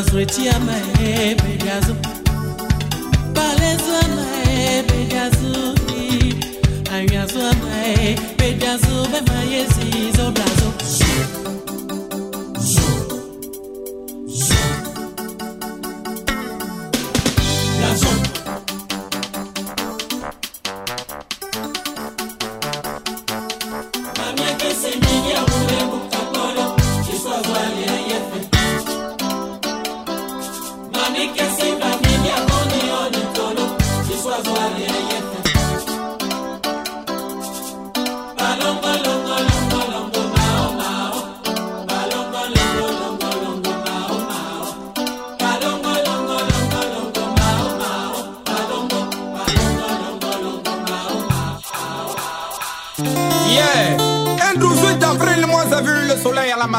Mazwetia maebe gazu Balezwa maebe gazu Anyazwa maebe gazu Bema yezi zobrazo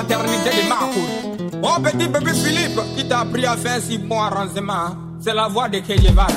maternité de Marcourt. Mon petit bébé Philippe qui t'a appris à faire si bon arrangement. C'est la voix de Kejevara.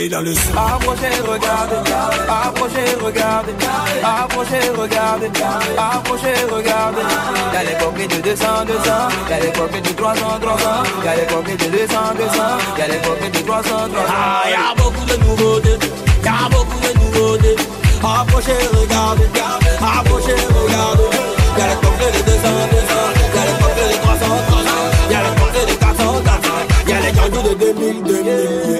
donner la leçon. Approchez, regardez, approchez, regardez, approchez, regardez, approchez, regardez. Y'a les coquets de 200, 200, y'a les coquets de 300, 300, y'a les coquets de 200, 200, y'a les coquets de 300, 300. Ah, y'a beaucoup de nouveautés, y'a beaucoup de nouveautés. Approchez, regardez, approchez, regardez. Y'a les coquets de 200, 200, y'a les coquets de y'a les coquets de 400, 400, y'a les cadeaux de 2000, 2000.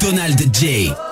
Donald J.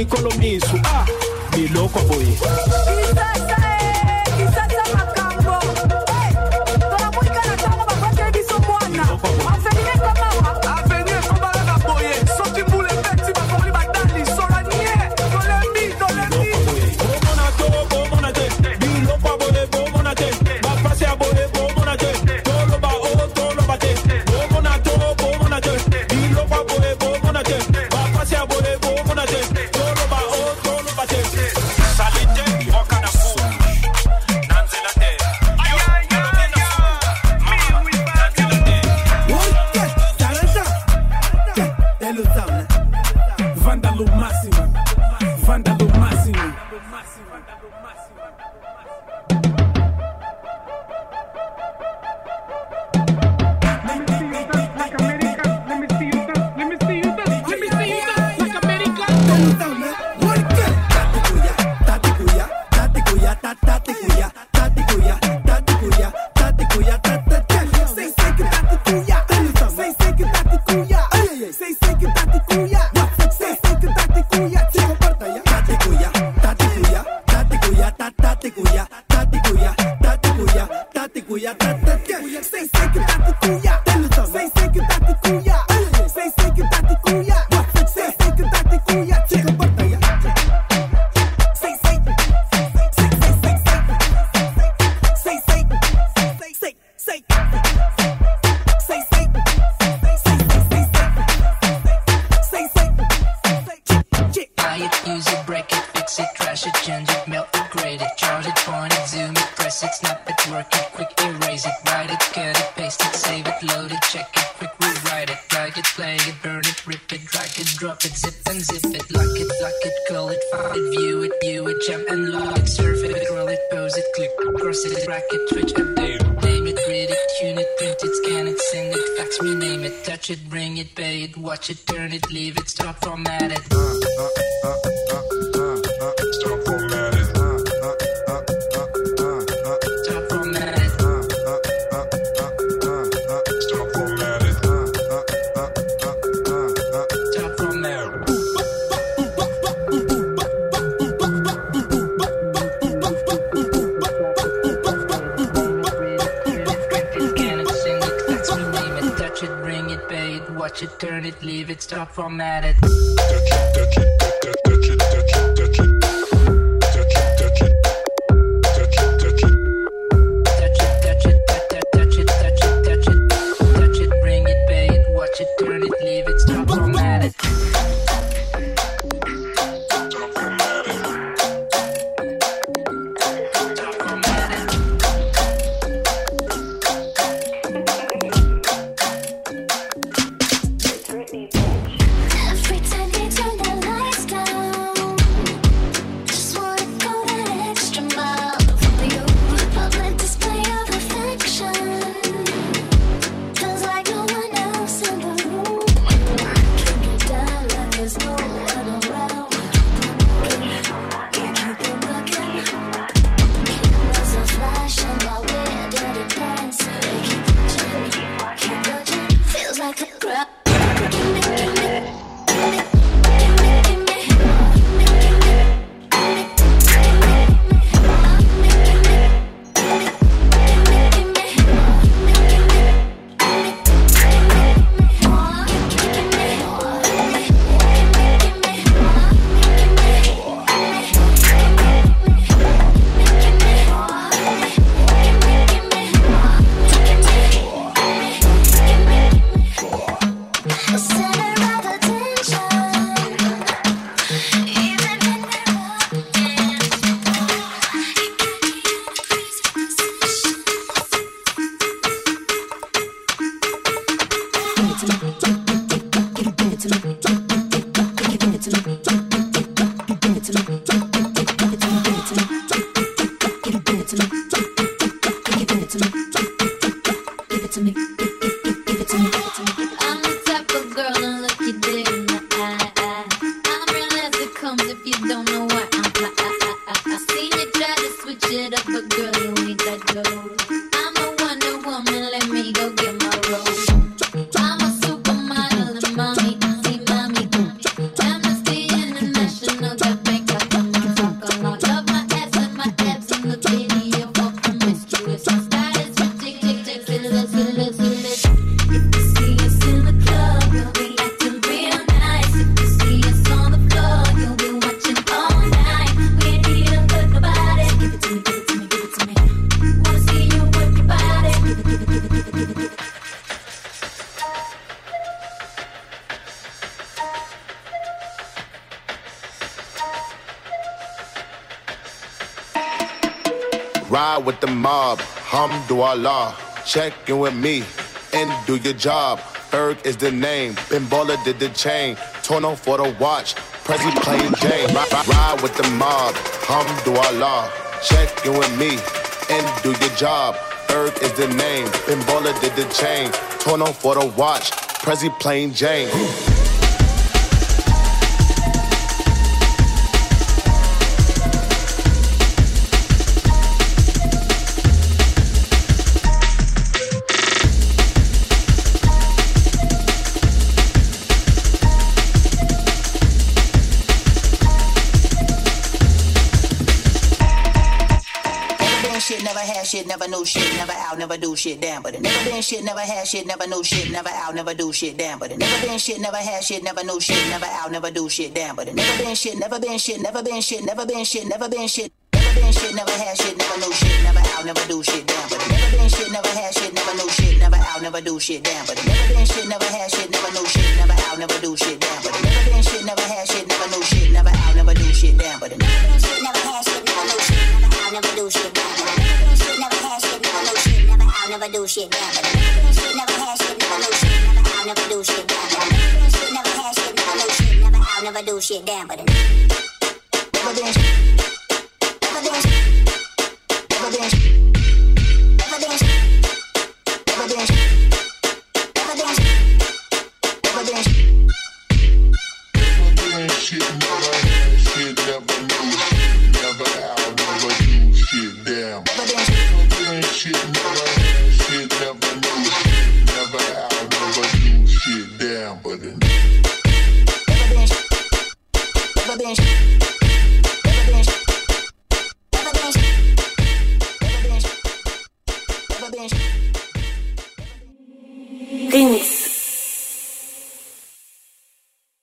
economizo. Ah, me louco, boy. Check in with me and do your job. Berg is the name, Ben Baller did the chain. Torn off for the watch, Prezi playing Jane. Ride, ride, with the mob, hamdulillah. Check in with me and do your job. Berg is the name, Ben Baller did the chain. Torn off for the watch, Prezi playing Jane. Never do shit, damn. But it never been shit, never had shit, never knew shit, never out, never do shit, damn. But it never been shit, never had shit, never knew shit, never out, never do shit, damn. But it never been shit, never been shit, never been shit, never been shit, never been shit. Never been shit, never had shit, never knew shit, never out, never do shit, damn. But it never been shit, never had shit, never knew shit, never out, never do shit, damn. But it never been shit, never had shit, never knew shit, never out, never do shit, damn. But it never been shit, never had shit, never knew shit, never out, never do shit, damn. But it never been shit, never never do shit. Never never had shit, never knew shit, never out, never do shit. Never never had shit, never knew shit, never out, never do shit, damn. But never been shit,